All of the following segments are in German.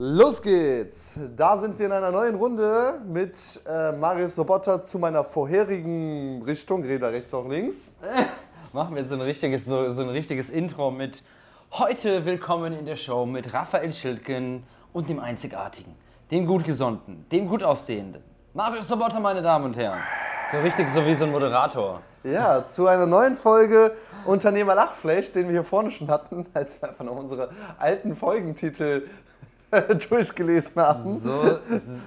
Los geht's! Da sind wir in einer neuen Runde mit äh, Marius Sobotta zu meiner vorherigen Richtung, Räder rechts auch links. Machen wir jetzt so ein richtiges, so, so ein richtiges Intro mit Heute willkommen in der Show mit Raphael Schildgen und dem Einzigartigen, dem Gutgesonnten, dem Gutaussehenden. Marius Sobotta, meine Damen und Herren. So richtig so wie so ein Moderator. Ja, zu einer neuen Folge Unternehmer Lachfleisch, den wir hier vorne schon hatten, als wir einfach noch unsere alten Folgentitel durchgelesen hatten. So,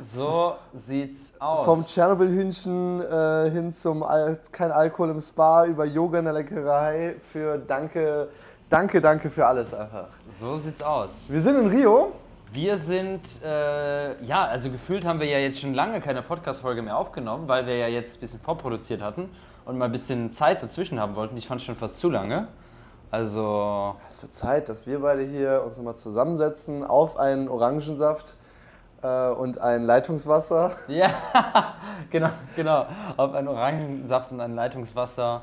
so sieht's aus. Vom Tschernobyl-Hühnchen äh, hin zum Al kein Alkohol im Spa über Yoga in der Leckerei für Danke, Danke, Danke für alles einfach. So sieht's aus. Wir sind in Rio. Wir sind, äh, ja, also gefühlt haben wir ja jetzt schon lange keine Podcast-Folge mehr aufgenommen, weil wir ja jetzt ein bisschen vorproduziert hatten und mal ein bisschen Zeit dazwischen haben wollten. Ich fand es schon fast zu lange. Also, Es wird Zeit, dass wir beide hier uns nochmal zusammensetzen auf einen Orangensaft äh, und ein Leitungswasser. ja, genau, genau. Auf einen Orangensaft und ein Leitungswasser.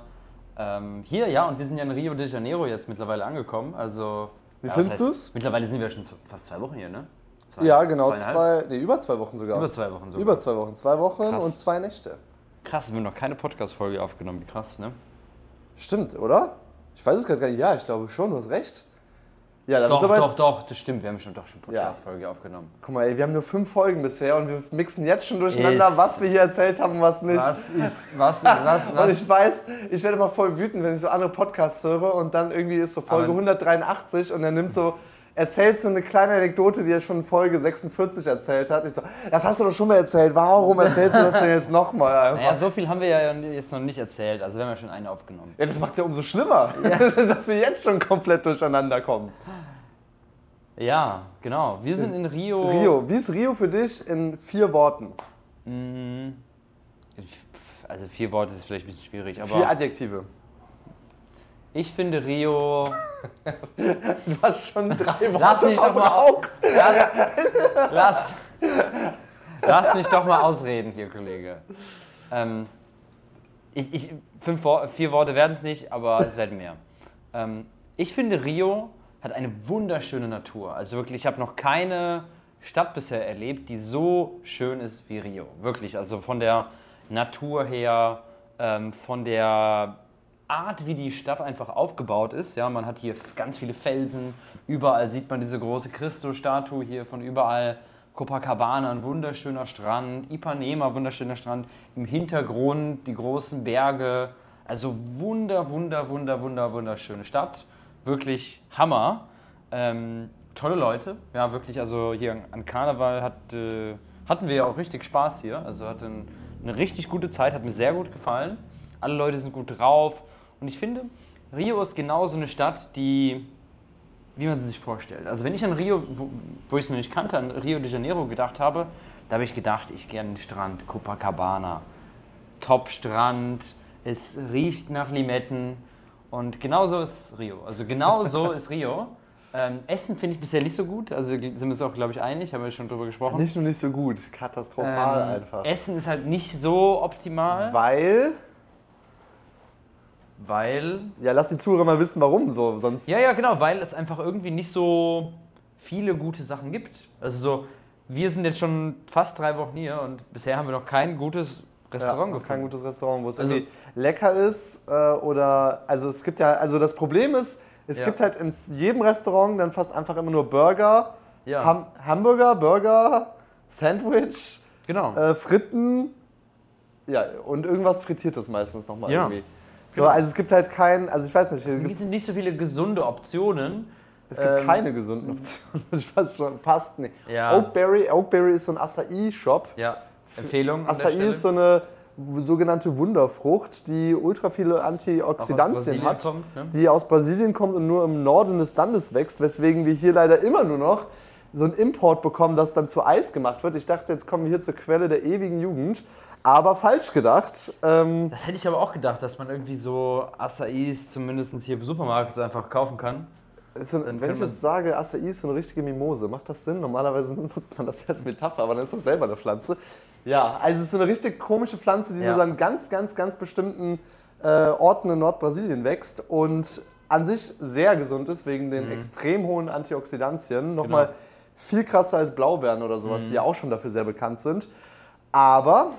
Ähm, hier, ja, und wir sind ja in Rio de Janeiro jetzt mittlerweile angekommen. Also, Wie ja, findest heißt- du's? Mittlerweile sind wir schon fast zwei Wochen hier, ne? Zwei, Ja, genau, zwei, nee, über zwei Wochen sogar. Über zwei Wochen sogar. Über zwei Wochen. Zwei Wochen Krass. und zwei Nächte. Krass, wir haben noch keine Podcast-Folge aufgenommen. Wie krass, ne? Stimmt, oder? Ich weiß es gerade gar nicht. Ja, ich glaube schon, du hast recht. Ja, dann Doch, ist aber doch, doch, das stimmt. Wir haben schon doch schon Ja. Podcast-Folge aufgenommen. Guck mal, ey, wir haben nur fünf Folgen bisher und wir mixen jetzt schon durcheinander, Ist- was wir hier erzählt haben und was nicht. Was ist, was, was, Und was? ich weiß, ich werde immer voll wütend, wenn ich so andere Podcasts höre und dann irgendwie ist so Folge Aber- 183 und er nimmt so, erzählt so eine kleine Anekdote, die er schon in Folge 46 erzählt hat. Ich so, das hast du doch schon mal erzählt, warum erzählst du das denn jetzt nochmal? Naja, so viel haben wir ja jetzt noch nicht erzählt. Also wir haben ja schon eine aufgenommen. Ja, das macht ja umso schlimmer, dass wir jetzt schon komplett durcheinander kommen. Ja, genau. Wir sind in Rio. Rio, wie ist Rio für dich in vier Worten? Mm, Also vier Worte ist vielleicht ein bisschen schwierig, Vier aber Adjektive. Ich finde Rio. Du hast schon drei Worte Lass mich doch mal. Lass, lass, lass mich doch mal ausreden hier, Kollege. Ähm, ich, ich, fünf, vier Worte werden es nicht, aber es werden mehr. Ähm, ich finde, Rio hat eine wunderschöne Natur. Also wirklich, ich habe noch keine Stadt bisher erlebt, die so schön ist wie Rio. Wirklich, also von der Natur her, ähm, von der Art, wie die Stadt einfach aufgebaut ist. Ja, man hat hier ganz viele Felsen, überall sieht man diese große Christo-Statue hier von überall. Copacabana, ein wunderschöner Strand, Ipanema, wunderschöner Strand, im Hintergrund die großen Berge. Also wunder, wunder, wunder, wunder, wunderschöne Stadt. Wirklich Hammer. Ähm, tolle Leute. Ja, wirklich, also hier an Karneval hat, äh, hatten wir ja auch richtig Spaß hier. Also hatten eine richtig gute Zeit, hat mir sehr gut gefallen. Alle Leute sind gut drauf. Und ich finde, Rio ist genau so eine Stadt, die, wie man sie sich vorstellt. Also wenn ich an Rio, wo, wo ich es noch nicht kannte, an Rio de Janeiro gedacht habe, da habe ich gedacht, ich gehe an den Strand, Copacabana. Top-Strand, es riecht nach Limetten. Und genau so ist Rio. Also genau so ist Rio. Ähm, Essen finde ich bisher nicht so gut. Also sind wir uns auch, glaube ich, einig, haben wir schon drüber gesprochen. Nicht nur nicht so gut, katastrophal Ähm, einfach. Essen ist halt nicht so optimal, Weil, weil. ja, lass die Zuhörer mal wissen, warum so. Sonst, Ja, ja, genau, weil es einfach irgendwie nicht so viele gute Sachen gibt. Also so, wir sind jetzt schon fast drei Wochen hier und bisher haben wir noch kein gutes Restaurant ja, gefunden. kein gutes Restaurant, wo es Also- irgendwie lecker ist äh, oder also es gibt ja also das Problem ist, es Ja. gibt halt in jedem Restaurant dann fast einfach immer nur Burger, Ja. Ham Hamburger, Burger, Sandwich, Genau. äh, Fritten, ja und irgendwas frittiertes meistens nochmal Ja. irgendwie. So, Genau. also es gibt halt kein, also ich weiß nicht, es gibt, nicht so viele gesunde Optionen. es gibt ähm, keine gesunden Optionen. Ich weiß schon, passt nicht. Ja. Oakberry, Oakberry ist so ein Acai-Shop. Ja, Empfehlung. Acai ist so eine sogenannte Wunderfrucht, die ultra viele Antioxidantien hat, kommt, ne? die aus Brasilien kommt und nur im Norden des Landes wächst, weswegen wir hier leider immer nur noch so einen Import bekommen, das dann zu Eis gemacht wird. Ich dachte, jetzt kommen wir hier zur Quelle der ewigen Jugend, aber falsch gedacht. Ähm, Das hätte ich aber auch gedacht, dass man irgendwie so Acais zumindest hier im Supermarkt einfach kaufen kann. so, wenn ich jetzt sage, Acai ist so eine richtige Mimose, macht das Sinn? Normalerweise nutzt man das als Metapher, aber dann ist das selber eine Pflanze. Ja, also es ist so eine richtig komische Pflanze, die Ja. nur an ganz, ganz, ganz bestimmten äh, Orten in Nordbrasilien wächst und an sich sehr gesund ist, wegen den extrem hohen Antioxidantien. Nochmal Viel krasser als Blaubeeren oder sowas, Mhm. die ja auch schon dafür sehr bekannt sind. Aber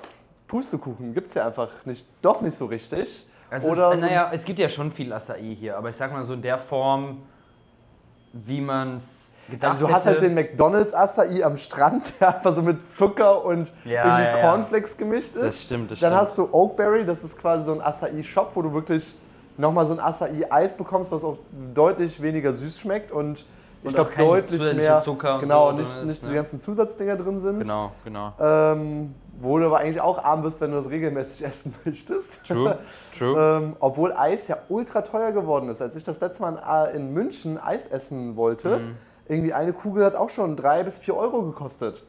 Pustekuchen gibt es ja einfach nicht, doch nicht so richtig. Es oder ist, so, naja, es gibt ja schon viel Acai hier, aber ich sag mal so in der Form, wie man es gedacht also du hast halt den McDonalds Acai am Strand, der einfach so mit Zucker und Ja, irgendwie ja, ja. Cornflakes gemischt ist. Das stimmt, das Dann stimmt. hast du Oakberry, das ist quasi so ein Acai-Shop, wo du wirklich nochmal so ein Acai-Eis bekommst, was auch deutlich weniger süß schmeckt und ich Und glaube deutlich mehr Zucker und genau so drin nicht, ist, nicht ne? diese ganzen Zusatzdinger drin sind. Genau, genau. Ähm, wo du aber eigentlich auch arm bist, wenn du das regelmäßig essen möchtest. True, true. Ähm, obwohl Eis ja ultra teuer geworden ist. Als ich das letzte Mal in München Eis essen wollte, Mhm. irgendwie eine Kugel hat auch schon drei bis vier Euro gekostet.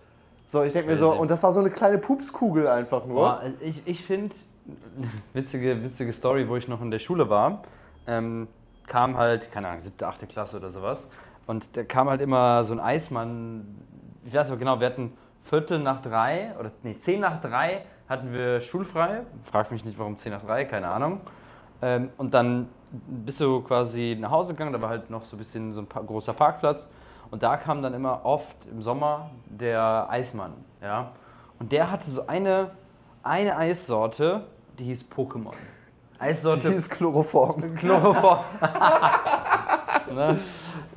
So, ich denke mir so, und das war so eine kleine Pupskugel einfach nur. Boah, ich ich finde, witzige, witzige Story, wo ich noch in der Schule war, ähm, kam halt, keine Ahnung, siebte, achte Klasse oder sowas. Und da kam halt immer so ein Eismann, ich weiß nicht genau, wir hatten Viertel nach drei, oder nee, zehn nach drei hatten wir schulfrei. Frag mich nicht, warum zehn nach drei, keine Ahnung. Ähm, und dann bist du quasi nach Hause gegangen, da war halt noch so ein bisschen so ein pa großer Parkplatz. Und da kam dann immer oft im Sommer der Eismann, ja. Und der hatte so eine, eine Eissorte, die hieß Pokémon. Die Eissorte ist Chloroform. Chloroform. ne?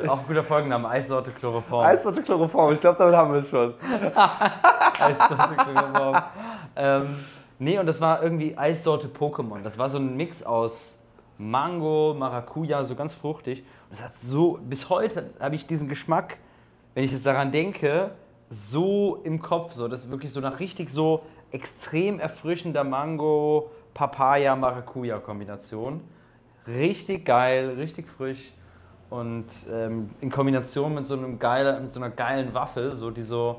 Auch ein guter Folgenname, Eissorte Chloroform. Eissorte Chloroform, ich glaube, damit haben wir es schon. Eissorte Chloroform. ähm, nee, und das war irgendwie Eissorte Pokémon. Das war so ein Mix aus Mango, Maracuja, so ganz fruchtig. Und das hat so, bis heute habe ich diesen Geschmack, wenn ich jetzt daran denke, so im Kopf. So, das ist wirklich so nach richtig so extrem erfrischender Mango, Papaya, Maracuja-Kombination. Richtig geil, richtig frisch. Und ähm, in Kombination mit so, einem geile, mit so einer geilen Waffel, so die so.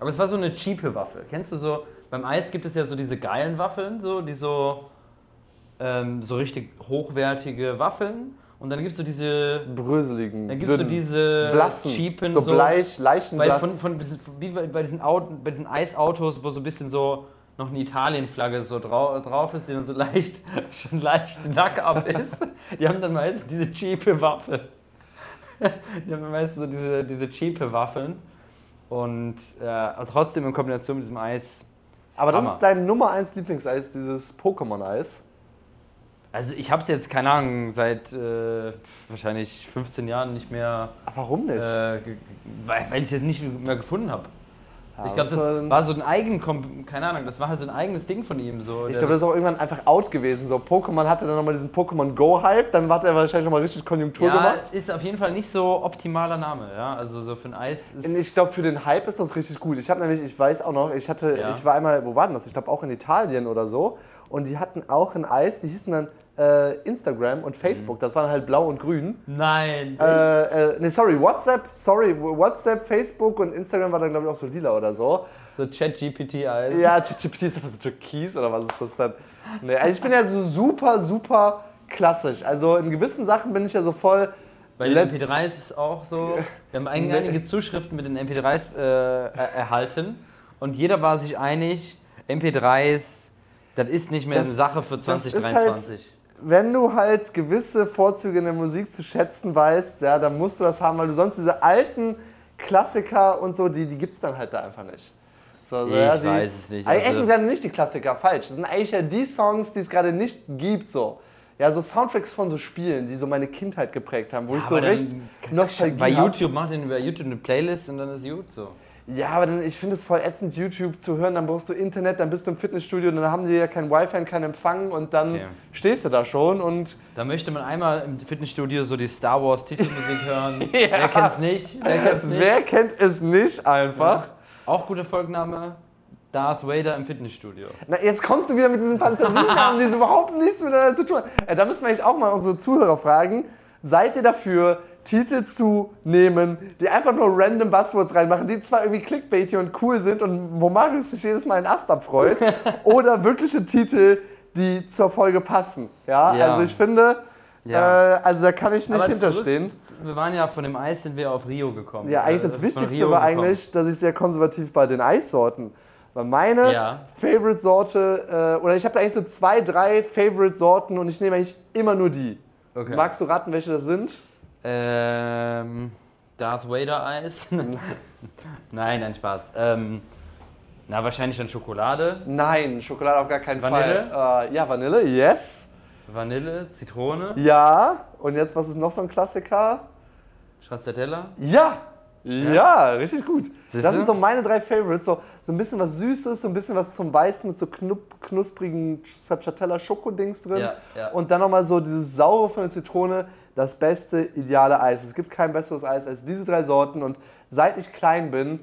Aber es war so eine cheape Waffel. Kennst du so, beim Eis gibt es ja so diese geilen Waffeln, so, die so, ähm, so richtig hochwertige Waffeln. Und dann gibt es so diese, Bröseligen. dann gibt es so diese blassen, cheapen, so, bleich, bei, leichenblass. von, von, wie bei diesen, Auto, bei diesen Eisautos, wo so ein bisschen so noch eine Italienflagge so drau, drauf ist, die dann so leicht, schon leicht Lack ab ist. Die haben dann meistens diese cheape Waffe. Die haben meistens so diese, diese cheape Waffeln. Und äh, trotzdem in Kombination mit diesem Eis. Aber das Hammer. ist dein Nummer 1 Lieblingseis, dieses Pokémon-Eis. Also ich habe es jetzt, keine Ahnung, seit äh, wahrscheinlich 15 Jahren nicht mehr, Aber warum nicht? äh, weil, weil ich es nicht mehr gefunden habe. Ja, ich glaube, das war- war so ein eigen, keine Ahnung, das war halt so ein eigenes Ding von ihm. So. Ich glaube, das ist auch irgendwann einfach out gewesen. So, Pokémon hatte dann nochmal diesen Pokémon Go-Hype, dann hat er wahrscheinlich nochmal richtig Konjunktur ja, gemacht. ist auf jeden Fall nicht so optimaler Name, ja. Also so für ein Eis ist. Ich glaube, für den Hype ist das richtig gut. Ich habe nämlich, ich weiß auch noch, ich hatte, Ja. ich war einmal, wo war denn das? Ich glaube auch in Italien oder so. Und die hatten auch ein Eis, die hießen dann äh, Instagram und Mhm. Facebook. Das waren halt blau und grün. Nein. Äh, äh, nee, sorry, WhatsApp, sorry, WhatsApp, Facebook und Instagram war dann, glaube ich, auch so lila oder so. so Chat-GPT-Eis. Ja, ChatGPT ist einfach so Türkis oder was ist das dann? Nee, also ich bin ja so super, super klassisch. Also in gewissen Sachen bin ich ja so voll. Bei den let's- MP3s ist es auch so. Wir haben einige Zuschriften mit den MP3s äh, er- erhalten und jeder war sich einig, MP3s, das ist nicht mehr Das- eine Sache für das ist halt 2023. Wenn du halt gewisse Vorzüge in der Musik zu schätzen weißt, ja, dann musst du das haben, weil du sonst diese alten Klassiker und so, die, die gibt es dann halt da einfach nicht. So, so, Ich ja, die, weiß es nicht, Eigentlich also- sind es ja nicht die Klassiker, falsch. Das sind eigentlich ja die Songs, die es gerade nicht gibt. So. Ja, so Soundtracks von so Spielen, die so meine Kindheit geprägt haben, wo ich so recht Nostalgie Bei hab. YouTube macht ihr über YouTube eine Playlist und dann ist gut so. Ja, aber dann, ich finde es voll ätzend, YouTube zu hören. Dann brauchst du Internet, dann bist du im Fitnessstudio, dann haben die ja kein Wi-Fi und keinen Empfang und dann Okay. stehst du da schon und Da möchte man einmal im Fitnessstudio so die Star Wars Titelmusik hören. Wer kennt's nicht? Wer kennt's nicht? wer kennt es nicht einfach? Auch guter Folgenname. Darth Vader im Fitnessstudio. Na, jetzt kommst du wieder mit diesen Fantasienamen, die so überhaupt nichts miteinander zu tun haben. Äh, da müssen wir eigentlich auch mal unsere Zuhörer fragen. Seid ihr dafür, Titel zu nehmen, die einfach nur random Buzzwords reinmachen, die zwar irgendwie clickbaity und cool sind und wo Marius sich jedes Mal einen Ast abfreut, oder wirkliche Titel, die zur Folge passen? Ja, Ja. also ich finde, Ja. äh, also da kann ich nicht Aber hinterstehen. zurück- Wir waren ja von dem Eis sind wir auf Rio gekommen. Ja, eigentlich Äh, das von Wichtigste war eigentlich, dass ich sehr konservativ bei den Eissorten. Weil meine Ja. Favorite-Sorte, äh, oder ich habe da eigentlich so zwei, drei Favorite-Sorten und ich nehme eigentlich immer nur die. Okay. Magst du raten, welche das sind? Ähm, Darth Vader Eis. nein, nein, Spaß. Ähm, na, wahrscheinlich dann Schokolade, Nein, Schokolade auf gar keinen Vanille? Fall. Äh, ja, Vanille, yes. Vanille, Zitrone, Ja. Und jetzt, was ist noch so ein Klassiker? Stracciatella. Ja! Ja, richtig gut. Siehste? Das sind so meine drei Favorites. So, so ein bisschen was Süßes, so ein bisschen was zum Beißen mit so knupp, knusprigen Stracciatella Schokodings drin. Ja, ja. Und dann nochmal so dieses Saure von der Zitrone. Das beste, ideale Eis. Es gibt kein besseres Eis als diese drei Sorten. Und seit ich klein bin,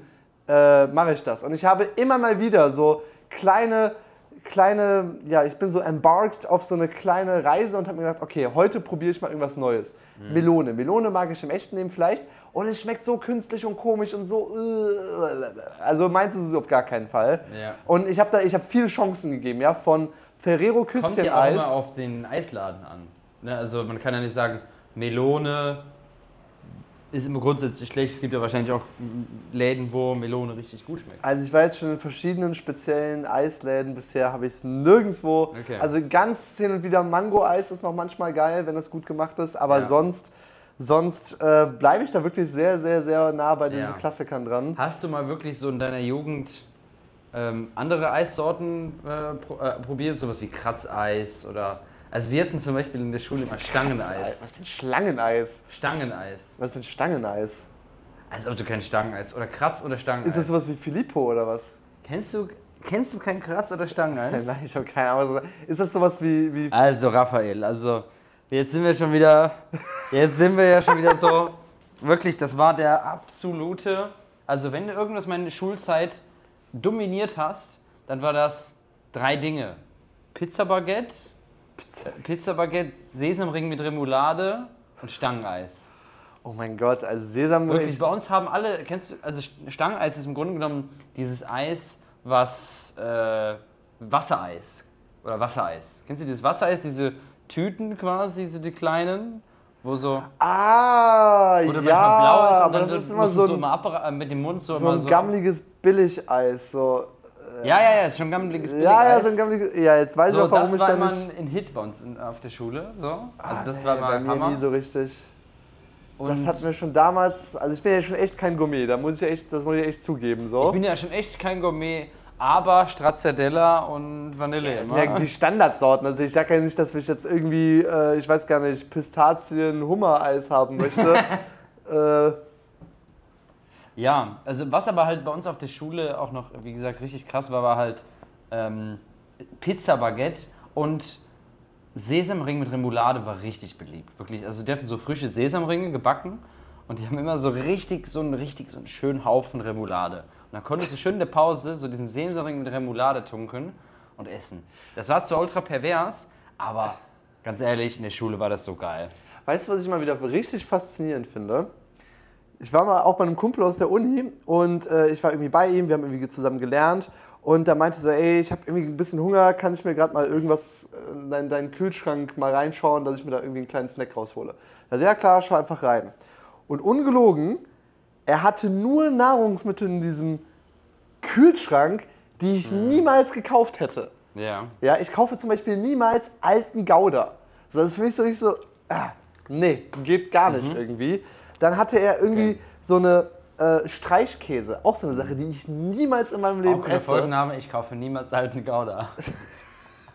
äh, mache ich das. Und ich habe immer mal wieder so kleine, kleine, ja, ich bin so embarked auf so eine kleine Reise und habe mir gedacht, okay, heute probiere ich mal irgendwas Neues. Mhm. Melone. Melone mag ich im echten Leben vielleicht. Und es schmeckt so künstlich und komisch und so. äh, Also meins ist es auf gar keinen Fall. Ja. Und ich habe da, ich habe viele Chancen gegeben, ja, von Ferrero Kommt ja auch immer auf den Eisladen an. Ne? Also man kann ja nicht sagen, Melone ist immer grundsätzlich schlecht. Es gibt ja wahrscheinlich auch Läden, wo Melone richtig gut schmeckt. Also ich war jetzt schon in verschiedenen speziellen Eisläden. Bisher habe ich es nirgendwo. Okay. Also ganz hin und wieder Mango-Eis ist noch manchmal geil, wenn das gut gemacht ist. Aber Ja. sonst, sonst äh, bleibe ich da wirklich sehr, sehr, sehr nah bei diesen Ja. Klassikern dran. Hast du mal wirklich so in deiner Jugend ähm, andere Eissorten äh, pro, äh, probiert? Sowas wie Kratzeis oder... Also wir hatten zum Beispiel in der Schule immer Stangeneis. Was ist denn Schlangeneis? Stangeneis. Was ist denn Stangeneis? Als ob du kein Stangeneis. Oder Kratz- oder Stangeneis. Ist das sowas wie Filippo oder was? Kennst du, kennst du kein Kratz- oder Stangeneis? Nein, ich habe keine Ahnung. Ist das sowas wie, wie Also Raphael, also jetzt sind wir schon wieder, jetzt sind wir ja schon wieder so, wirklich, das war der absolute, also wenn du irgendwas meine Schulzeit dominiert hast, dann war das drei Dinge. Pizza Baguette, Pizza, Baguette, Sesamring mit Remoulade und Stangeneis. Oh mein Gott, also Sesamring. Wirklich, bei uns haben alle, kennst du, also Stangeneis ist im Grunde genommen dieses Eis, was äh, Wassereis oder Wassereis. Kennst du dieses Wassereis, diese Tüten quasi, so die kleinen, wo so, Ah, wo ja, blau ist und aber dann das ist immer so so ein, immer ab, äh, mit dem Mund so, so ein so. gammeliges Billigeis. So. Ja, ja, ja, ist schon gammeliges Ja, ja, Billigeis. so ein gammeliges. Ja, jetzt weiß ich So, auch, warum das ich war da immer nicht. ein Hit bei uns in, auf der Schule. So. Also Ah, das nee, war mal bei mir Hammer. nie so richtig. Das Und hat mir schon damals, also ich bin ja schon echt kein Gourmet, da muss ich ja echt, das muss ich echt zugeben. So. ich bin ja schon echt kein Gourmet, aber Stracciatella und Vanille Das immer. sind ja die Standardsorten. Also ich sage ja nicht, dass ich jetzt irgendwie, äh, ich weiß gar nicht, Pistazien-Hummer-Eis haben möchte. äh, Ja, also was aber halt bei uns auf der Schule auch noch, wie gesagt, richtig krass war, war halt ähm, Pizza Baguette und Sesamring mit Remoulade war richtig beliebt. Wirklich, also die hatten so frische Sesamringe gebacken und die haben immer so richtig, so einen richtig, so einen schönen Haufen Remoulade. Und dann konntest du schön in der Pause so diesen Sesamring mit Remoulade tunken und essen. Das war zwar ultra pervers, aber ganz ehrlich, in der Schule war das so geil. Weißt du, was ich mal wieder richtig faszinierend finde? Ich war mal auch bei einem Kumpel aus der Uni und äh, ich war irgendwie bei ihm, wir haben irgendwie zusammen gelernt und da meinte so, ey, ich habe irgendwie ein bisschen Hunger, kann ich mir gerade mal irgendwas äh, in deinen, deinen Kühlschrank mal reinschauen, dass ich mir da irgendwie einen kleinen Snack raushole. Also ja klar, schau einfach rein. Und ungelogen, er hatte nur Nahrungsmittel in diesem Kühlschrank, die ich niemals gekauft hätte. Ja. Ja, ich kaufe zum Beispiel niemals alten Gouda. Das ist für mich so richtig so, ah, nee, geht gar nicht irgendwie. Dann hatte er irgendwie. Okay. so eine äh, Streichkäse, auch so eine Sache, die ich niemals in meinem Leben Auch esse. Folgenname, ich kaufe niemals alten Gouda.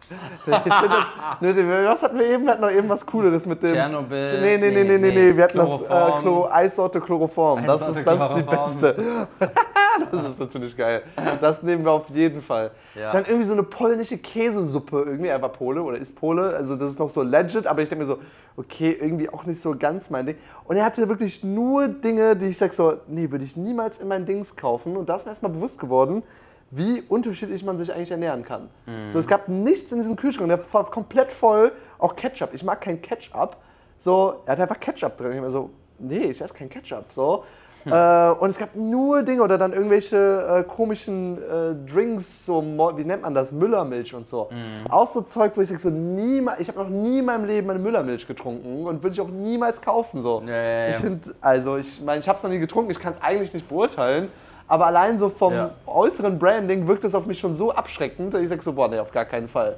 Ich das, nee, was hatten wir eben? Wir hatten noch eben was Cooleres mit dem. Tschernobyl. Nee, nee, nee, nee, nee, nee. Wir hatten das äh, Chloroform. Chlo Eissorte Chloroform. Das ist, das ist die Chloroform. beste. das ist, das finde ich geil. Das nehmen wir auf jeden Fall. Ja. Dann irgendwie so eine polnische Käsesuppe. Irgendwie, er war Pole oder ist Pole. Also das ist noch so legit, aber ich denke mir so, okay, irgendwie auch nicht so ganz mein Ding. Und er hatte wirklich nur Dinge, die ich sag so, nee, würde ich niemals in mein Dings kaufen. Und da ist mir erstmal bewusst geworden, wie unterschiedlich man sich eigentlich ernähren kann. So, es gab nichts in diesem Kühlschrank, der war komplett voll, auch Ketchup. Ich mag kein Ketchup. So, er hat einfach Ketchup drin. Ich mir so, nee, ich esse kein Ketchup. So. Äh, und es gab nur Dinge oder dann irgendwelche äh, komischen äh, Drinks, so, wie nennt man das, Müllermilch und so. Auch so Zeug, wo ich sage, so, niemals, ich habe noch nie in meinem Leben eine Müllermilch getrunken und würde ich auch niemals kaufen. So. Ja, ja, ja. Ich finde, also ich meine, ich habe es noch nie getrunken, ich kann es eigentlich nicht beurteilen. Aber allein so vom Ja. äußeren Branding wirkt es auf mich schon so abschreckend, dass ich sage so, boah, nee, auf gar keinen Fall.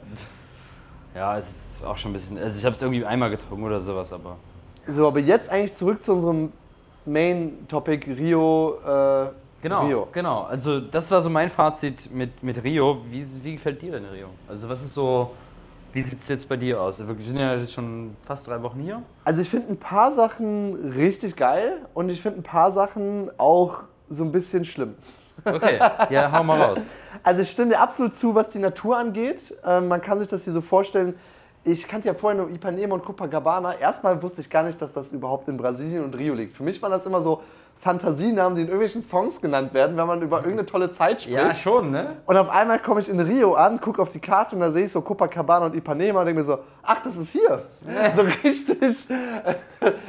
Ja, es ist auch schon ein bisschen. Also ich habe es irgendwie einmal getrunken oder sowas, aber. So, aber jetzt eigentlich zurück zu unserem Main-Topic Rio. Äh, Genau, Rio. genau. Also das war so mein Fazit mit, mit Rio. Wie, wie gefällt dir denn Rio? Also was ist so, wie sieht es jetzt bei dir aus? Wir sind ja jetzt schon fast drei Wochen hier. Also ich finde ein paar Sachen richtig geil und ich finde ein paar Sachen auch so ein bisschen schlimm. Okay, ja, hau mal raus. Also ich stimme dir absolut zu, was die Natur angeht. Ähm, man kann sich das hier so vorstellen. Ich kannte ja vorher nur Ipanema und Copacabana. Erstmal wusste ich gar nicht, dass das überhaupt in Brasilien und Rio liegt. Für mich waren das immer so Fantasienamen, die in irgendwelchen Songs genannt werden, wenn man über irgendeine tolle Zeit spricht. Ja, schon, ne? Und auf einmal komme ich in Rio an, gucke auf die Karte und da sehe ich so Copacabana und Ipanema und denke mir so, ach, das ist hier. so richtig.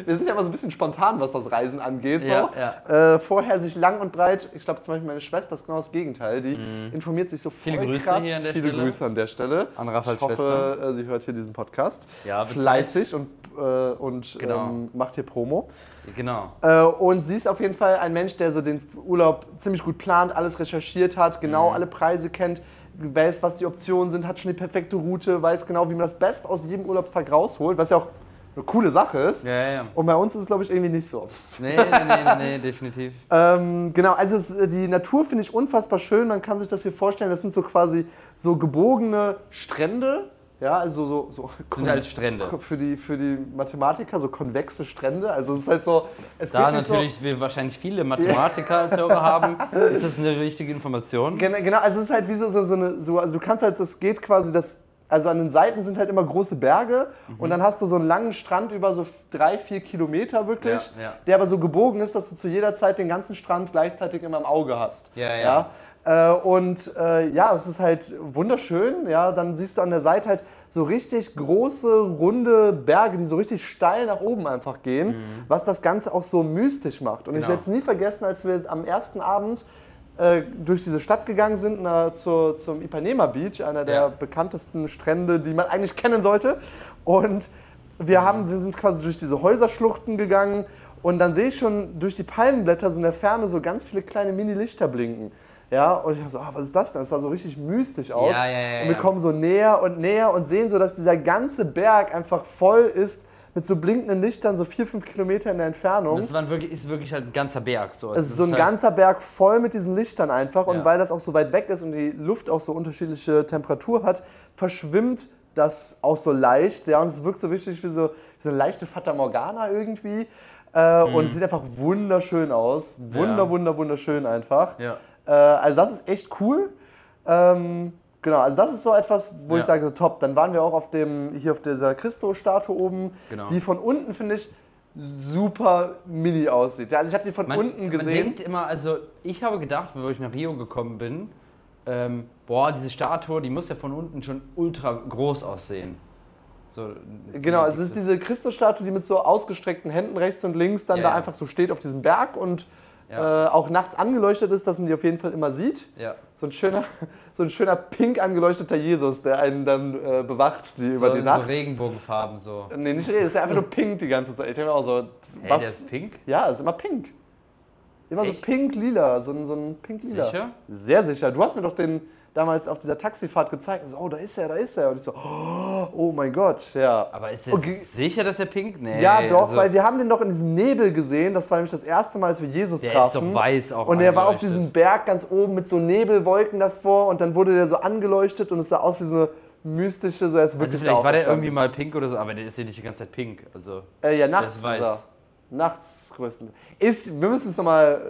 Wir sind ja immer so ein bisschen spontan, was das Reisen angeht. So. Ja, Äh, vorher sich lang und breit, ich glaube zum Beispiel meine Schwester ist genau das Gegenteil, die informiert sich so voll Mhm. Viele Grüße krass. hier an der Viele Stelle. Grüße an der Stelle. An Raffals ich hoffe, Schwester. äh, sie hört hier diesen Podcast. Ja, Fleißig und, äh, und Genau. ähm, macht hier Promo. Genau. Äh, und sie ist auf jeden Fall ein Mensch, der so den Urlaub ziemlich gut plant, alles recherchiert hat, genau Mhm. alle Preise kennt, weiß, was die Optionen sind, hat schon die perfekte Route, weiß genau, wie man das Best aus jedem Urlaubstag rausholt, was ja auch eine coole Sache ist. Ja, ja, ja. Und bei uns ist es, glaube ich, irgendwie nicht so. Nee, nee, nee, nee, definitiv. Ähm, genau, also es, die Natur finde ich unfassbar schön. Man kann sich das hier vorstellen, das sind so quasi so gebogene Strände. Ja, also so, so Sind halt Strände. für die, für die Mathematiker so konvexe Strände. Also es ist halt so. Es Da geht nicht so, natürlich wir wahrscheinlich viele Mathematiker als Hörer haben, ist das eine wichtige Information. Gen- Genau, also es ist halt wie so, so, so eine, so, also du kannst halt, das geht quasi, das, also an den Seiten sind halt immer große Berge Mhm. und dann hast du so einen langen Strand über so drei, vier Kilometer wirklich, Ja, ja. der aber so gebogen ist, dass du zu jeder Zeit den ganzen Strand gleichzeitig immer im Auge hast. Ja, ja. Äh, und äh, ja, es ist halt wunderschön, ja, dann siehst du an der Seite halt so richtig große, runde Berge, die so richtig steil nach oben einfach gehen, was das Ganze auch so mystisch macht. Und ich Mhm. Genau. werde es nie vergessen, als wir am ersten Abend äh, durch diese Stadt gegangen sind, na, zur, zum Ipanema Beach, einer der Ja. bekanntesten Strände, die man eigentlich kennen sollte. Und wir, haben, wir sind quasi durch diese Häuserschluchten gegangen und dann sehe ich schon durch die Palmenblätter so in der Ferne so ganz viele kleine Mini-Lichter blinken. Ja, und ich dachte so, ah, was ist das denn? Das sah so richtig mystisch aus. Ja, ja, ja, und wir kommen so näher und näher und sehen so, dass dieser ganze Berg einfach voll ist mit so blinkenden Lichtern, so vier, fünf Kilometer in der Entfernung. Das waren wirklich, ist wirklich halt ein ganzer Berg. So. Es ist so ein halt, ganzer Berg voll mit diesen Lichtern einfach. Und weil das auch so weit weg ist und die Luft auch so unterschiedliche Temperatur hat, verschwimmt das auch so leicht. Ja, und es wirkt so richtig wie so, wie so eine leichte Fata Morgana irgendwie. Äh, Und es sieht einfach wunderschön aus. Wunder, Mhm. Wunder, wunderschön einfach. Ja. Äh, also das ist echt cool. Ähm, genau, also das ist so etwas, wo ich Ja. sage, so top. Dann waren wir auch auf dem, hier auf dieser Christo-Statue oben, Genau. die von unten, finde ich, super mini aussieht. Ja, also ich habe die von Man, unten man gesehen. denkt immer, also ich habe gedacht, bevor ich nach Rio gekommen bin, ähm, boah, diese Statue, die muss ja von unten schon ultra groß aussehen. So, Genau, es ist diese Christusstatue, die mit so ausgestreckten Händen rechts und links dann Ja, da ja. einfach so steht auf diesem Berg und Ja. äh, auch nachts angeleuchtet ist, dass man die auf jeden Fall immer sieht. Ja. So ein schöner, so ein schöner pink angeleuchteter Jesus, der einen dann äh, bewacht die, über so, die so Nacht. Regenbogenfarben so. nee, nicht reden, ist ja einfach nur pink die ganze Zeit. Ich denke mir auch so, Hey, was? der ist pink? ja, ist immer pink. Immer Echt? so pink-lila, so ein, so ein pink-lila. Sicher? Sehr sicher. Du hast mir doch den damals auf dieser Taxifahrt gezeigt. So, oh, da ist er, da ist er. Und ich so, oh, oh mein Gott, ja. Aber ist der Okay. sicher, dass er pink? Nee. Ja, doch, also, weil wir haben den doch in diesem Nebel gesehen. Das war nämlich das erste Mal, als wir Jesus Der ist trafen. doch weiß auch Und er war auf diesem Berg ganz oben mit so Nebelwolken davor und dann wurde der so angeleuchtet und es sah aus wie so eine mystische, so er ist Also wirklich vielleicht da war der irgendwie mal pink oder so, aber der ist ja nicht die ganze Zeit pink. Also, Äh, ja, der nachts ist weiß. ist er. Nachts größten. Ist, wir müssen es nochmal.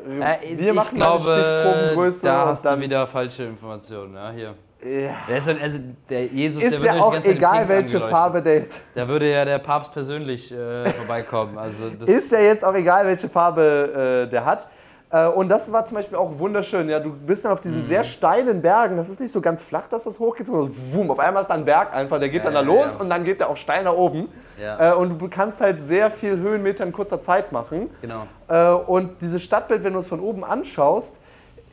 Äh, wir machen glaube, eine Stichprobengröße da hast dann. du wieder falsche Informationen. Ja, hier. Ja. Der, ist, also, der Jesus, der Ist wird ja auch egal, welche. Farbe der jetzt. Da würde ja der Papst persönlich äh, vorbeikommen. Also Ist ja jetzt auch egal, welche Farbe äh, der hat. Äh, und das war zum Beispiel auch wunderschön. Ja, du bist dann auf Mhm. diesen sehr steilen Bergen. Das ist nicht so ganz flach, dass das hochgeht, sondern wumm, auf einmal ist da ein Berg einfach. Der geht Ja, dann da ja, los und dann geht der auch steil nach oben. Ja. Äh, und du kannst halt sehr viel Höhenmeter in kurzer Zeit machen. genau. Äh, und dieses Stadtbild, wenn du es von oben anschaust,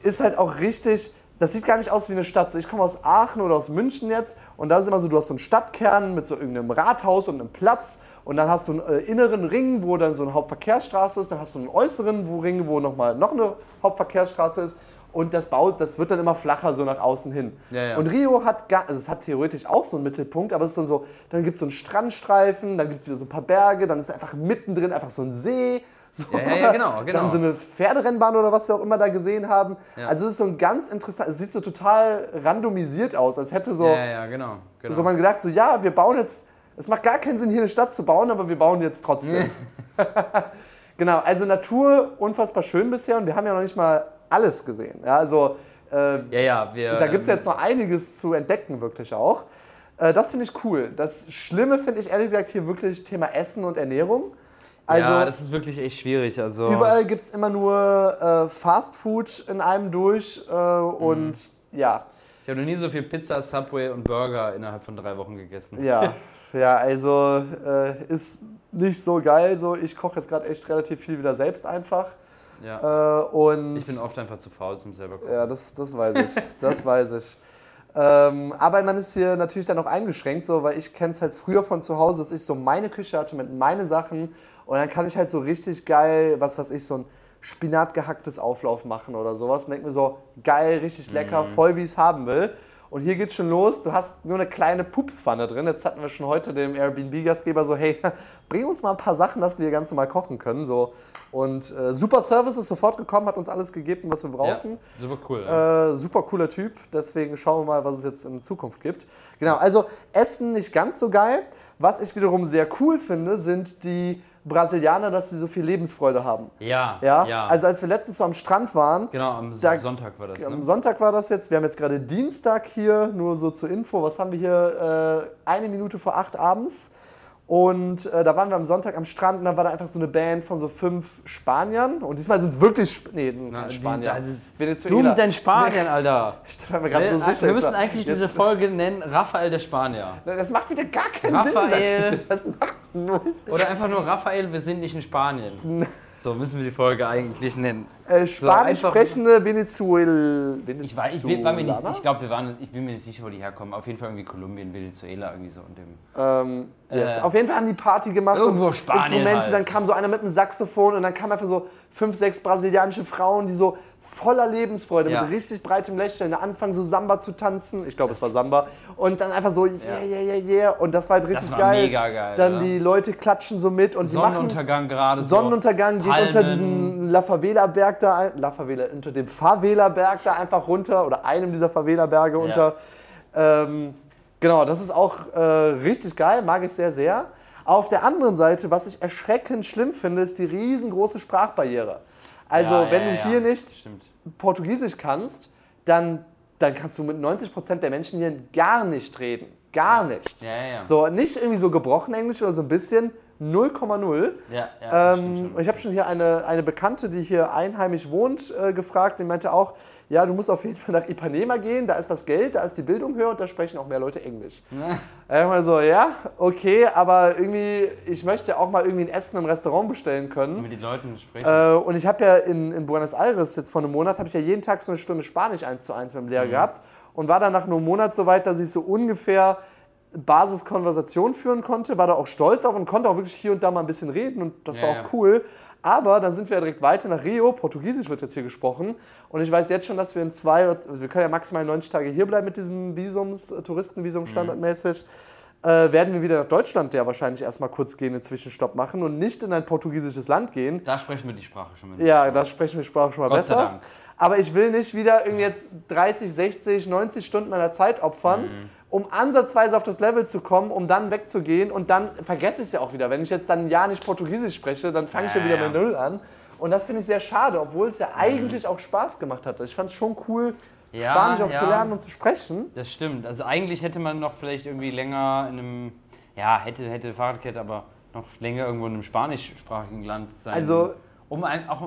ist halt auch richtig. Das sieht gar nicht aus wie eine Stadt. So, ich komme aus Aachen oder aus München jetzt und da ist immer so, du hast so einen Stadtkern mit so irgendeinem Rathaus und einem Platz und dann hast du einen äh, inneren Ring, wo dann so eine Hauptverkehrsstraße ist, dann hast du einen äußeren wo Ring, wo nochmal noch eine Hauptverkehrsstraße ist und das baut, das wird dann immer flacher so nach außen hin. Ja, ja. Und Rio hat gar, also es hat theoretisch auch so einen Mittelpunkt, aber es ist dann so, dann gibt es so einen Strandstreifen, dann gibt es wieder so ein paar Berge, dann ist einfach mittendrin einfach so ein See, So, Ja, ja, genau, genau. Dann so eine Pferderennbahn oder was wir auch immer da gesehen haben. Also es ist so ein ganz interessant, es sieht so total randomisiert aus, als hätte so, genau. genau. so man gedacht, so ja, wir bauen jetzt, es macht gar keinen Sinn, hier eine Stadt zu bauen, aber wir bauen jetzt trotzdem. genau, also Natur unfassbar schön bisher und wir haben ja noch nicht mal alles gesehen. Ja, also äh, ja, ja, wir. da gibt es ähm, jetzt noch einiges zu entdecken, wirklich auch. Äh, das finde ich cool. Das Schlimme finde ich ehrlich gesagt hier wirklich Thema Essen und Ernährung. Also ja, das ist wirklich echt schwierig. Also, überall gibt es immer nur äh, Fast Food in einem durch äh, und Mhm. ja, Ich habe noch nie so viel Pizza, Subway und Burger innerhalb von drei Wochen gegessen. ja, ja, also äh, ist nicht so geil. So, ich koche jetzt gerade echt relativ viel wieder selbst einfach. Ja. Äh, und Ich bin oft einfach zu faul zum selber kochen. Ja, das, das weiß ich. Das weiß ich. Ähm, aber man ist hier natürlich dann auch eingeschränkt, so, weil ich kenne es halt früher von zu Hause, dass ich so meine Küche hatte mit meinen Sachen und dann kann ich halt so richtig geil, was weiß ich, so ein Spinat gehacktes Auflauf machen oder sowas und denke mir so, geil, richtig lecker, voll wie ich es haben will. Und hier geht's schon los, du hast nur eine kleine Pupspfanne drin. Jetzt hatten wir schon heute dem Airbnb-Gastgeber so, hey, bring uns mal ein paar Sachen, dass wir hier ganz normal kochen können. So. Und äh, super Service ist sofort gekommen, hat uns alles gegeben, was wir brauchen. Ja, super cool. Ja. Äh, super cooler Typ, deswegen schauen wir mal, was es jetzt in Zukunft gibt. Genau, also Essen nicht ganz so geil. Was ich wiederum sehr cool finde, sind die Brasilianer, dass sie so viel Lebensfreude haben. ja, Ja, ja. also als wir letztens so am Strand waren, genau, am da- Sonntag war das. am Ne? Sonntag war das jetzt, wir haben jetzt gerade Dienstag hier, nur so zur Info, was haben wir hier? Äh, eine Minute vor acht abends. Und äh, da waren wir am Sonntag am Strand und da war da einfach so eine Band von so fünf Spaniern. Und diesmal sind es wirklich Sp nee, Na, keine die- Spanier. ist- Venezuela. Du mit deinen Spanien, Alter. Ich war mir gerade so wir sicher. wir müssen eigentlich jetzt- diese Folge nennen Raphael der Spanier. Das macht wieder gar keinen Raphael. Sinn. Das macht null Sinn. Oder einfach nur Raphael, wir sind nicht in Spanien. So müssen wir die Folge eigentlich nennen. Äh, Spanisch sprechende Venezuel. Ich, war, ich, bin- war mir nicht, ich glaube, wir waren, ich bin mir nicht sicher, wo die herkommen. Auf jeden Fall irgendwie Kolumbien, Venezuela, irgendwie so. Und dem, Ähm, yes. Äh, Auf jeden Fall haben die Party gemacht. irgendwo und Spanien Instrumente, halt. dann kam so einer mit einem Saxophon und dann kamen einfach so fünf, sechs brasilianische Frauen, die so voller Lebensfreude, Ja. mit richtig breitem Lächeln, anfangen so Samba zu tanzen. Ich glaube, es war Samba. Und dann einfach so, yeah, yeah, yeah, yeah. Und das war halt richtig war geil. mega geil, Dann oder? die Leute klatschen so mit und die machen Sonnenuntergang gerade so. Sonnenuntergang geht Palmen. unter diesen La Favela Berg da, ein- La Favela, unter dem Favela Berg da einfach runter oder einem dieser Favela Berge unter. Ähm, genau, das ist auch äh, richtig geil, mag ich sehr, sehr. Auf der anderen Seite, was ich erschreckend schlimm finde, ist die riesengroße Sprachbarriere. Also, Ja, ja, wenn du ja, hier ja. nicht Stimmt. Portugiesisch kannst, dann, dann kannst du mit 90% der Menschen hier gar nicht reden. Gar nicht. So, nicht irgendwie so gebrochen Englisch oder so ein bisschen, 0,0. Ja, ja, Ähm, ich habe schon hier eine, eine Bekannte, die hier einheimisch wohnt, äh, gefragt. Die meinte auch, ja, du musst auf jeden Fall nach Ipanema gehen, da ist das Geld, da ist die Bildung höher und da sprechen auch mehr Leute Englisch. Ja. mal so, ja, okay, aber irgendwie, ich möchte auch mal irgendwie ein Essen im Restaurant bestellen können. mit den Leuten sprechen. Äh, und ich habe ja in, in Buenos Aires jetzt vor einem Monat, habe ich ja jeden Tag so eine Stunde Spanisch eins zu eins mit dem Lehrer Mhm. gehabt und war dann nach einem Monat so weit, dass ich so ungefähr Basiskonversation führen konnte, war da auch stolz auf und konnte auch wirklich hier und da mal ein bisschen reden und das Ja, war auch ja. cool. Aber dann sind wir ja direkt weiter nach Rio, Portugiesisch wird jetzt hier gesprochen und ich weiß jetzt schon, dass wir in zwei, also wir können ja maximal 90 Tage hier bleiben mit diesem Visums, äh, Touristenvisum standardmäßig. Äh, werden wir wieder nach Deutschland ja wahrscheinlich erstmal kurz gehen, einen Zwischenstopp machen und nicht in ein portugiesisches Land gehen, da sprechen wir die Sprache schon mal. ja, da sprechen wir Sprache schon mal Gott sei besser. Dank. Aber ich will nicht wieder irgendwie jetzt 30, 60, 90 Stunden meiner Zeit opfern, Mhm. Um ansatzweise auf das Level zu kommen, um dann wegzugehen und dann vergesse ich es ja auch wieder. Wenn ich jetzt dann ein Jahr nicht Portugiesisch spreche, dann fange ich ja Ja, wieder ja. bei Null an. Und das finde ich sehr schade, obwohl es ja eigentlich auch Spaß gemacht hat. Ich fand es schon cool, Ja, Spanisch auch ja. zu lernen und zu sprechen. Das stimmt. Also eigentlich hätte man noch vielleicht irgendwie länger in einem, ja, hätte, hätte Fahrradkette, aber noch länger irgendwo in einem spanischsprachigen Land sein. Also- um ein, auch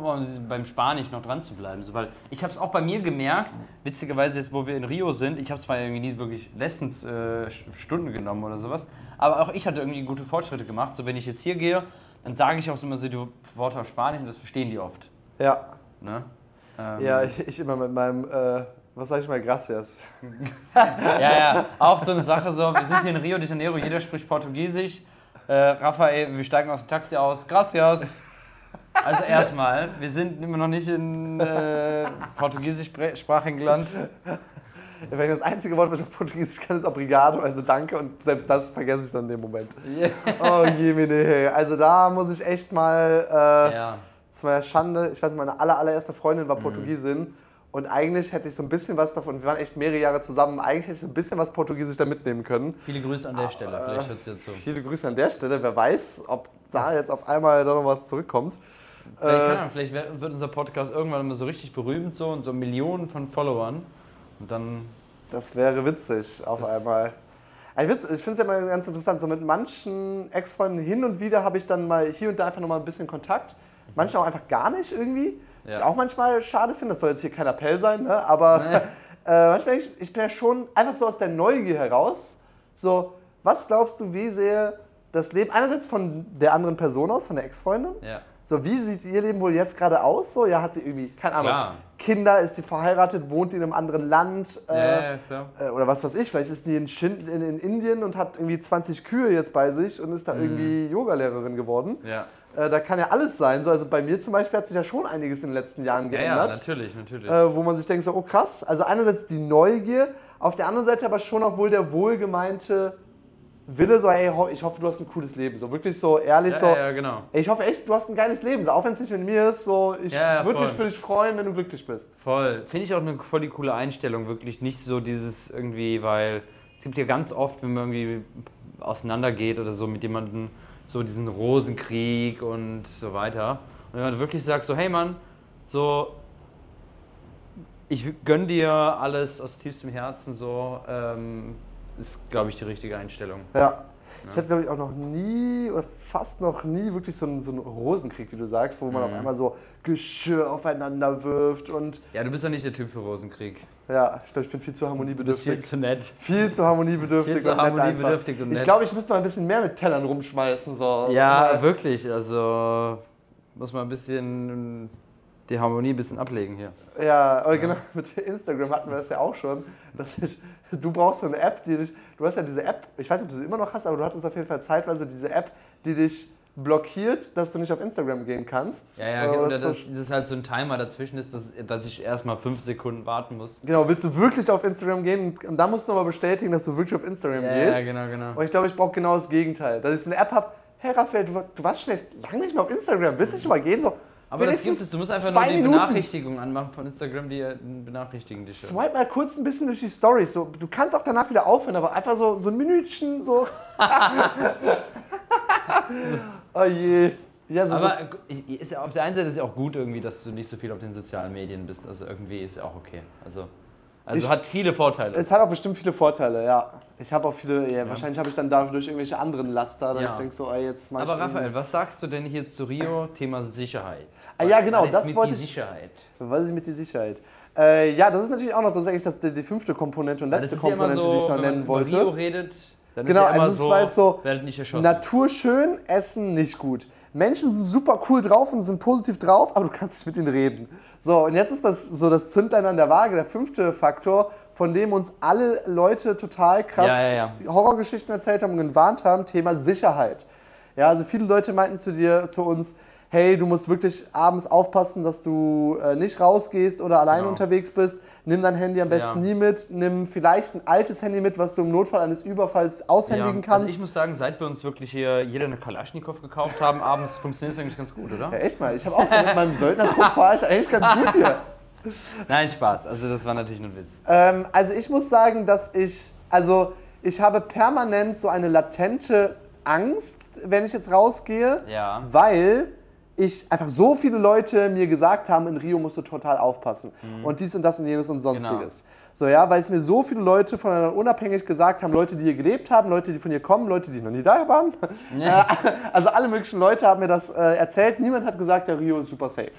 beim Spanisch noch dran zu bleiben. So, weil ich habe es auch bei mir gemerkt, witzigerweise jetzt, wo wir in Rio sind, ich habe zwar irgendwie nie wirklich Lessons äh, Stunden genommen oder sowas, aber auch ich hatte irgendwie gute Fortschritte gemacht. So wenn ich jetzt hier gehe, dann sage ich auch so immer so die Worte auf Spanisch und das verstehen die oft. Ja, Ne? Ähm, ja ich, ich immer mit meinem, äh, was sage ich mal, Gracias. Ja, ja, auch so eine Sache so, wir sind hier in Rio de Janeiro, jeder spricht Portugiesisch. Äh, Raphael, wir steigen aus dem Taxi aus. Gracias. Also erstmal, wir sind immer noch nicht in äh, portugiesischsprachigen Land. Wenn ich das einzige Wort, was ich auf Portugiesisch kann, ist Obrigado, also danke und selbst das vergesse ich dann in dem Moment. Oh je, meine. Also da muss ich echt mal äh, Ja. zu meiner Schande, ich weiß nicht, meine aller, allererste Freundin Mhm. war Portugiesin. Und eigentlich hätte ich so ein bisschen was davon, wir waren echt mehrere Jahre zusammen, eigentlich hätte ich so ein bisschen was Portugiesisch da mitnehmen können. Viele Grüße an der Stelle, vielleicht hört sie dazu. Viele Grüße an der Stelle. Wer weiß, ob da jetzt auf einmal da noch was zurückkommt. Vielleicht, Äh, Ahnung, vielleicht wird unser Podcast irgendwann mal so richtig berühmt so und so Millionen von Followern. Und dann. Das wäre witzig auf einmal. Ich, ich finde es ja immer ganz interessant, so mit manchen Ex-Freunden hin und wieder habe ich dann mal hier und da einfach nochmal ein bisschen Kontakt. Manche auch einfach gar nicht irgendwie. Was ich Ja. auch manchmal schade finde, das soll jetzt hier kein Appell sein, ne? aber Nee. äh, manchmal, ich, ich bin ja schon einfach so aus der Neugier heraus, so, was glaubst du, wie sehr das Leben, einerseits von der anderen Person aus, von der Ex-Freundin, Ja. So, wie sieht ihr Leben wohl jetzt gerade aus? So, ja, hat sie irgendwie, keine Ahnung, Klar. Kinder, ist sie verheiratet, wohnt die in einem anderen Land? Ja, Äh, ja, klar. äh, oder was weiß ich, vielleicht ist die in, Shin, in, in Indien und hat irgendwie 20 Kühe jetzt bei sich und ist da irgendwie Yogalehrerin geworden. Ja. Äh, da kann ja alles sein. So, also bei mir zum Beispiel hat sich ja schon einiges in den letzten Jahren Ja, ja, geändert. natürlich, natürlich. äh, wo man sich denkt, so, oh krass. Also einerseits die Neugier, auf der anderen Seite aber schon auch wohl der wohlgemeinte Wille, so, hey, ich hoffe, du hast ein cooles Leben. So wirklich so ehrlich, ja, so, ja, ja, genau. ich hoffe echt, du hast ein geiles Leben. So, auch wenn es nicht mit mir ist, so, ich Ja, würde mich für dich freuen, wenn du glücklich bist. Voll. Finde ich auch eine voll die coole Einstellung, wirklich nicht so dieses irgendwie, weil es gibt ja ganz oft, wenn man irgendwie auseinandergeht oder so mit jemandem, so diesen Rosenkrieg und so weiter. Und wenn man wirklich sagt, so, hey Mann, so, ich gönn dir alles aus tiefstem Herzen, so, ähm, ist, glaube ich, die richtige Einstellung. Ja. Ich hatte, glaube ich, auch noch nie oder fast noch nie wirklich so einen, so einen Rosenkrieg, wie du sagst, wo man auf einmal so Geschirr aufeinander wirft und Ja, du bist doch nicht der Typ für Rosenkrieg. ja, ich glaube, ich bin viel zu Du bist harmoniebedürftig. viel zu nett. Viel zu harmoniebedürftig. Viel zu und nett harmoniebedürftig und Ich nett. glaube, ich müsste mal ein bisschen mehr mit Tellern rumschmeißen. So. Ja, wirklich. Also muss man ein bisschen die Harmonie ein bisschen ablegen hier. Ja, oder genau, mit Instagram hatten wir das ja auch schon. Dass ich, du brauchst so eine App, die dich. Du hast ja diese App, ich weiß nicht, ob du sie immer noch hast, aber du hattest auf jeden Fall zeitweise diese App, die dich blockiert, dass du nicht auf Instagram gehen kannst. Ja, ja, genau. das Das, ist so- das ist halt so ein Timer dazwischen ist, dass, dass ich erstmal fünf Sekunden warten muss. Genau, willst du wirklich auf Instagram gehen? Und da musst du aber bestätigen, dass du wirklich auf Instagram Ja, gehst. ja, genau, genau. Und ich glaube, ich brauche genau das Gegenteil. Dass ich so eine App habe, hey Raphael, du, du warst schon echt lange nicht mehr auf Instagram. Willst du nicht mal gehen? So, Aber das gibt es. Du musst einfach nur die Minuten. Benachrichtigung anmachen von Instagram, die äh, benachrichtigen dich. schon. Swipe mal kurz ein bisschen durch die Stories. So, du kannst auch danach wieder aufhören, aber einfach so, so ein Minütchen, so. oh je. Ja, so, so. Aber ich- ist ja, auf der einen Seite ist es ja auch gut irgendwie, dass du nicht so viel auf den sozialen Medien bist. Also irgendwie ist ja auch okay. Also, also Ich- hat viele Vorteile. Es hat auch bestimmt viele Vorteile, ja. Ich habe auch viele, ja, wahrscheinlich habe ich dann dadurch irgendwelche anderen Laster, dass Ja. ich denke so, ey, jetzt mach Aber Raphael, was sagst du denn hier zu Rio? Thema Sicherheit. Ah, ja, genau, das mit wollte die ich- Sicherheit. Was ist mit der Sicherheit? Äh, ja, das ist natürlich auch noch, das ist eigentlich das, die, die fünfte Komponente und letzte ja Komponente, so, die ich noch wenn man nennen über wollte. Rio redet, dann Genau, ist ja immer also es so, war jetzt so, werdet nicht erschossen. Natur schön, Essen nicht gut. Menschen sind super cool drauf und sind positiv drauf, aber du kannst nicht mit ihnen reden. So, und jetzt ist das so das Zündlein an der Waage, der fünfte Faktor, von dem uns alle Leute total krass Ja, ja, Horrorgeschichten erzählt haben und gewarnt haben, Thema Sicherheit. Ja, also viele Leute meinten zu dir, zu uns, hey, du musst wirklich abends aufpassen, dass du äh, nicht rausgehst oder alleine Genau. unterwegs bist. Nimm dein Handy am besten Ja. nie mit. Nimm vielleicht ein altes Handy mit, was du im Notfall eines Überfalls aushändigen ja, kannst. Also ich muss sagen, seit wir uns wirklich hier jeder eine Kalaschnikow gekauft haben, abends funktioniert es eigentlich ganz gut, oder? Ja, echt mal. Ich habe auch so mit meinem Söldnertrupp fahre ich eigentlich ganz gut hier. Nein, Spaß. Also das war natürlich nur ein Witz. Ähm, also ich muss sagen, dass ich, also ich habe permanent so eine latente Angst, wenn ich jetzt rausgehe, Ja. weil ich einfach so viele Leute mir gesagt haben, in Rio musst du total aufpassen und dies und das und jenes und sonstiges. So ja, weil es mir so viele Leute voneinander unabhängig gesagt haben, Leute, die hier gelebt haben, Leute, die von hier kommen, Leute, die noch nie da waren. Ja. Also alle möglichen Leute haben mir das äh, erzählt. Niemand hat gesagt, der Rio ist super safe.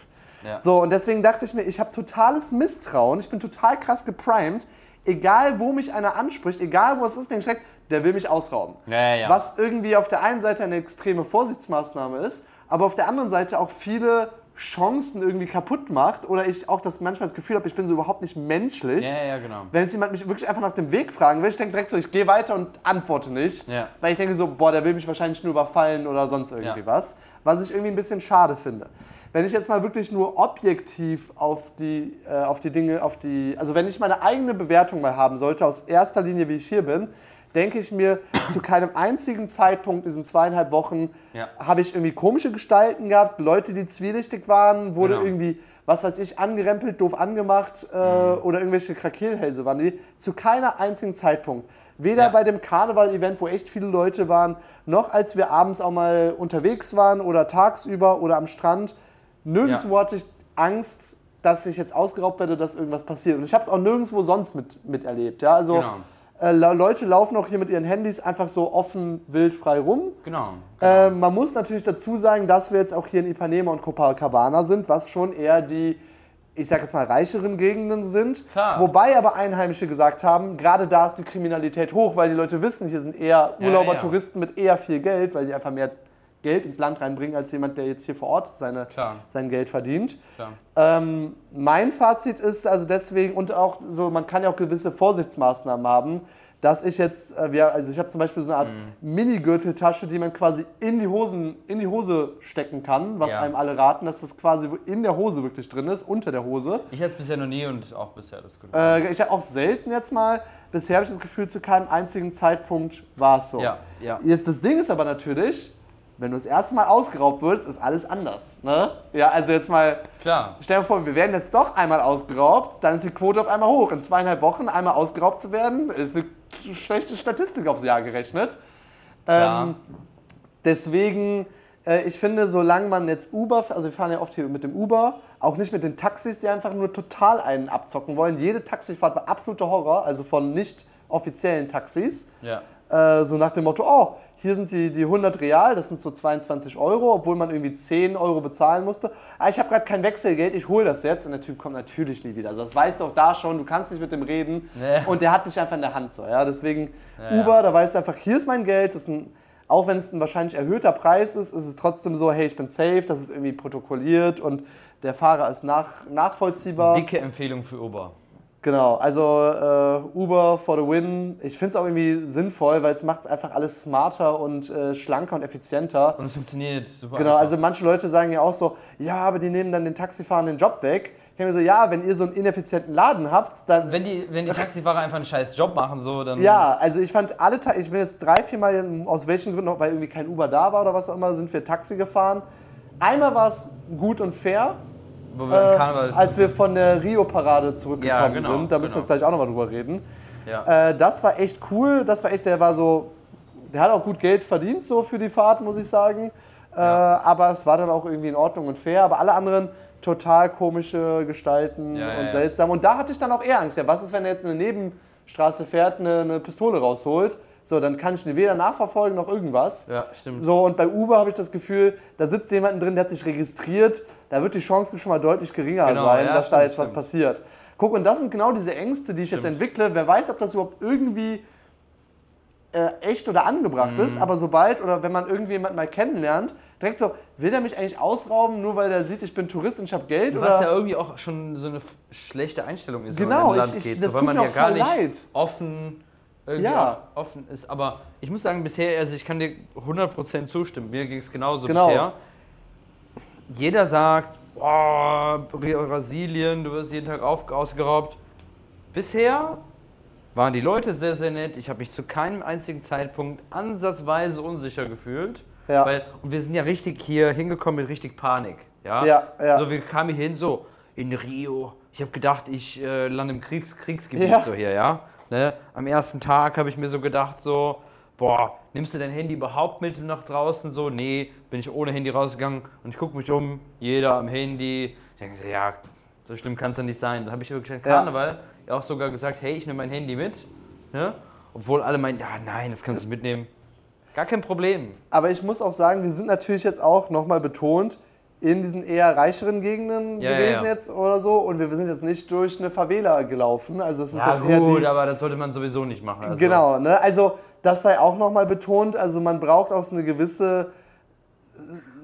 Ja. So, und deswegen dachte ich mir, ich habe totales Misstrauen, ich bin total krass geprimed. Egal, wo mich einer anspricht, egal, wo es ist, denke ich, direkt, der will mich ausrauben. Ja, ja. Was irgendwie auf der einen Seite eine extreme Vorsichtsmaßnahme ist, aber auf der anderen Seite auch viele Chancen irgendwie kaputt macht oder ich auch das manchmal das Gefühl habe, ich bin so überhaupt nicht menschlich. Ja, ja, genau. Wenn jetzt jemand mich wirklich einfach nach dem Weg fragen will, ich denke direkt so, ich gehe weiter und antworte nicht. Ja. Weil ich denke so, boah, der will mich wahrscheinlich nur überfallen oder sonst irgendwie Ja. was. Was ich irgendwie ein bisschen schade finde. Wenn ich jetzt mal wirklich nur objektiv auf die, äh, auf die Dinge, auf die, also wenn ich meine eigene Bewertung mal haben sollte, aus erster Linie, wie ich hier bin, denke ich mir, zu keinem einzigen Zeitpunkt diesen zweieinhalb Wochen Ja. habe ich irgendwie komische Gestalten gehabt, Leute, die zwielichtig waren, wurde Genau. irgendwie, was weiß ich, angerempelt, doof angemacht äh, Mhm. oder irgendwelche Krakelhälse waren die. Zu keiner einzigen Zeitpunkt. Weder Ja. bei dem Karneval-Event, wo echt viele Leute waren, noch als wir abends auch mal unterwegs waren oder tagsüber oder am Strand. Nirgendwo hatte ich Angst, dass ich jetzt ausgeraubt werde, dass irgendwas passiert. Und ich habe es auch nirgendwo sonst mit, miterlebt. Ja? Also Genau. Äh, Le- Leute laufen auch hier mit ihren Handys einfach so offen, wild, frei rum. Genau. Äh, man muss natürlich dazu sagen, dass wir jetzt auch hier in Ipanema und Copacabana sind, was schon eher die, ich sag jetzt mal, reicheren Gegenden sind. Klar. Wobei aber Einheimische gesagt haben, gerade da ist die Kriminalität hoch, weil die Leute wissen, hier sind eher Ja, Urlauber, ja. Touristen mit eher viel Geld, weil die einfach mehr Geld ins Land reinbringen, als jemand, der jetzt hier vor Ort seine, Klar. sein Geld verdient. Ähm, mein Fazit ist also deswegen, und auch so, man kann ja auch gewisse Vorsichtsmaßnahmen haben, dass ich jetzt, äh, wir, also ich habe zum Beispiel so eine Art Mhm. Mini-Gürteltasche, die man quasi in die, Hosen, in die Hose stecken kann, was Ja. einem alle raten, dass das quasi in der Hose wirklich drin ist, unter der Hose. Ich hatte es bisher noch nie und auch bisher das gut. Äh, ich habe auch selten jetzt mal, bisher habe ich das Gefühl, zu keinem einzigen Zeitpunkt war es so. Ja, ja. Jetzt das Ding ist aber natürlich, wenn du das erste Mal ausgeraubt wirst, ist alles anders. Ne? Ja, also jetzt mal, Klar. stell dir vor, wir werden jetzt doch einmal ausgeraubt, dann ist die Quote auf einmal hoch. In zweieinhalb Wochen einmal ausgeraubt zu werden, ist eine schlechte Statistik aufs Jahr gerechnet. Ja. Ähm, deswegen, äh, ich finde, solange man jetzt Uber, also wir fahren ja oft hier mit dem Uber, auch nicht mit den Taxis, die einfach nur total einen abzocken wollen. Jede Taxifahrt war absoluter Horror, also von nicht offiziellen Taxis. Ja. Äh, so nach dem Motto, oh, hier sind die, die 100 Real, das sind so 22 Euro, obwohl man irgendwie 10 Euro bezahlen musste. Ah, ich habe gerade kein Wechselgeld, ich hole das jetzt. Und der Typ kommt natürlich nie wieder. Also das weißt du auch da schon, du kannst nicht mit dem reden. Nee. Und der hat dich einfach in der Hand so. Ja? Deswegen Ja, Uber, ja. da weißt du einfach, hier ist mein Geld. Das ist ein, auch wenn es ein wahrscheinlich erhöhter Preis ist, ist es trotzdem so, hey, ich bin safe, das ist irgendwie protokolliert und der Fahrer ist nach, nachvollziehbar. Dicke Empfehlung für Uber. Genau, also äh, Uber for the win. Ich finde es auch irgendwie sinnvoll, weil es macht es einfach alles smarter und äh, schlanker und effizienter. Und es funktioniert super. Genau, einfach. also manche Leute sagen ja auch so, ja, aber die nehmen dann den Taxifahrern den Job weg. Ich denke mir so, ja, wenn ihr so einen ineffizienten Laden habt, dann... Wenn die, wenn die Taxifahrer einfach einen scheiß Job machen, so, dann. Ja, also ich fand alle, Ta ich bin jetzt drei, vier Mal, aus welchen Gründen, weil irgendwie kein Uber da war oder was auch immer, sind wir Taxi gefahren. Einmal war es gut und fair, Wo wir äh, Karneval. als wir von der Rio-Parade zurückgekommen Ja, genau, sind. Da müssen wir genau. jetzt gleich auch nochmal drüber reden. ja. Äh, das war echt cool. Das war echt, der war so, der hat auch gut Geld verdient so für die Fahrt, muss ich sagen. Äh, aber es war dann auch irgendwie in Ordnung und fair. Aber alle anderen total komische Gestalten Ja, und seltsam. Und da hatte ich dann auch eher Angst. Ja, was ist, wenn er jetzt in eine Nebenstraße fährt, eine, eine Pistole rausholt? So, dann kann ich weder nachverfolgen noch irgendwas. ja, stimmt. So, und bei Uber habe ich das Gefühl, da sitzt jemand drin, der hat sich registriert. Da wird die Chance schon mal deutlich geringer Genau, sein, ja, dass da stimmt, jetzt was stimmt. passiert. Guck, und das sind genau diese Ängste, die ich jetzt Stimmt. entwickle. Wer weiß, ob das überhaupt irgendwie äh, echt oder angebracht Mhm. ist, aber sobald oder wenn man irgendwie jemanden mal kennenlernt, direkt so, will der mich eigentlich ausrauben, nur weil der sieht, ich bin Tourist und ich habe Geld? Was Oder? ja irgendwie auch schon so eine schlechte Einstellung ist, Genau, wenn man in ein ich- Land ich- geht. das so, weil man mir ja auch gar nicht leid. offen, irgendwie Ja. offen ist. Aber ich muss sagen, bisher, also ich kann dir 100% zustimmen. Mir ging es genauso Genau. bisher. Jeder sagt, boah, Brasilien, du wirst jeden Tag auf, ausgeraubt. Bisher waren die Leute sehr, sehr nett. Ich habe mich zu keinem einzigen Zeitpunkt ansatzweise unsicher gefühlt. Ja. Weil, und wir sind ja richtig hier hingekommen mit richtig Panik. Ja, Ja, ja. So, wir kamen hier hin so in Rio. Ich habe gedacht, ich äh, lande im Kriegs Kriegsgebiet Ja. so hier, ja. Ne? Am ersten Tag habe ich mir so gedacht, so, boah, nimmst du dein Handy überhaupt mit nach draußen? So, nee, bin ich ohne Handy rausgegangen und ich gucke mich um, jeder am Handy. Ich denke so, ja, so schlimm kann es ja nicht sein. Dann habe ich wirklich an Ja. Karneval auch sogar gesagt, hey, ich nehme mein Handy mit. Ne? Obwohl alle meinen, ja, nein, das kannst du nicht mitnehmen. Gar kein Problem. Aber ich muss auch sagen, wir sind natürlich jetzt auch nochmal betont in diesen eher reicheren Gegenden Ja, ja, gewesen ja. jetzt oder so und wir sind jetzt nicht durch eine Favela gelaufen. Also es ist Ja, jetzt eher gut, die, aber das sollte man sowieso nicht machen. Also, Genau, ne? also das sei auch nochmal betont. Also man braucht auch so eine gewisse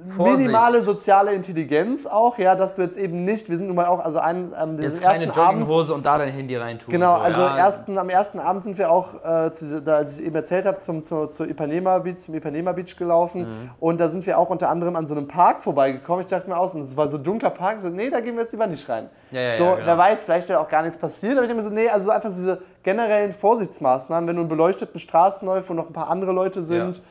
Vorsicht. minimale soziale Intelligenz auch, ja, dass du jetzt eben nicht, wir sind nun mal auch, also einen, ähm, den Jetzt keine ersten Abend, Jogginghose und da dein Handy reintun. Genau, so, also ja. ersten, am ersten Abend sind wir auch, äh, zu, da, als ich eben erzählt habe, zum, zur, zur Ipanema Beach, zum Ipanema Beach gelaufen. Mhm. Und da sind wir auch unter anderem an so einem Park vorbeigekommen. Ich dachte mir aus, und es war so ein dunkler Park. So, nee, da gehen wir jetzt lieber nicht rein. Ja, ja, so, ja, genau. wer weiß, vielleicht wäre auch gar nichts passiert. Aber ich dachte mir so, nee, also einfach diese generellen Vorsichtsmaßnahmen, wenn du in beleuchteten Straßen läufst, wo noch ein paar andere Leute sind. Äh,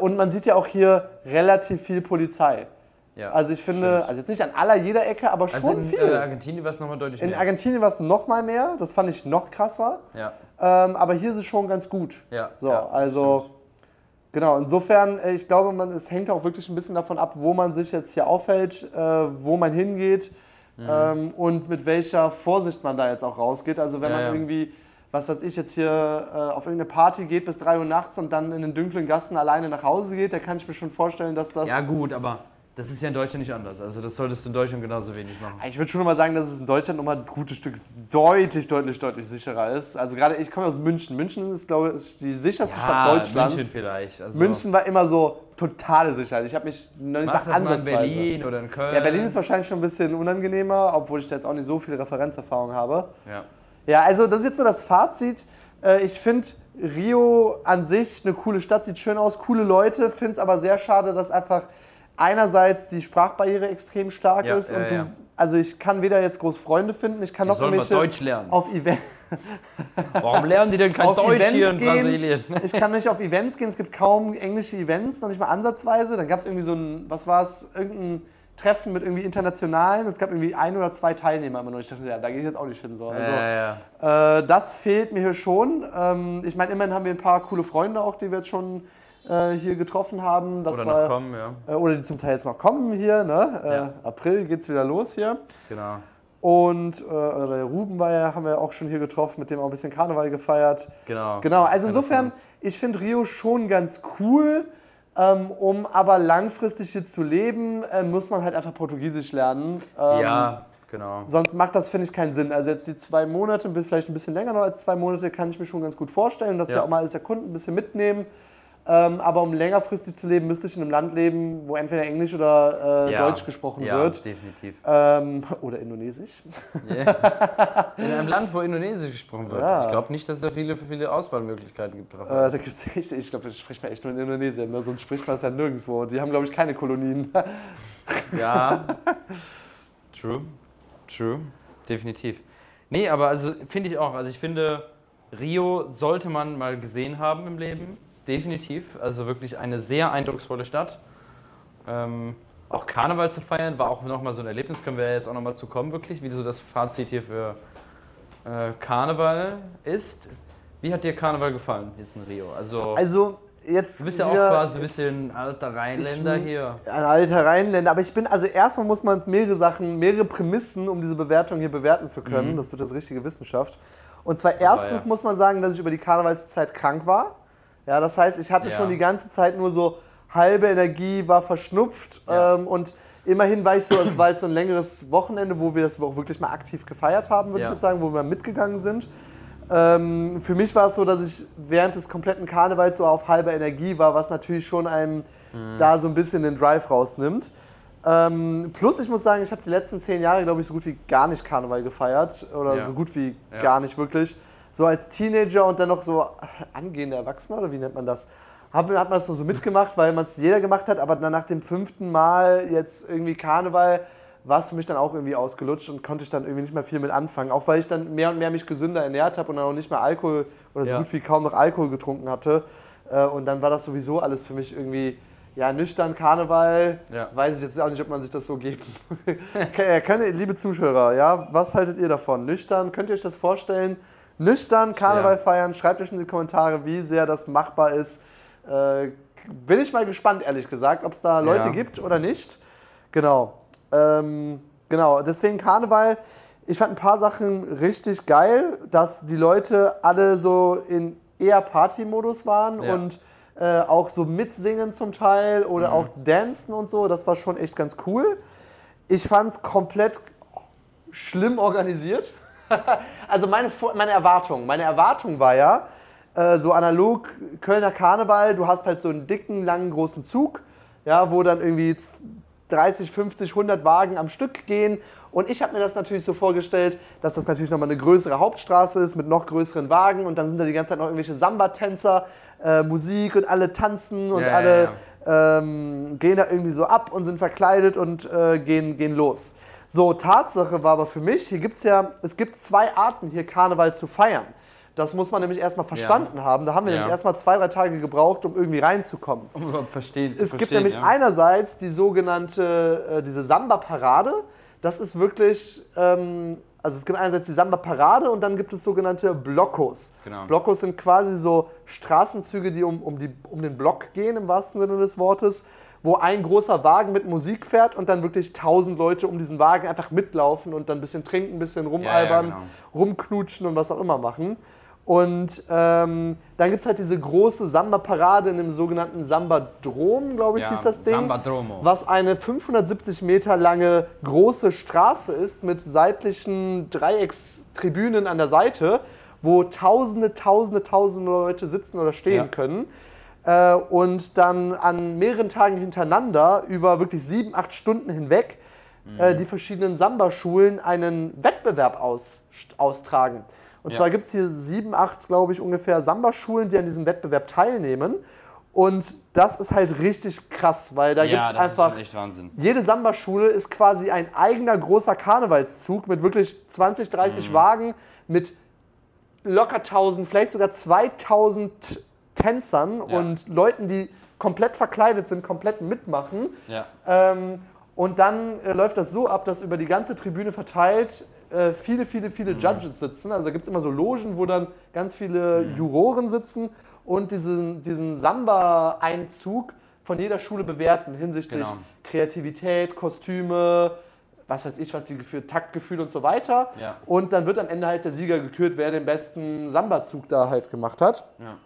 und man sieht ja auch hier relativ viel Polizei. Ja, Also ich finde, stimmt. also jetzt nicht an aller jeder Ecke, aber schon Also in viel. äh, Argentinien war es nochmal deutlich in mehr. Argentinien war es noch mal mehr, das fand ich noch krasser. ja, Ähm, aber hier ist es schon ganz gut. ja. So, ja, also stimmt. genau, insofern, äh, ich glaube, man, es hängt auch wirklich ein bisschen davon ab, wo man sich jetzt hier aufhält, äh, wo man hingeht Mhm. ähm, und mit welcher Vorsicht man da jetzt auch rausgeht. Also wenn Ja, man irgendwie, was weiß ich, jetzt hier äh, auf irgendeine Party geht bis 3 Uhr nachts und dann in den dunklen Gassen alleine nach Hause geht, da kann ich mir schon vorstellen, dass das... Ja, gut, aber das ist ja in Deutschland nicht anders. Also, das solltest du in Deutschland genauso wenig machen. Ich würde schon mal sagen, dass es in Deutschland nochmal ein gutes Stück deutlich, deutlich, deutlich sicherer ist. Also gerade ich komme aus München. München ist, glaube ich, die sicherste Stadt Deutschlands. München vielleicht. Also, München war immer so totale Sicherheit. Ich habe mich noch nicht Mach mal das mal in. Berlin oder in Köln. Ja, Berlin ist wahrscheinlich schon ein bisschen unangenehmer, obwohl ich da jetzt auch nicht so viel Referenzerfahrung habe. Ja. Ja, also das ist jetzt so das Fazit. Äh, Ich finde Rio an sich eine coole Stadt, sieht schön aus, coole Leute, finde es aber sehr schade, dass einfach einerseits die Sprachbarriere extrem stark Ja, ist ja, und du, ja. also ich kann weder jetzt groß Freunde finden, ich kann noch irgendwelche Deutsch lernen. auf Event Warum lernen die denn kein Deutsch Events hier in gehen. Brasilien? Ich kann nicht auf Events gehen, es gibt kaum englische Events, noch nicht mal ansatzweise. Dann gab es irgendwie so ein, was war es, irgendein Treffen mit irgendwie internationalen. Es gab irgendwie ein oder zwei Teilnehmer immer nur. Ich dachte, ja, da gehe ich jetzt auch nicht hin. So. Also, ja, ja. äh, das fehlt mir hier schon. Ähm, ich meine, immerhin haben wir ein paar coole Freunde auch, die wir jetzt schon äh, hier getroffen haben. Das Oder war, noch kommen, ja. Äh, oder die zum Teil jetzt noch kommen hier. Ne? Äh. April geht es wieder los hier. Genau. Und äh, Ruben war ja, haben wir auch schon hier getroffen, mit dem auch ein bisschen Karneval gefeiert. Genau. Genau, also insofern, ich finde Rio schon ganz cool. Ähm, um aber langfristig hier zu leben, äh, muss man halt einfach Portugiesisch lernen. Ähm, Ja, genau. Sonst macht das, finde ich, keinen Sinn. Also jetzt die zwei Monate, bis vielleicht ein bisschen länger noch als zwei Monate, kann ich mir schon ganz gut vorstellen, dass Ja. wir auch mal als Erkunden ein bisschen mitnehmen. Ähm, aber um längerfristig zu leben, müsste ich in einem Land leben, wo entweder Englisch oder äh, ja. Deutsch gesprochen ja, wird. definitiv. Ähm, oder Indonesisch. In einem Land, wo Indonesisch gesprochen wird. Ja. Ich glaube nicht, dass es da viele, viele Auswahlmöglichkeiten gibt. Äh, da gibt's echt, ich glaube, das spricht man echt nur in Indonesien, ne? sonst spricht man es ja nirgendwo. Die haben, glaube ich, keine Kolonien. Ja. True. True. Definitiv. Nee, aber also finde ich auch. Also ich finde, Rio sollte man mal gesehen haben im Leben. Definitiv. Also wirklich eine sehr eindrucksvolle Stadt. Ähm, auch Karneval zu feiern war auch nochmal so ein Erlebnis. Können wir ja jetzt auch nochmal zu kommen, wirklich, wie so das Fazit hier für äh, Karneval ist. Wie hat dir Karneval gefallen jetzt in Rio? Also, Also jetzt. du bist ja auch quasi ein bisschen alter Rheinländer Ich- hier. Ein alter Rheinländer. Aber ich bin, also erstmal muss man mehrere Sachen, mehrere Prämissen, um diese Bewertung hier bewerten zu können. Das wird jetzt richtige Wissenschaft. Und zwar erstens ja. muss man sagen, dass ich über die Karnevalszeit krank war. Ja, das heißt, ich hatte Ja. schon die ganze Zeit nur so halbe Energie, war verschnupft. Ja. Ähm, und immerhin war ich so, es war jetzt so ein längeres Wochenende, wo wir das auch wirklich mal aktiv gefeiert haben, würde Ja. ich jetzt sagen, wo wir mitgegangen sind. Ähm, für mich war es so, dass ich während des kompletten Karnevals so auf halber Energie war, was natürlich schon einem Mhm. da so ein bisschen den Drive rausnimmt. Ähm, plus, ich muss sagen, ich habe die letzten zehn Jahre, glaube ich, so gut wie gar nicht Karneval gefeiert. Oder so gut wie gar nicht wirklich. So als Teenager und dann noch so angehende Erwachsener, oder wie nennt man das? Hat, hat man das nur so mitgemacht, weil man es jeder gemacht hat, aber dann nach dem fünften Mal jetzt irgendwie Karneval war es für mich dann auch irgendwie ausgelutscht und konnte ich dann irgendwie nicht mehr viel mit anfangen. Auch weil ich dann mehr und mehr mich gesünder ernährt habe und dann auch nicht mehr Alkohol oder so Ja. gut wie kaum noch Alkohol getrunken hatte. Äh, Und dann war das sowieso alles für mich irgendwie, ja, nüchtern, Karneval. Ja. Weiß ich jetzt auch nicht, ob man sich das so gibt. Können, liebe Zuschauer, ja, was haltet ihr davon? Nüchtern, könnt ihr euch das vorstellen? Nüchtern Karneval Schwer. feiern, schreibt euch in die Kommentare, wie sehr das machbar ist. Äh, bin ich mal gespannt, ehrlich gesagt, ob es da Leute Ja. gibt oder nicht. Genau. Ähm, genau, deswegen Karneval. Ich fand ein paar Sachen richtig geil, dass die Leute alle so in eher Party-Modus waren Ja. und äh, auch so mitsingen zum Teil oder Mhm. auch dancen und so. Das war schon echt ganz cool. Ich fand es komplett schlimm organisiert. also meine, meine Erwartung, meine Erwartung war ja, äh, so analog Kölner Karneval, du hast halt so einen dicken, langen, großen Zug, ja, wo dann irgendwie 30, 50, 100 Wagen am Stück gehen. Und ich habe mir das natürlich so vorgestellt, dass das natürlich nochmal eine größere Hauptstraße ist mit noch größeren Wagen und dann sind da die ganze Zeit noch irgendwelche Samba-Tänzer, äh, Musik und alle tanzen und Ja, alle ja, Ähm, gehen da irgendwie so ab und sind verkleidet und äh, gehen, gehen los. So, Tatsache war aber für mich, hier gibt es ja, es gibt zwei Arten, hier Karneval zu feiern. Das muss man nämlich erstmal verstanden haben. Da haben wir Ja. nämlich erstmal zwei, drei Tage gebraucht, um irgendwie reinzukommen. Um überhaupt verstehen, zu Es gibt nämlich ja. einerseits die sogenannte, äh, diese Samba-Parade. Das ist wirklich, ähm, also es gibt einerseits die Samba-Parade und dann gibt es sogenannte Blockos. Genau. Blockos sind quasi so Straßenzüge, die um, um, die, um den Block gehen, im wahrsten Sinne des Wortes, wo ein großer Wagen mit Musik fährt und dann wirklich tausend Leute um diesen Wagen einfach mitlaufen und dann ein bisschen trinken, ein bisschen rumalbern, genau. rumknutschen und was auch immer machen. Und ähm, dann gibt es halt diese große Samba-Parade in dem sogenannten Samba-Drom, glaube ich, Ja, hieß das Ding. Samba-Dromo. Was eine 570 Meter lange große Straße ist mit seitlichen Dreieckstribünen an der Seite, wo tausende, tausende, tausende Leute sitzen oder stehen Ja. können. Äh, und dann an mehreren Tagen hintereinander, über wirklich sieben, acht Stunden hinweg, Mhm. äh, die verschiedenen Samba-Schulen einen Wettbewerb aus, austragen. Und Ja. zwar gibt es hier sieben, acht, glaube ich, ungefähr Samba-Schulen, die an diesem Wettbewerb teilnehmen. Und das ist halt richtig krass, weil da gibt ja, es das einfach. ist echt Wahnsinn. Jede Samba-Schule ist quasi ein eigener großer Karnevalszug mit wirklich 20, 30 Mhm. Wagen, mit locker 1000, vielleicht sogar 2000 Tänzern Ja. und Leuten, die komplett verkleidet sind, komplett mitmachen. Ja. Ähm, und dann äh, läuft das so ab, dass über die ganze Tribüne verteilt äh, viele, viele, viele Judges sitzen. Also da gibt es immer so Logen, wo dann ganz viele Juroren sitzen und diesen, diesen Samba-Einzug von jeder Schule bewerten hinsichtlich Genau. Kreativität, Kostüme, was weiß ich, was die für Taktgefühl und so weiter. Ja. Und dann wird am Ende halt der Sieger gekürt, wer den besten Samba-Zug da halt gemacht hat. Ja.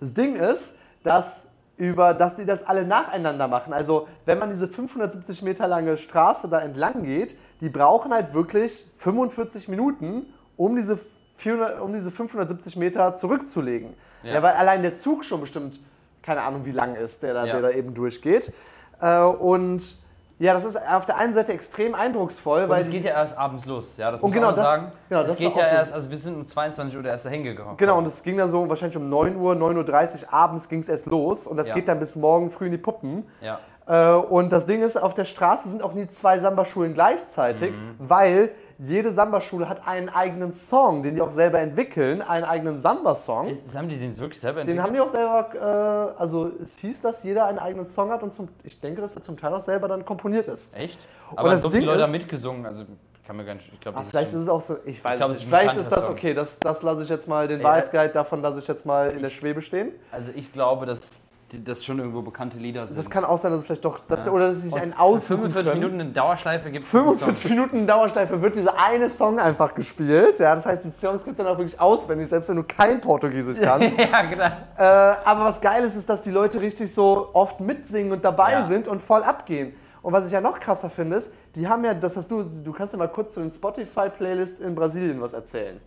Das Ding ist, dass, über, dass die das alle nacheinander machen. Also, wenn man diese 570 Meter lange Straße da entlang geht, die brauchen halt wirklich 45 Minuten, um diese, 400, um diese 570 Meter zurückzulegen. Ja. Ja. weil allein der Zug schon bestimmt, keine Ahnung, wie lang ist, der da, Ja. der da eben durchgeht. Äh, und ja, das ist auf der einen Seite extrem eindrucksvoll, Weil weil es geht ja erst abends los, ja, das Und muss genau man das- sagen. genau, es das geht ja so. erst, also wir sind um 22 Uhr erst da hingekommen. Genau, und es ging dann so wahrscheinlich um 9 Uhr, 9.30 Uhr abends ging es erst los und das Ja. geht dann bis morgen früh in die Puppen. Ja. Äh, und das Ding ist, auf der Straße sind auch nie zwei Samba-Schulen gleichzeitig, Mhm. weil jede Samba-Schule hat einen eigenen Song, den die auch selber entwickeln, einen eigenen Samba-Song. Jetzt haben die den wirklich selber Den entwickelt? haben die auch selber, äh, also es hieß, dass jeder einen eigenen Song hat und zum, ich denke, dass er zum Teil auch selber dann komponiert ist. Echt? Und Aber das so Ding viele Leute ist- mitgesungen, also kann mir gar nicht, ich glaube, vielleicht schon- ist es auch so, ich weiß nicht. es ist ein Vielleicht ist das Song. okay, das, das lasse ich jetzt mal, den. Wahrheitsgehalt davon lasse ich jetzt mal in der Ich- Schwebe stehen. Also ich glaube, dass das schon irgendwo bekannte Lieder sind. Das kann auch sein, dass es vielleicht doch, dass, Ja. oder dass sie sich einen aussuchen 45 können. Minuten in Dauerschleife gibt es 45 Minuten in Dauerschleife wird dieser eine Song einfach gespielt. Ja, das heißt, die Songs kannst du dann auch wirklich auswendig, selbst wenn du kein Portugiesisch kannst. ja, genau. äh, aber was geil ist, ist, dass die Leute richtig so oft mitsingen und dabei Ja. sind und voll abgehen. Und was ich ja noch krasser finde, ist, die haben ja, das hast du, du kannst ja mal kurz zu den Spotify-Playlist in Brasilien was erzählen.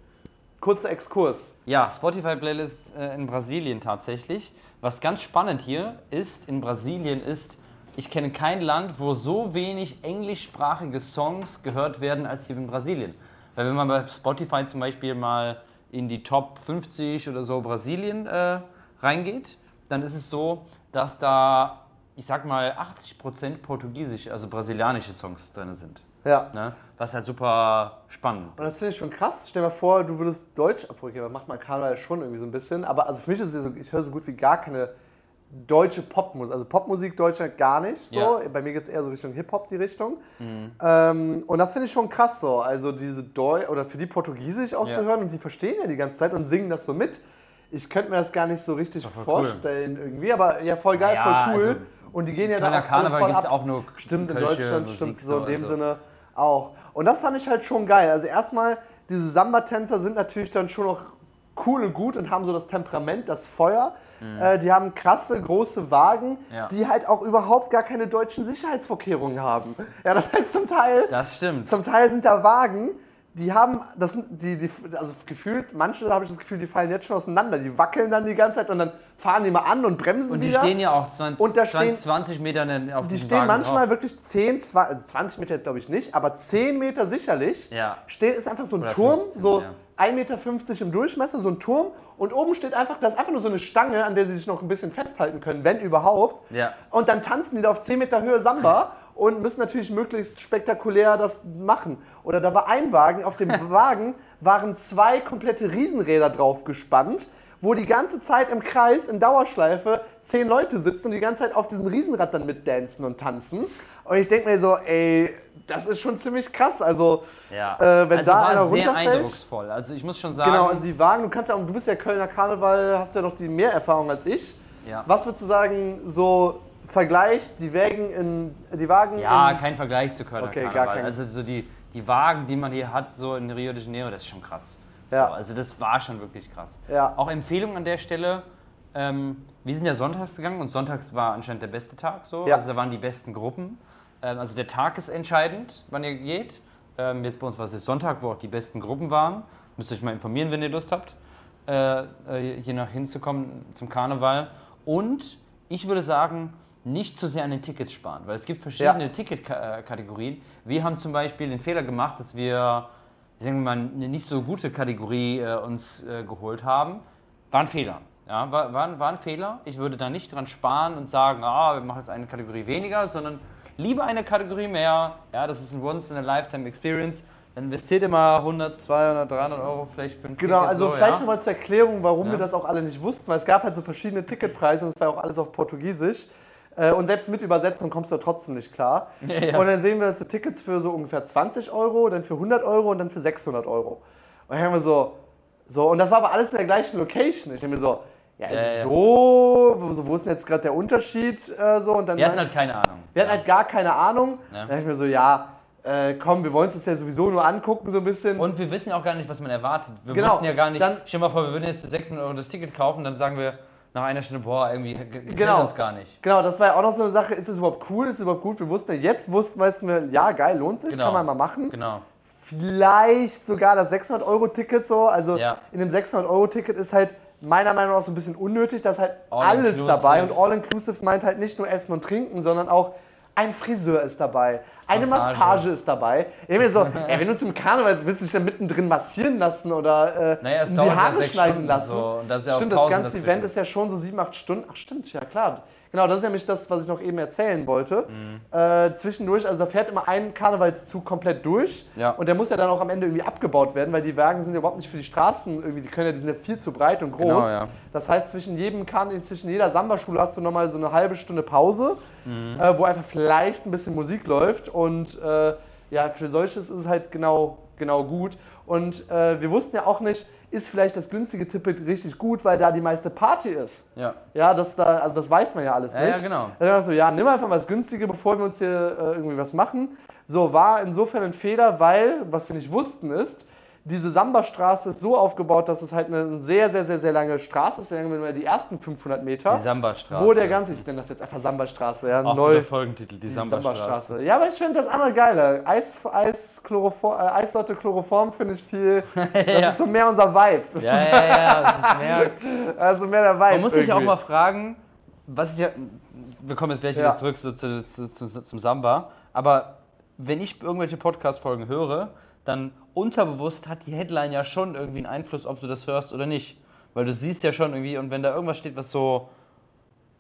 Kurzer Exkurs. Ja, Spotify-Playlist äh, in Brasilien tatsächlich. Was ganz spannend hier ist, in Brasilien ist, ich kenne kein Land, wo so wenig englischsprachige Songs gehört werden als hier in Brasilien. Weil wenn man bei Spotify zum Beispiel mal in die Top 50 oder so Brasilien äh, reingeht, dann ist es so, dass da, ich sag mal, 80% portugiesische, also brasilianische Songs drin sind. Ja. Ne? Was halt super spannend Und das finde ich schon krass. Stell dir mal vor, du würdest Deutsch abrufen. Das macht man Karneval schon irgendwie so ein bisschen. Aber also für mich ist es so, ich höre so gut wie gar keine deutsche Popmusik. Also Popmusik Deutschland gar nicht so. Ja. Bei mir geht es eher so Richtung Hip-Hop, die Richtung. Ähm, und das finde ich schon krass so. Also diese Deu oder für die Portugiesisch auch Ja. zu hören und die verstehen ja die ganze Zeit und singen das so mit. Ich könnte mir das gar nicht so richtig voll cool. vorstellen irgendwie, aber ja, voll geil, Ja, voll cool. also und die gehen ja dann auch Karneval gibt es auch nur Stimmt, in Deutschland Musik stimmt so in dem also. Sinne auch. Und das fand ich halt schon geil. Also erstmal, diese Samba-Tänzer sind natürlich dann schon noch cool und gut und haben so das Temperament, das Feuer. Äh, die haben krasse, große Wagen, Mhm. Ja. die halt auch überhaupt gar keine deutschen Sicherheitsvorkehrungen haben. Ja, das heißt zum Teil, Das stimmt. zum Teil sind da Wagen, die haben, das die, die, also gefühlt, manche habe ich das Gefühl, die fallen jetzt schon auseinander. Die wackeln dann die ganze Zeit und dann fahren die mal an und bremsen Und die wieder. stehen ja auch 20, Und da 20, stehen- 20 Meter auf die stehen Wagen manchmal drauf. wirklich 10, 20, also 20 Meter jetzt glaube ich nicht, aber 10 Meter sicherlich. Ja. Steht, ist einfach so ein Oder Turm, 15, so ja. 1,50 Meter im Durchmesser, so ein Turm. Und oben steht einfach, das ist einfach nur so eine Stange, an der sie sich noch ein bisschen festhalten können, wenn überhaupt. Ja. Und dann tanzen die da auf 10 Meter Höhe Samba und müssen natürlich möglichst spektakulär das machen. Oder da war ein Wagen, auf dem Wagen waren zwei komplette Riesenräder drauf gespannt, wo die ganze Zeit im Kreis in Dauerschleife zehn Leute sitzen und die ganze Zeit auf diesem Riesenrad dann mitdancen und tanzen. Und ich denke mir so, ey, das ist schon ziemlich krass. Also, Ja. äh, wenn also da einer sehr runterfällt. eindrucksvoll. Also ich muss schon sagen, Genau, also die Wagen, du kannst ja auch, du bist ja Kölner Karneval, hast ja noch die mehr Erfahrung als ich. Ja. Was würdest du sagen, so Vergleich, die Wägen in, die Wagen ja, in, kein Vergleich zu Kölner Okay, gar kein- Also so die, die Wagen, die man hier hat, so in Rio de Janeiro, das ist schon krass. Ja. So, also das war schon wirklich krass. Ja. Auch Empfehlung an der Stelle, ähm, wir sind ja sonntags gegangen und sonntags war anscheinend der beste Tag so. Ja. Also da waren die besten Gruppen. Ähm, also der Tag ist entscheidend, wann ihr geht. Ähm, jetzt bei uns war es Sonntag, wo auch die besten Gruppen waren. Müsst ihr euch mal informieren, wenn ihr Lust habt, äh, äh, hier nach hinzukommen zum Karneval. Und ich würde sagen, nicht zu sehr an den Tickets sparen, weil es gibt verschiedene Ja. Ticketkategorien. Wir haben zum Beispiel den Fehler gemacht, dass wir, sagen wir mal, eine nicht so gute Kategorie äh, uns äh, geholt haben. War ein Fehler. Ja, war, war, war ein Fehler. Ich würde da nicht dran sparen und sagen, ah, wir machen jetzt eine Kategorie weniger, sondern lieber eine Kategorie mehr. Ja, das ist ein Once-in-a-Lifetime-Experience. Dann investiert mal 100, 200, 300 Euro vielleicht für ein Genau, Ticket. also so, vielleicht ja. nochmal zur Erklärung, warum Ja. wir das auch alle nicht wussten, weil es gab halt so verschiedene Ticketpreise und es war auch alles auf Portugiesisch. Äh, Und selbst mit Übersetzung kommst du trotzdem nicht klar. Ja, ja. Und dann sehen wir so Tickets für so ungefähr 20 Euro, dann für 100 Euro und dann für 600 Euro. Und dann haben wir so, so, und das war aber alles in der gleichen Location. Ich denke mir so, ja, Ja, ja. so, wo, so, wo ist denn jetzt gerade der Unterschied? Äh, so, und dann Wir hatten halt keine Ahnung. wir hatten halt gar keine Ahnung. Ja. Dann dachte ich mir so, ja, äh, komm, wir wollen uns das ja sowieso nur angucken, so ein bisschen. Und wir wissen auch gar nicht, was man erwartet. Wir Genau, wussten ja gar nicht. dann- stell dir mal vor, wir würden jetzt für 600 Euro das Ticket kaufen, dann sagen wir nach einer Stunde, boah, irgendwie Genau. uns gar nicht. Genau, das war ja auch noch so eine Sache, ist das überhaupt cool, ist das überhaupt gut? Wir wussten ja, jetzt wussten wir, ja geil, lohnt sich, Genau. kann man mal machen. Genau. Vielleicht sogar das 600-Euro-Ticket so, also Ja. in dem 600-Euro-Ticket ist halt meiner Meinung nach so ein bisschen unnötig, da ist halt All alles inclusive. dabei und All-Inclusive meint halt nicht nur Essen und Trinken, sondern auch ein Friseur ist dabei, eine Massage, Massage. ist dabei. Ich mir so, ey, wenn du zum Karneval willst du dich dann mittendrin massieren lassen oder äh, Naja, die Haare schneiden Stunden lassen. so, und da ist ja stimmt, das Pausen ganze dazwischen. Event ist ja schon so sieben, acht Stunden. Ach stimmt, ja klar. Genau, das ist nämlich das, was ich noch eben erzählen wollte. Mhm. Äh, zwischendurch, also da fährt immer ein Karnevalszug komplett durch. Ja. Und der muss ja dann auch am Ende irgendwie abgebaut werden, weil die Wagen sind ja überhaupt nicht für die Straßen irgendwie, die können ja, die sind ja viel zu breit und groß. Genau, ja. Das heißt, zwischen jedem Karneval, zwischen jeder Samba-Schule hast du nochmal so eine halbe Stunde Pause, Mhm. äh, wo einfach vielleicht ein bisschen Musik läuft. Und äh, ja, für solches ist es halt genau, genau gut. Und äh, wir wussten ja auch nicht, ist vielleicht das günstige Ticket richtig gut, weil da die meiste Party ist. Ja. Ja, das da, also das weiß man ja alles Ja, nicht. ja, genau. Dann war so, ja, nimm einfach mal das Günstige, bevor wir uns hier äh, irgendwie was machen. So, war insofern ein Fehler, weil, was wir nicht wussten ist, diese Samba-Straße ist so aufgebaut, dass es halt eine sehr, sehr, sehr, sehr lange Straße ist. Sagen wir mal die ersten 500 Meter. Die Samba-Straße. Wo der ganze, ich nenne das jetzt einfach Samba-Straße, ja, Auch neu. Folgentitel, die die Samba-Straße. Samba-Straße. Ja, aber ich finde das andere geiler. Eis, Eis, Chloroform, äh, Eissorte Chloroform finde ich viel. Das Ja. ist so mehr unser Vibe. Ja, ja, ja, das ist mehr. also mehr der Vibe. Man muss sich auch mal fragen, was ich ja. Wir kommen jetzt gleich Ja. wieder zurück zu, zu, zu, zu, zum Samba, aber wenn ich irgendwelche Podcast-Folgen höre, dann unterbewusst hat die Headline ja schon irgendwie einen Einfluss, ob du das hörst oder nicht. Weil du siehst ja schon irgendwie, und wenn da irgendwas steht, was so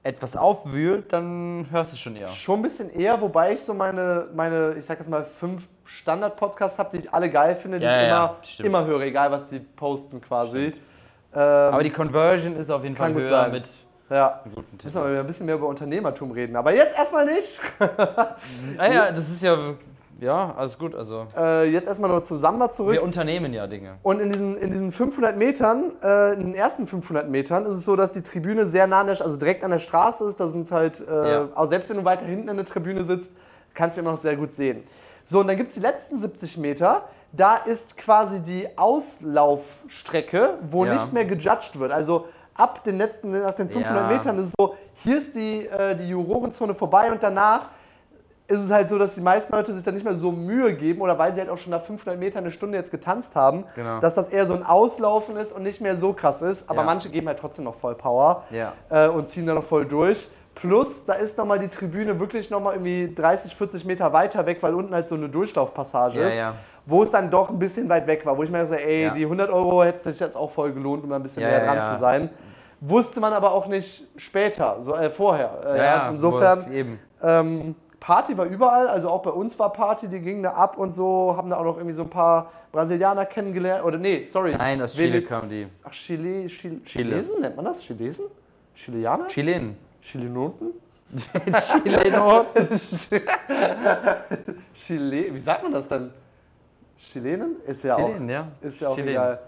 etwas aufwühlt, dann hörst du es schon eher. Schon ein bisschen eher, wobei ich so meine, meine ich sag jetzt mal, fünf Standard-Podcasts habe, die ich alle geil finde, die Ja, ich ja, immer, immer höre, egal was die posten quasi. Ähm, Aber die Conversion ist auf jeden Fall höher sein. mit ja, müssen wir ein bisschen mehr über Unternehmertum reden. Aber jetzt erstmal nicht. Ah ja, das ist ja. Ja, alles gut. Also, Äh, jetzt erstmal nur zu Samba zurück. wir unternehmen ja Dinge. Und in diesen, in diesen 500 Metern, äh, in den ersten 500 Metern, ist es so, dass die Tribüne sehr nah an der, also direkt an der Straße ist. Da sind halt, äh, Ja. auch selbst wenn du weiter hinten in der Tribüne sitzt, kannst du immer noch sehr gut sehen. So, und dann gibt es die letzten 70 Meter. Da ist quasi die Auslaufstrecke, wo Ja. nicht mehr gejudged wird. Also ab den letzten, nach den 500 Ja. Metern ist es so, hier ist die, äh, die Jurorenzone vorbei und danach ist es halt so, dass die meisten Leute sich dann nicht mehr so Mühe geben oder weil sie halt auch schon nach 500 Metern eine Stunde jetzt getanzt haben, Genau. dass das eher so ein Auslaufen ist und nicht mehr so krass ist. Aber Ja. manche geben halt trotzdem noch voll Power Ja. äh, und ziehen da noch voll durch. Plus, da ist nochmal die Tribüne wirklich nochmal irgendwie 30, 40 Meter weiter weg, weil unten halt so eine Durchlaufpassage Ja, ist, wo es dann doch ein bisschen weit weg war, wo ich mir gesagt ey, die 100 Euro hätte sich jetzt auch voll gelohnt, um da ein bisschen näher dran zu sein. Wusste man aber auch nicht später, so, äh, vorher. Äh, insofern, Eben. ähm, Party war überall, also auch bei uns war Party, die gingen da ab und so, haben da auch noch irgendwie so ein paar Brasilianer kennengelernt. Oder nee, sorry. Nein, aus Chile kamen die. Ach, Chile, Chile, Chile. Chilesen, nennt man das? Chilesen? Chilianer? Chilen. Chilenoten? Chileno. Chile, wie sagt man das denn? Chilenen? Ist ja Chilen, auch, ja. ist ja auch Chilen. egal.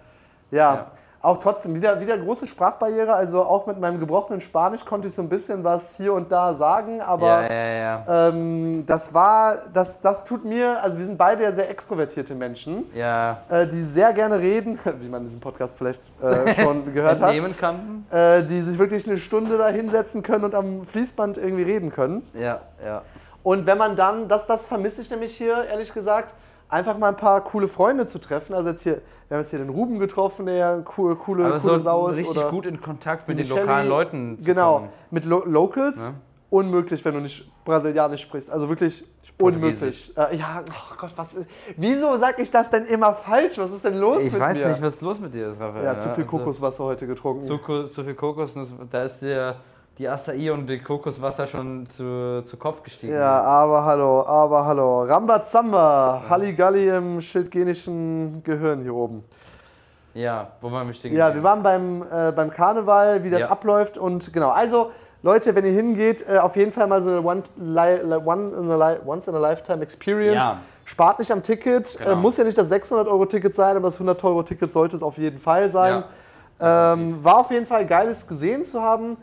Ja, Ja. Auch trotzdem wieder, wieder große Sprachbarriere. Also auch mit meinem gebrochenen Spanisch konnte ich so ein bisschen was hier und da sagen, aber Ja, ja, ja. ähm, das war, das, das tut mir, also wir sind beide ja sehr extrovertierte Menschen, Ja. äh, die sehr gerne reden, wie man in diesem Podcast vielleicht äh, schon gehört hat, kann. äh, die sich wirklich eine Stunde da hinsetzen können und am Fließband irgendwie reden können. Ja, ja. Und wenn man dann, das, das vermisse ich nämlich hier, ehrlich gesagt, einfach mal ein paar coole Freunde zu treffen. Also jetzt hier, wir haben jetzt hier den Ruben getroffen, der ja eine coole, coole, Aber coole so Sau ist. richtig gut in Kontakt mit den Michelle, lokalen Leuten zu Genau, kommen. mit Lo Locals. Ja. Unmöglich, wenn du nicht Brasilianisch sprichst. Also wirklich unmöglich. Äh, ja, oh Gott, was ist. Wieso sag ich das denn immer falsch? Was ist denn los Ich mit weiß mir? nicht, was los mit dir ist, Raphael. ja, zu viel Also, Kokoswasser heute getrunken. Zu, zu viel Kokosnuss. Da ist dir die Acai und die Kokoswasser schon zu, zu Kopf gestiegen. Ja, aber hallo, aber hallo. Rambazamba, Halligalli im schildgenischen Gehirn hier oben. Ja, wo waren wir stehen? Ja, wir waren beim, äh, beim Karneval, wie das Ja. abläuft und genau. Also, Leute, wenn ihr hingeht, äh, auf jeden Fall mal so eine one, in a Once in a Lifetime Experience. Ja. Spart nicht am Ticket. Genau. Äh, muss ja nicht das 600-Euro-Ticket sein, aber das 100-Euro-Ticket sollte es auf jeden Fall sein. Ähm, war auf jeden Fall geiles gesehen zu haben.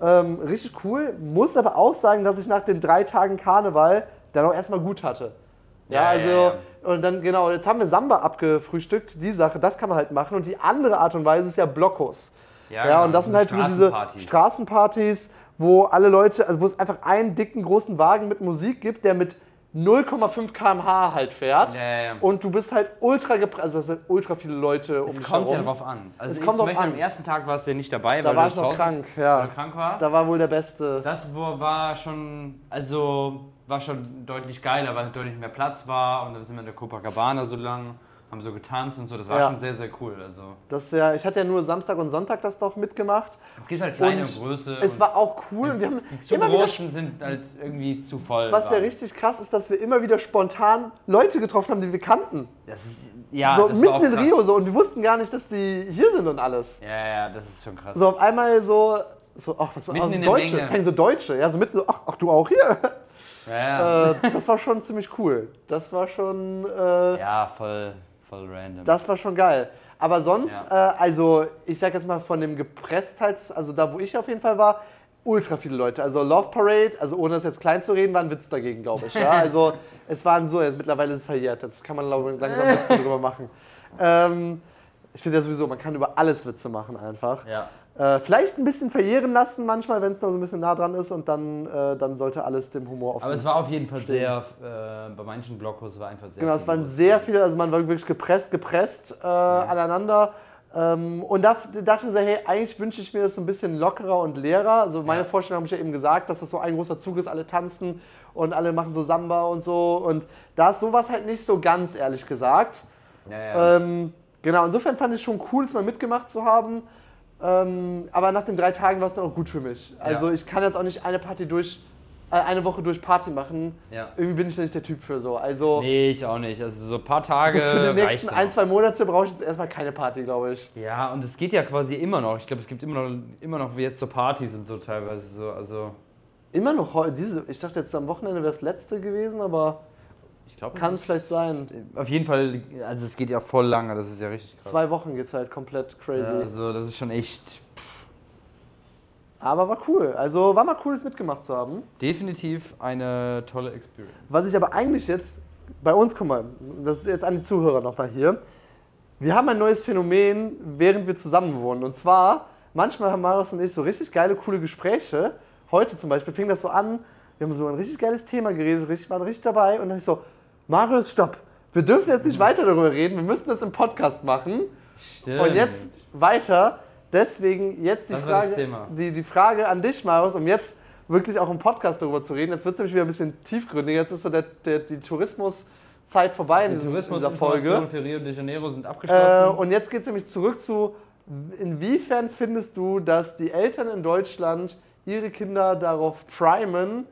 Ähm, richtig cool. Muss aber auch sagen, dass ich nach den drei Tagen Karneval dann auch erstmal gut hatte. Ja, Ja, also, ja, ja. und dann, genau, jetzt haben wir Samba abgefrühstückt, die Sache, das kann man halt machen. Und die andere Art und Weise ist ja Blockos. Ja, genau, und das sind halt so diese Straßenpartys. Straßenpartys, wo alle Leute, also wo es einfach einen dicken, großen Wagen mit Musik gibt, der mit 0,5 km/h halt fährt. Ja, ja, ja. Und du bist halt ultra gepresst, also das sind ultra viele Leute um Es dich kommt ja herum. drauf an. Also Es ich kommt zum Beispiel an. am ersten Tag warst du ja nicht dabei, Da weil war du ich noch krank, ja. krank warst. Da war wohl der Beste. Das war schon, also war schon deutlich geiler, weil deutlich mehr Platz war und dann sind wir in der Copacabana so lang, haben so getanzt und so. Das war Ja. schon sehr, sehr cool. Also Das ja, ich hatte ja nur Samstag und Sonntag das doch mitgemacht. es gibt halt kleine Und große. Es war auch cool. Wir haben die zu immer wieder großen sind halt irgendwie zu voll. Was ja waren. richtig krass ist, dass wir immer wieder spontan Leute getroffen haben, die wir kannten. Das ist, ja, so das mitten in krass. Rio so und wir wussten gar nicht, dass die hier sind und alles. Ja, ja, das ist schon krass. So auf einmal so, so ach, was war also Deutsche, keine so Deutsche, ja, so mitten so, ach, ach du auch hier. Ja, ja. äh, das war schon ziemlich cool. Das war schon, äh, ja voll, voll random. das war schon geil. Aber sonst, Ja. äh, also ich sag jetzt mal von dem Gepresstheits, also da wo ich auf jeden Fall war, ultra viele Leute. Also Love Parade, also ohne das jetzt klein zu reden, war ein Witz dagegen, glaube ich. Ja? Also es waren so, jetzt mittlerweile ist es verjährt, jetzt kann man glaube ich, langsam Witze drüber machen. Ähm, ich finde ja sowieso, man kann über alles Witze machen einfach. ja. Äh, vielleicht ein bisschen verjähren lassen manchmal, wenn es noch so ein bisschen nah dran ist und dann, äh, dann sollte alles dem Humor offen Aber es war auf jeden Fall sehr, äh, bei manchen Blockos war einfach sehr Genau, es waren sehr viele, also man war wirklich gepresst, gepresst äh, aneinander. Ähm, und da da dachte ich mir so, hey, eigentlich wünsche ich mir das so ein bisschen lockerer und leerer. Also meine Ja. Vorstellung habe ich ja eben gesagt, dass das so ein großer Zug ist, alle tanzen und alle machen so Samba und so. Und da ist sowas halt nicht so ganz, ehrlich gesagt. Ja, ja. Ähm, genau, insofern fand ich schon cool, es mal mitgemacht zu haben. Ähm, aber nach den drei Tagen war es dann auch gut für mich. Also Ja. ich kann jetzt auch nicht eine Party durch, äh, eine Woche durch Party machen. Ja. Irgendwie bin ich da nicht der Typ für so. Also Nee, ich auch nicht. Also so ein paar Tage. also für die nächsten ein, zwei Monate brauche ich jetzt erstmal keine Party, glaube ich. Ja, und es geht ja quasi immer noch. Ich glaube, es gibt immer noch, immer noch wie jetzt so Partys und so teilweise so. Also Immer noch heute, diese, ich dachte jetzt am Wochenende wäre das letzte gewesen, aber ich glaube, kann vielleicht sein. Auf jeden Fall, also es geht ja voll lange. Das ist ja richtig krass. Zwei Wochen geht es halt komplett crazy. Ja, also das ist schon echt Aber war cool. Also war mal cool, es mitgemacht zu haben. definitiv eine tolle Experience. Was ich aber eigentlich jetzt bei uns, guck mal, das ist jetzt an die Zuhörer nochmal hier. Wir haben ein neues Phänomen, während wir zusammen wohnen. Und zwar, manchmal haben Marius und ich so richtig geile, coole Gespräche. Heute zum Beispiel fing das so an, wir haben so ein richtig geiles Thema geredet, richtig, waren richtig dabei. Und dann ich so, Marius, stopp. Wir dürfen jetzt nicht weiter darüber reden, wir müssen das im Podcast machen. Stimmt. Und jetzt weiter. Deswegen jetzt die das Frage, die, die Frage an dich, Marius, um jetzt wirklich auch im Podcast darüber zu reden. Jetzt wird es nämlich wieder ein bisschen tiefgründiger. Jetzt ist so der, der, die Tourismuszeit vorbei in, Die in dieser Tourismusinformationen Folge. für Rio de Janeiro sind Äh, abgeschlossen. und jetzt geht es nämlich zurück zu, inwiefern findest du, dass die Eltern in Deutschland ihre Kinder darauf primen,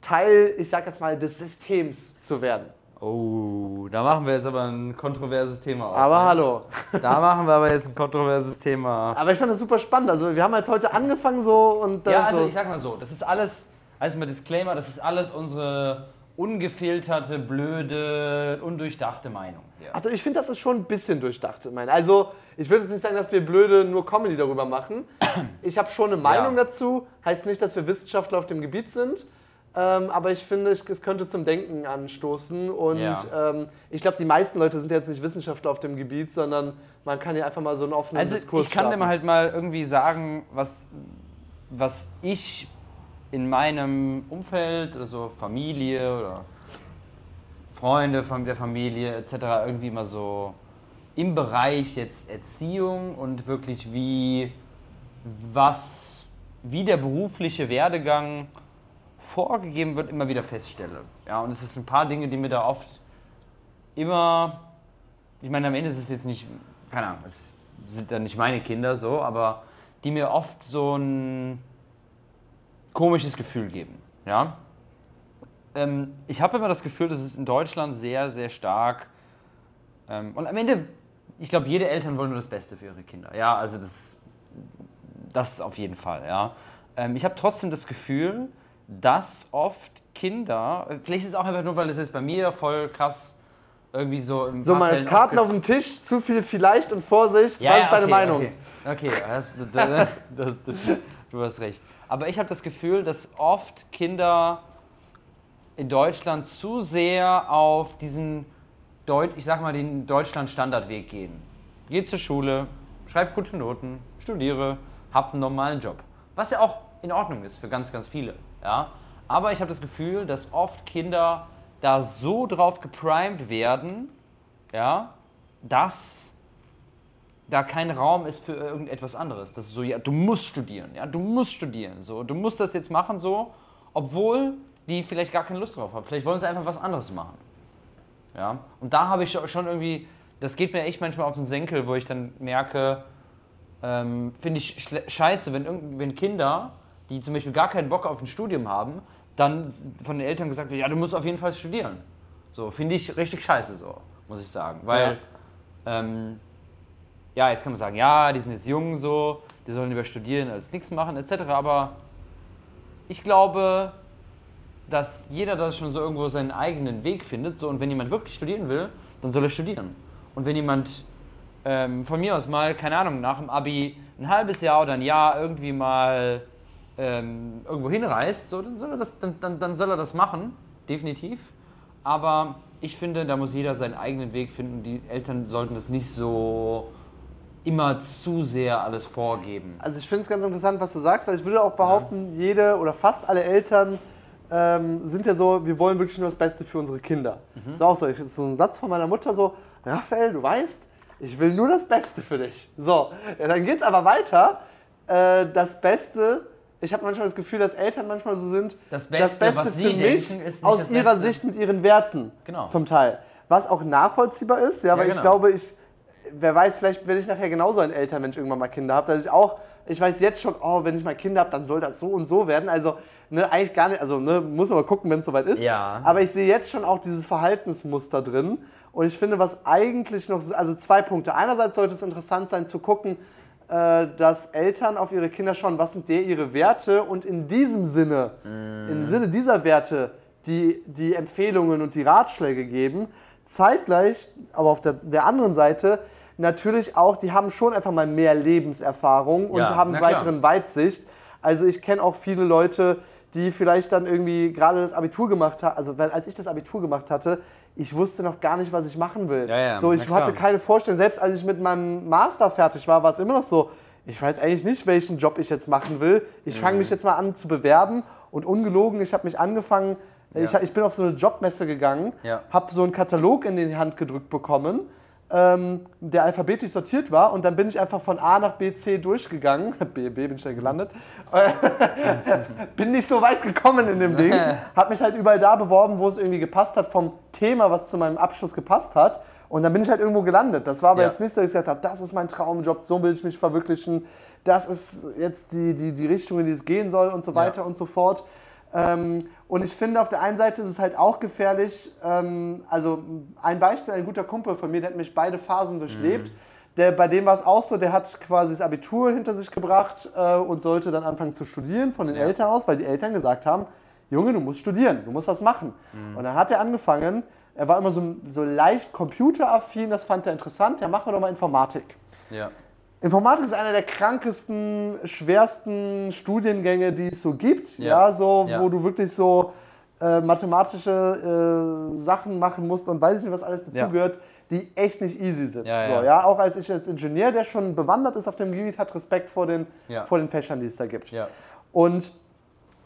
Teil, ich sag jetzt mal, des Systems zu werden? Oh, da machen wir jetzt aber ein kontroverses Thema auf. Aber hallo. Da machen wir aber jetzt ein kontroverses Thema. Aber ich fand das super spannend. Also wir haben halt heute angefangen so und Ja, also so. ich sag mal so, das ist alles, also mal Disclaimer, das ist alles unsere ungefilterte, blöde, undurchdachte Meinung hier. Also ich finde, das ist schon ein bisschen durchdacht. Also ich würde jetzt nicht sagen, dass wir blöde nur Comedy darüber machen. Ich habe schon eine Meinung Ja. dazu. Heißt nicht, dass wir Wissenschaftler auf dem Gebiet sind. Ähm, aber ich finde, ich- es könnte zum Denken anstoßen. Und Ja. ähm, ich glaube, die meisten Leute sind jetzt nicht Wissenschaftler auf dem Gebiet, sondern man kann ja einfach mal so einen offenen Also Diskurs ich kann starten. dir halt mal irgendwie sagen, was, was ich in meinem Umfeld, also Familie oder Freunde von der Familie etc. irgendwie mal so im Bereich jetzt Erziehung und wirklich wie was wie der berufliche Werdegang vorgegeben wird, immer wieder feststelle. Ja, und es ist ein paar Dinge, die mir da oft immer ich meine, am Ende ist es jetzt nicht, keine Ahnung, es sind dann nicht meine Kinder so, aber die mir oft so ein komisches Gefühl geben. Ja? Ähm, ich habe immer das Gefühl, dass es in Deutschland sehr, sehr stark ähm, und am Ende, ich glaube, jede Eltern wollen nur das Beste für ihre Kinder. Ja, also das, das auf jeden Fall. Ja. Ähm, ich habe trotzdem das Gefühl, dass oft Kinder, vielleicht ist es auch einfach nur, weil es jetzt bei mir voll krass irgendwie so im So, mal das Karten auf dem Tisch, zu viel vielleicht und Vorsicht. Was ist deine okay, Meinung? Okay, okay. Das, das, das, das, du hast recht. Aber ich habe das Gefühl, dass oft Kinder in Deutschland zu sehr auf diesen, Deut ich sag mal, den Deutschland-Standardweg gehen. Geh zur Schule, schreib gute Noten, studiere, hab einen normalen Job. Was ja auch in Ordnung ist für ganz, ganz viele. Ja? Aber ich habe das Gefühl, dass oft Kinder da so drauf geprimed werden, ja, dass da kein Raum ist für irgendetwas anderes. Das ist so, ja, du musst studieren, ja, du musst studieren, so, du musst das jetzt machen, so, obwohl die vielleicht gar keine Lust drauf haben. Vielleicht wollen sie einfach was anderes machen. Ja, und da habe ich scho- schon irgendwie, das geht mir echt manchmal auf den Senkel, wo ich dann merke, ähm, finde ich scheiße, wenn, wenn Kinder, die zum Beispiel gar keinen Bock auf ein Studium haben, dann von den Eltern gesagt wird, ja, du musst auf jeden Fall studieren. So, finde ich richtig scheiße so, muss ich sagen. Weil, ähm, ja, jetzt kann man sagen, ja, die sind jetzt jung so, die sollen lieber studieren als nichts machen, etc. Aber ich glaube, dass jeder da schon so irgendwo seinen eigenen Weg findet. So, und wenn jemand wirklich studieren will, dann soll er studieren. Und wenn jemand ähm, von mir aus mal, keine Ahnung, nach dem Abi ein halbes Jahr oder ein Jahr irgendwie mal ähm, irgendwo hinreist, so, dann, soll er das, dann, dann, dann soll er das machen, definitiv. Aber ich finde, da muss jeder seinen eigenen Weg finden. Die Eltern sollten das nicht so immer zu sehr alles vorgeben. Also ich finde es ganz interessant, was du sagst, weil ich würde auch behaupten, jede oder fast alle Eltern ähm, sind ja so, wir wollen wirklich nur das Beste für unsere Kinder. Mhm. Das ist auch so, ich, so ein Satz von meiner Mutter so, Raphael, du weißt, ich will nur das Beste für dich. So, ja, dann geht es aber weiter. Äh, das Beste, ich habe manchmal das Gefühl, dass Eltern manchmal so sind, Das Beste, was sie für mich aus das ihrer Beste. Sicht mit ihren Werten Genau. zum Teil. Was auch nachvollziehbar ist, ja, weil ich genau. glaube, ich, wer weiß, vielleicht werde ich nachher genauso ein Elternmensch irgendwann mal Kinder habe, dass ich auch, ich weiß jetzt schon, oh, wenn ich mal Kinder habe, dann soll das so und so werden. Also, ne, eigentlich gar nicht, also, ne, muss man mal gucken, wenn es soweit ist. Ja. Aber ich sehe jetzt schon auch dieses Verhaltensmuster drin. Und ich finde, was eigentlich noch, also zwei Punkte. Einerseits sollte es interessant sein zu gucken, dass Eltern auf ihre Kinder schauen, was sind der ihre Werte und in diesem Sinne, im Sinne dieser Werte, die, die Empfehlungen und die Ratschläge geben. Zeitgleich, aber auf der, der anderen Seite, natürlich auch, die haben schon einfach mal mehr Lebenserfahrung und Ja, haben weiteren Weitsicht. Also ich kenne auch viele Leute, die vielleicht dann irgendwie gerade das Abitur gemacht haben. Also weil, als ich das Abitur gemacht hatte, ich wusste noch gar nicht, was ich machen will. Ja, ja, so, ich hatte keine Vorstellung. Selbst als ich mit meinem Master fertig war, war es immer noch so, ich weiß eigentlich nicht, welchen Job ich jetzt machen will. Ich fange mich jetzt mal an zu bewerben und ungelogen, ich habe mich angefangen, ich, Ja. ich bin auf so eine Jobmesse gegangen, habe so einen Katalog in die Hand gedrückt bekommen, der alphabetisch sortiert war und dann bin ich einfach von A nach B, C durchgegangen. B, B bin ich da gelandet. bin nicht so weit gekommen in dem Ding. Habe mich halt überall da beworben, wo es irgendwie gepasst hat vom Thema, was zu meinem Abschluss gepasst hat. Und dann bin ich halt irgendwo gelandet. Das war aber Ja. jetzt nicht so, dass ich gesagt habe, das ist mein Traumjob, so will ich mich verwirklichen. Das ist jetzt die, die, die Richtung, in die es gehen soll und so weiter und so fort. Ähm, und ich finde, auf der einen Seite ist es halt auch gefährlich. Ähm, also ein Beispiel, ein guter Kumpel von mir, der hat mich beide Phasen durchlebt. Der, bei dem war es auch so, der hat quasi das Abitur hinter sich gebracht äh, und sollte dann anfangen zu studieren von den Ja. Eltern aus, weil die Eltern gesagt haben, Junge, du musst studieren, du musst was machen. Und dann hat er angefangen, er war immer so, so leicht computeraffin, das fand er interessant, ja, machen wir doch mal Informatik. Ja. Informatik ist einer der krankesten, schwersten Studiengänge, die es so gibt. Ja. Ja, so, Ja. wo du wirklich so äh, mathematische äh, Sachen machen musst und weiß ich nicht, was alles Ja. dazugehört, die echt nicht easy sind. Ja, so, ja. ja. Auch als ich als Ingenieur, der schon bewandert ist auf dem Gebiet, hat Respekt vor den, Ja. vor den Fächern, die es da gibt. Ja. Und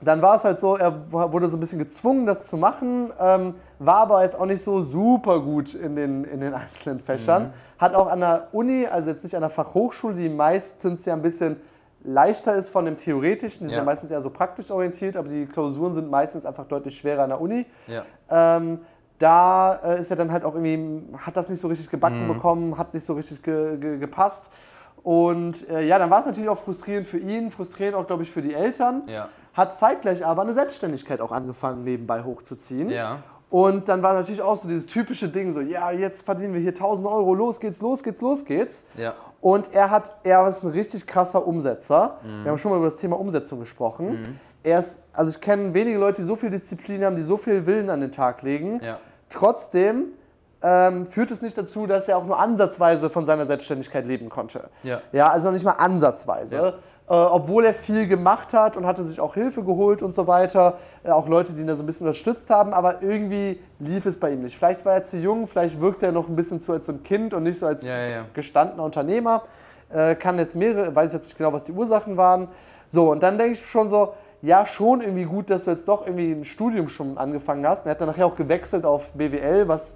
dann war es halt so, er wurde so ein bisschen gezwungen, das zu machen, ähm, war aber jetzt auch nicht so super gut in den, in den einzelnen Fächern. Mhm. Hat auch an der Uni, also jetzt nicht an der Fachhochschule, die meistens ja ein bisschen leichter ist von dem Theoretischen, die sind Ja. ja meistens eher so praktisch orientiert, aber die Klausuren sind meistens einfach deutlich schwerer an der Uni. Ja. Ähm, da äh, ist er dann halt auch irgendwie, hat das nicht so richtig gebacken Mhm. bekommen, hat nicht so richtig ge ge gepasst. Und äh, ja, dann war es natürlich auch frustrierend für ihn, frustrierend auch, glaube ich, für die Eltern. Ja. Hat zeitgleich aber eine Selbstständigkeit auch angefangen, nebenbei hochzuziehen. Ja. Und dann war natürlich auch so dieses typische Ding, so, ja, jetzt verdienen wir hier 1000 Euro, los geht's, los geht's, los geht's. Ja. Und er hat, er ist ein richtig krasser Umsetzer. Mhm. Wir haben schon mal über das Thema Umsetzung gesprochen. Er ist, also ich kenne wenige Leute, die so viel Disziplin haben, die so viel Willen an den Tag legen. Ja. Trotzdem ähm, führt es nicht dazu, dass er auch nur ansatzweise von seiner Selbstständigkeit leben konnte. Ja. Ja, also nicht mal ansatzweise. Ja. Äh, obwohl er viel gemacht hat und hatte sich auch Hilfe geholt und so weiter. Äh, auch Leute, die ihn da so ein bisschen unterstützt haben, aber irgendwie lief es bei ihm nicht. Vielleicht war er zu jung, vielleicht wirkte er noch ein bisschen zu als so ein Kind und nicht so als Ja, ja, gestandener Unternehmer. Äh, kann jetzt mehrere, weiß jetzt nicht genau, was die Ursachen waren. So, und dann denke ich schon so, ja, schon irgendwie gut, dass du jetzt doch irgendwie ein Studium schon angefangen hast. Und er hat dann nachher auch gewechselt auf BWL, was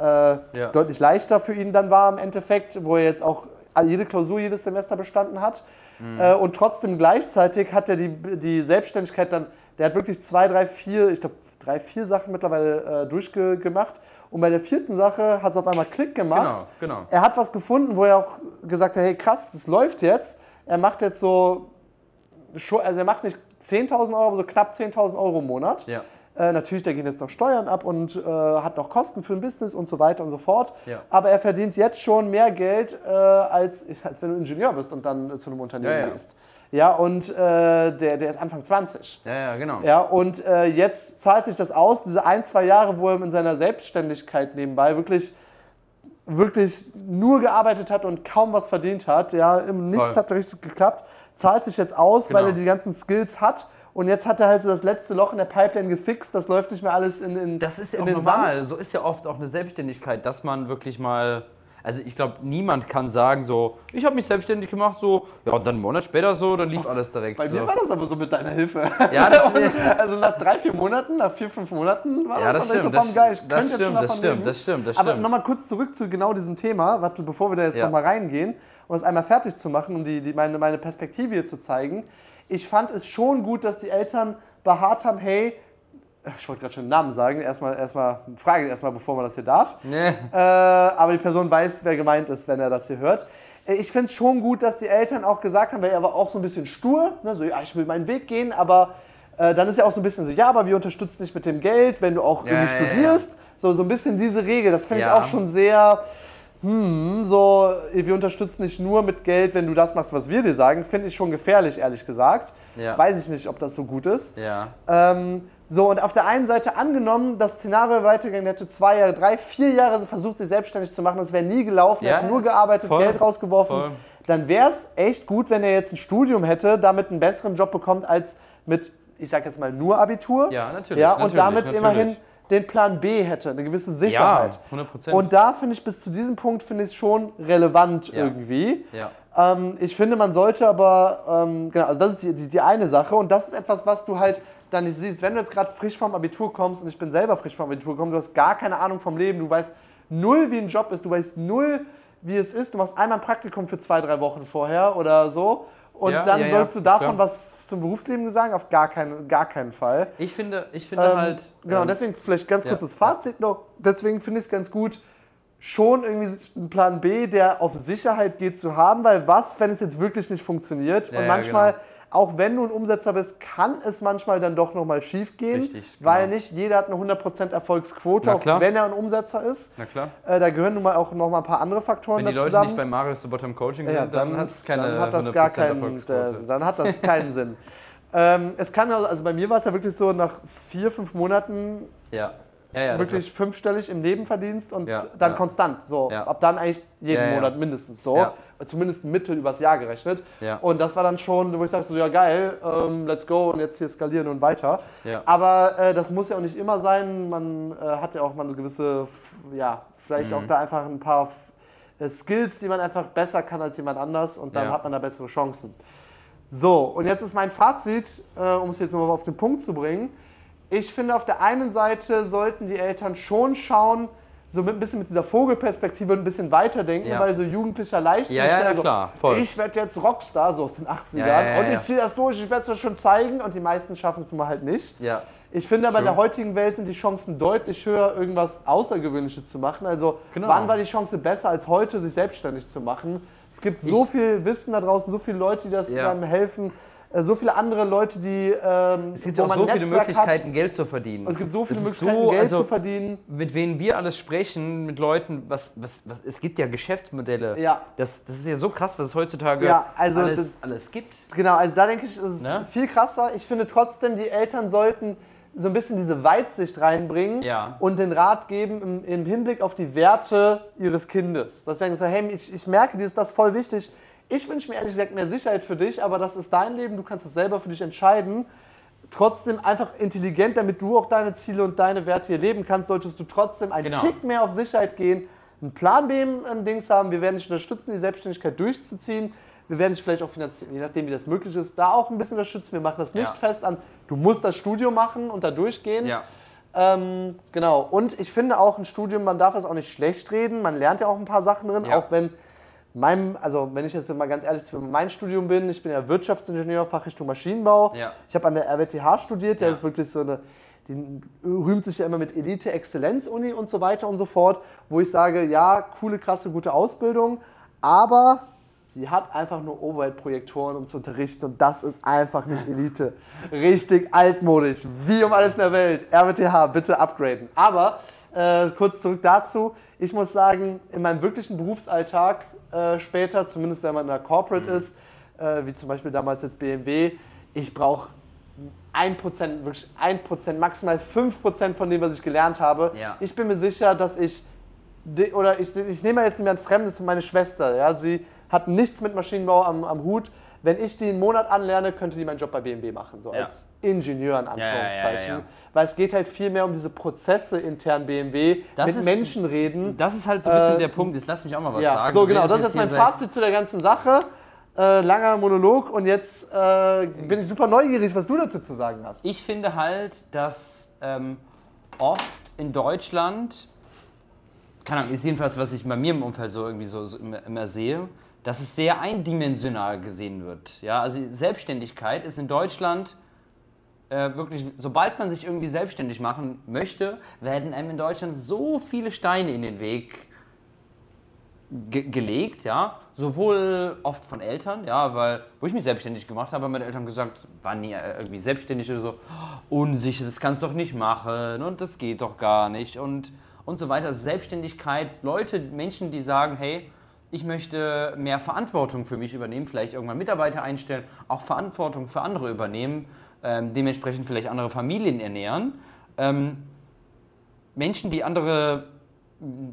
äh, Ja. deutlich leichter für ihn dann war im Endeffekt, wo er jetzt auch jede Klausur jedes Semester bestanden hat. Mhm. Äh, und trotzdem gleichzeitig hat er die, die Selbstständigkeit dann, der hat wirklich zwei, drei, vier, ich glaube drei, vier Sachen mittlerweile äh, durchgemacht. Und bei der vierten Sache hat es auf einmal Klick gemacht. Genau, genau. Er hat was gefunden, wo er auch gesagt hat, hey krass, das läuft jetzt. Er macht jetzt so, also er macht nicht 10.000 Euro, aber so knapp 10.000 Euro im Monat. Ja. Äh, natürlich, da gehen jetzt noch Steuern ab und äh, hat noch Kosten für ein Business und so weiter und so fort. Ja. Aber er verdient jetzt schon mehr Geld, äh, als, als wenn du Ingenieur bist und dann zu einem Unternehmen Ja, ja. gehst. Ja, und äh, der, der ist Anfang 20. Ja, ja, genau. Ja, und äh, jetzt zahlt sich das aus, diese ein, zwei Jahre, wo er in seiner Selbstständigkeit nebenbei wirklich, wirklich nur gearbeitet hat und kaum was verdient hat. Ja, nichts Voll. hat richtig geklappt. Zahlt sich jetzt aus, weil Genau. er die ganzen Skills hat. Und jetzt hat er halt so das letzte Loch in der Pipeline gefixt. Das läuft nicht mehr alles in, in, Das ist ja auch normal. Sand. So ist ja oft auch eine Selbstständigkeit, dass man wirklich mal. Also ich glaube, niemand kann sagen so, ich habe mich selbstständig gemacht, so, ja und dann einen Monat später so, dann lief alles direkt Bei so. mir war das aber so mit deiner Hilfe. Ja, das- also nach drei, vier Monaten, nach vier, fünf Monaten war Ja, das, das stimmt, so, das- geil, ich das könnte jetzt schon stimmt, das stimmt, das stimmt, das Aber stimmt. nochmal kurz zurück zu genau diesem Thema, warte, bevor wir da jetzt Ja. nochmal reingehen, um es einmal fertig zu machen, um die, die, meine, meine Perspektive hier zu zeigen. Ich fand es schon gut, dass die Eltern beharrt haben, hey, ich wollte gerade schon einen Namen sagen, erstmal, erstmal, frage erstmal, bevor man das hier darf. Nee. Äh, aber die Person weiß, wer gemeint ist, wenn er das hier hört. Äh, Ich finde es schon gut, dass die Eltern auch gesagt haben, weil er war auch so ein bisschen stur, ne, so, ja, ich will meinen Weg gehen, aber äh, dann ist er auch so ein bisschen so, ja, aber wir unterstützen dich mit dem Geld, wenn du auch Ja, irgendwie ja, ja. studierst. So, so ein bisschen diese Regel, das finde Ja. ich auch schon sehr, hm, so, wir unterstützen nicht nur mit Geld, wenn du das machst, was wir dir sagen, finde ich schon gefährlich, ehrlich gesagt. Ja. Weiß ich nicht, ob das so gut ist. Ja. Ähm, so, und auf der einen Seite angenommen, das Szenario weitergegangen, hätte zwei Jahre, drei, vier Jahre versucht, sich selbstständig zu machen, das wäre nie gelaufen, er Ja, hätte nur gearbeitet, voll, Geld rausgeworfen. voll. Dann wäre es echt gut, wenn er jetzt ein Studium hätte, damit einen besseren Job bekommt, als mit, ich sag jetzt mal, nur Abitur. Ja, natürlich, Ja, und natürlich, damit natürlich. immerhin den Plan B hätte, eine gewisse Sicherheit. 100%. Und da finde ich bis zu diesem Punkt finde ich schon relevant Ja. irgendwie. Ja. Ähm, ich finde, man sollte aber, ähm, genau, also das ist die, die, die eine Sache und das ist etwas, was du halt dann nicht siehst. Wenn du jetzt gerade frisch vom Abitur kommst und ich bin selber frisch vom Abitur gekommen, du hast gar keine Ahnung vom Leben, du weißt null, wie ein Job ist, du weißt null, wie es ist, du machst einmal ein Praktikum für zwei, drei Wochen vorher oder so und Ja, dann ja, sollst du davon klar. was zum Berufsleben sagen? Auf gar keinen, gar keinen Fall. Ich finde, ich finde Ähm, halt. genau, ähm, deswegen vielleicht ganz kurzes Fazit noch. Deswegen finde ich es ganz gut, schon irgendwie einen Plan B, der auf Sicherheit geht, zu haben, weil was, wenn es jetzt wirklich nicht funktioniert? Und manchmal, genau. Auch wenn du ein Umsetzer bist, kann es manchmal dann doch nochmal schief gehen, Richtig, weil genau. nicht jeder hat eine 100% Erfolgsquote, auch wenn er ein Umsetzer ist. Na klar. Äh, da gehören nun mal auch nochmal ein paar andere Faktoren Wenn die dazu Leute zusammen. nicht bei Marius the Bottom Coaching sind, Ja, dann, hat es keine dann hat das gar 100% keinen, Erfolgsquote. äh, dann hat das keinen Sinn. Ähm, es kann also, also bei mir war es ja wirklich so, nach vier, fünf Monaten Ja. Ja, ja, wirklich fünfstellig im Nebenverdienst und Ja, dann konstant. So, ab dann eigentlich jeden. Monat mindestens so. Zumindest Mittel übers Jahr gerechnet. Und das war dann schon, wo ich sagte, so ja geil, ähm, let's go und jetzt hier skalieren und weiter. Aber äh, das muss ja auch nicht immer sein. Man äh, hat ja auch mal eine gewisse, ja, vielleicht Mhm. auch da einfach ein paar äh, Skills, die man einfach besser kann als jemand anders und dann hat man da bessere Chancen. So, und jetzt ist mein Fazit, äh, um es jetzt nochmal auf den Punkt zu bringen. Ich finde, auf der einen Seite sollten die Eltern schon schauen, so mit, ein bisschen mit dieser Vogelperspektive ein bisschen weiterdenken, Ja. weil so jugendlicher Leichtsinn. Ja, ja, na also, klar, voll. Ich werde jetzt Rockstar, so aus den 80ern, Ja, ja, ja, und ich ja. ziehe das durch, ich werde es schon zeigen und die meisten schaffen es nun mal halt nicht. Ja. Ich finde aber in True. der heutigen Welt sind die Chancen deutlich höher, irgendwas Außergewöhnliches zu machen. Also Genau. wann war die Chance besser als heute, sich selbstständig zu machen? Es gibt so viel Wissen da draußen, so viele Leute, die das Ja. helfen, so viele andere Leute, die ähm, Es gibt auch so viele Netzwerk Möglichkeiten, Geld zu verdienen. Hat. Es gibt so viele Möglichkeiten, so, Geld also, zu verdienen. Mit wem wir alles sprechen, mit Leuten, was, was, was, es gibt ja Geschäftsmodelle. Ja. Das, das ist ja so krass, was es heutzutage Ja, also alles, das- alles gibt. Genau, also da denke ich, ist es Ne? viel krasser. Ich finde trotzdem, die Eltern sollten so ein bisschen diese Weitsicht reinbringen Ja. und den Rat geben im, im Hinblick auf die Werte ihres Kindes. Dass sie sagen, hey, ich, ich merke, dir ist das voll wichtig. Ich wünsche mir ehrlich gesagt mehr Sicherheit für dich, aber das ist dein Leben, du kannst es selber für dich entscheiden. Trotzdem einfach intelligent, damit du auch deine Ziele und deine Werte hier leben kannst, solltest du trotzdem einen Genau. Tick mehr auf Sicherheit gehen, einen Plan B im im Dings haben. Wir werden dich unterstützen, die Selbstständigkeit durchzuziehen. Wir werden dich vielleicht auch finanziell, je nachdem wie das möglich ist, da auch ein bisschen unterstützen. Wir machen das nicht Ja. fest an, du musst das Studium machen und da durchgehen. Ja. Ähm, genau. Und ich finde auch ein Studium, man darf es auch nicht schlecht reden. Man lernt ja auch ein paar Sachen drin, Ja. auch wenn meinem, also wenn ich jetzt mal ganz ehrlich für mein Studium bin, ich bin ja Wirtschaftsingenieur, Fachrichtung Maschinenbau. Ja. Ich habe an der RWTH studiert, der Ja. ist wirklich so eine, die rühmt sich ja immer mit Elite, Exzellenz, Uni und so weiter und so fort, wo ich sage, ja, coole, krasse, gute Ausbildung, aber sie hat einfach nur Overhead-Projektoren, um zu unterrichten und das ist einfach nicht Elite. Richtig altmodisch, wie um alles in der Welt. RWTH, bitte upgraden. Aber äh, kurz zurück dazu, ich muss sagen, in meinem wirklichen Berufsalltag äh, später, zumindest wenn man in der Corporate Mhm. ist, äh, wie zum Beispiel damals jetzt BMW, ich brauche 1%, wirklich 1%, maximal 5% von dem, was ich gelernt habe. Ja. Ich bin mir sicher, dass ich, de- oder ich, ich nehme jetzt ein Fremdes, meine Schwester, ja, sie hat nichts mit Maschinenbau am, am Hut. Wenn ich die einen Monat anlerne, könnte die meinen Job bei BMW machen, so Ja. als Ingenieur in ja, ja, Anführungszeichen. ja, ja. Weil es geht halt viel mehr um diese Prozesse intern BMW, Das mit ist- Menschen reden. Das ist halt so ein bisschen Äh, der Punkt. Jetzt lass mich auch mal was ja, sagen. so genau, das ist jetzt mein Fazit zu der ganzen Sache. Äh, langer Monolog und jetzt äh, bin ich super neugierig, was du dazu zu sagen hast. Ich finde halt, dass ähm, oft in Deutschland, keine Ahnung, ist jedenfalls, was ich bei mir im Umfeld so irgendwie so, so immer, immer sehe, dass es sehr eindimensional gesehen wird. Ja, also Selbstständigkeit ist in Deutschland äh, wirklich, sobald man sich irgendwie selbstständig machen möchte, werden einem in Deutschland so viele Steine in den Weg ge gelegt, ja, sowohl oft von Eltern, ja, weil, wo ich mich selbstständig gemacht habe, haben meine Eltern gesagt, waren nie äh, irgendwie selbstständig oder so, "Oh, unsicher, das kannst du doch nicht machen und das geht doch gar nicht und, und so weiter. Also Selbstständigkeit, Leute, Menschen, die sagen, hey, ich möchte mehr Verantwortung für mich übernehmen, vielleicht irgendwann Mitarbeiter einstellen, auch Verantwortung für andere übernehmen, ähm, dementsprechend vielleicht andere Familien ernähren. Ähm, Menschen, die andere,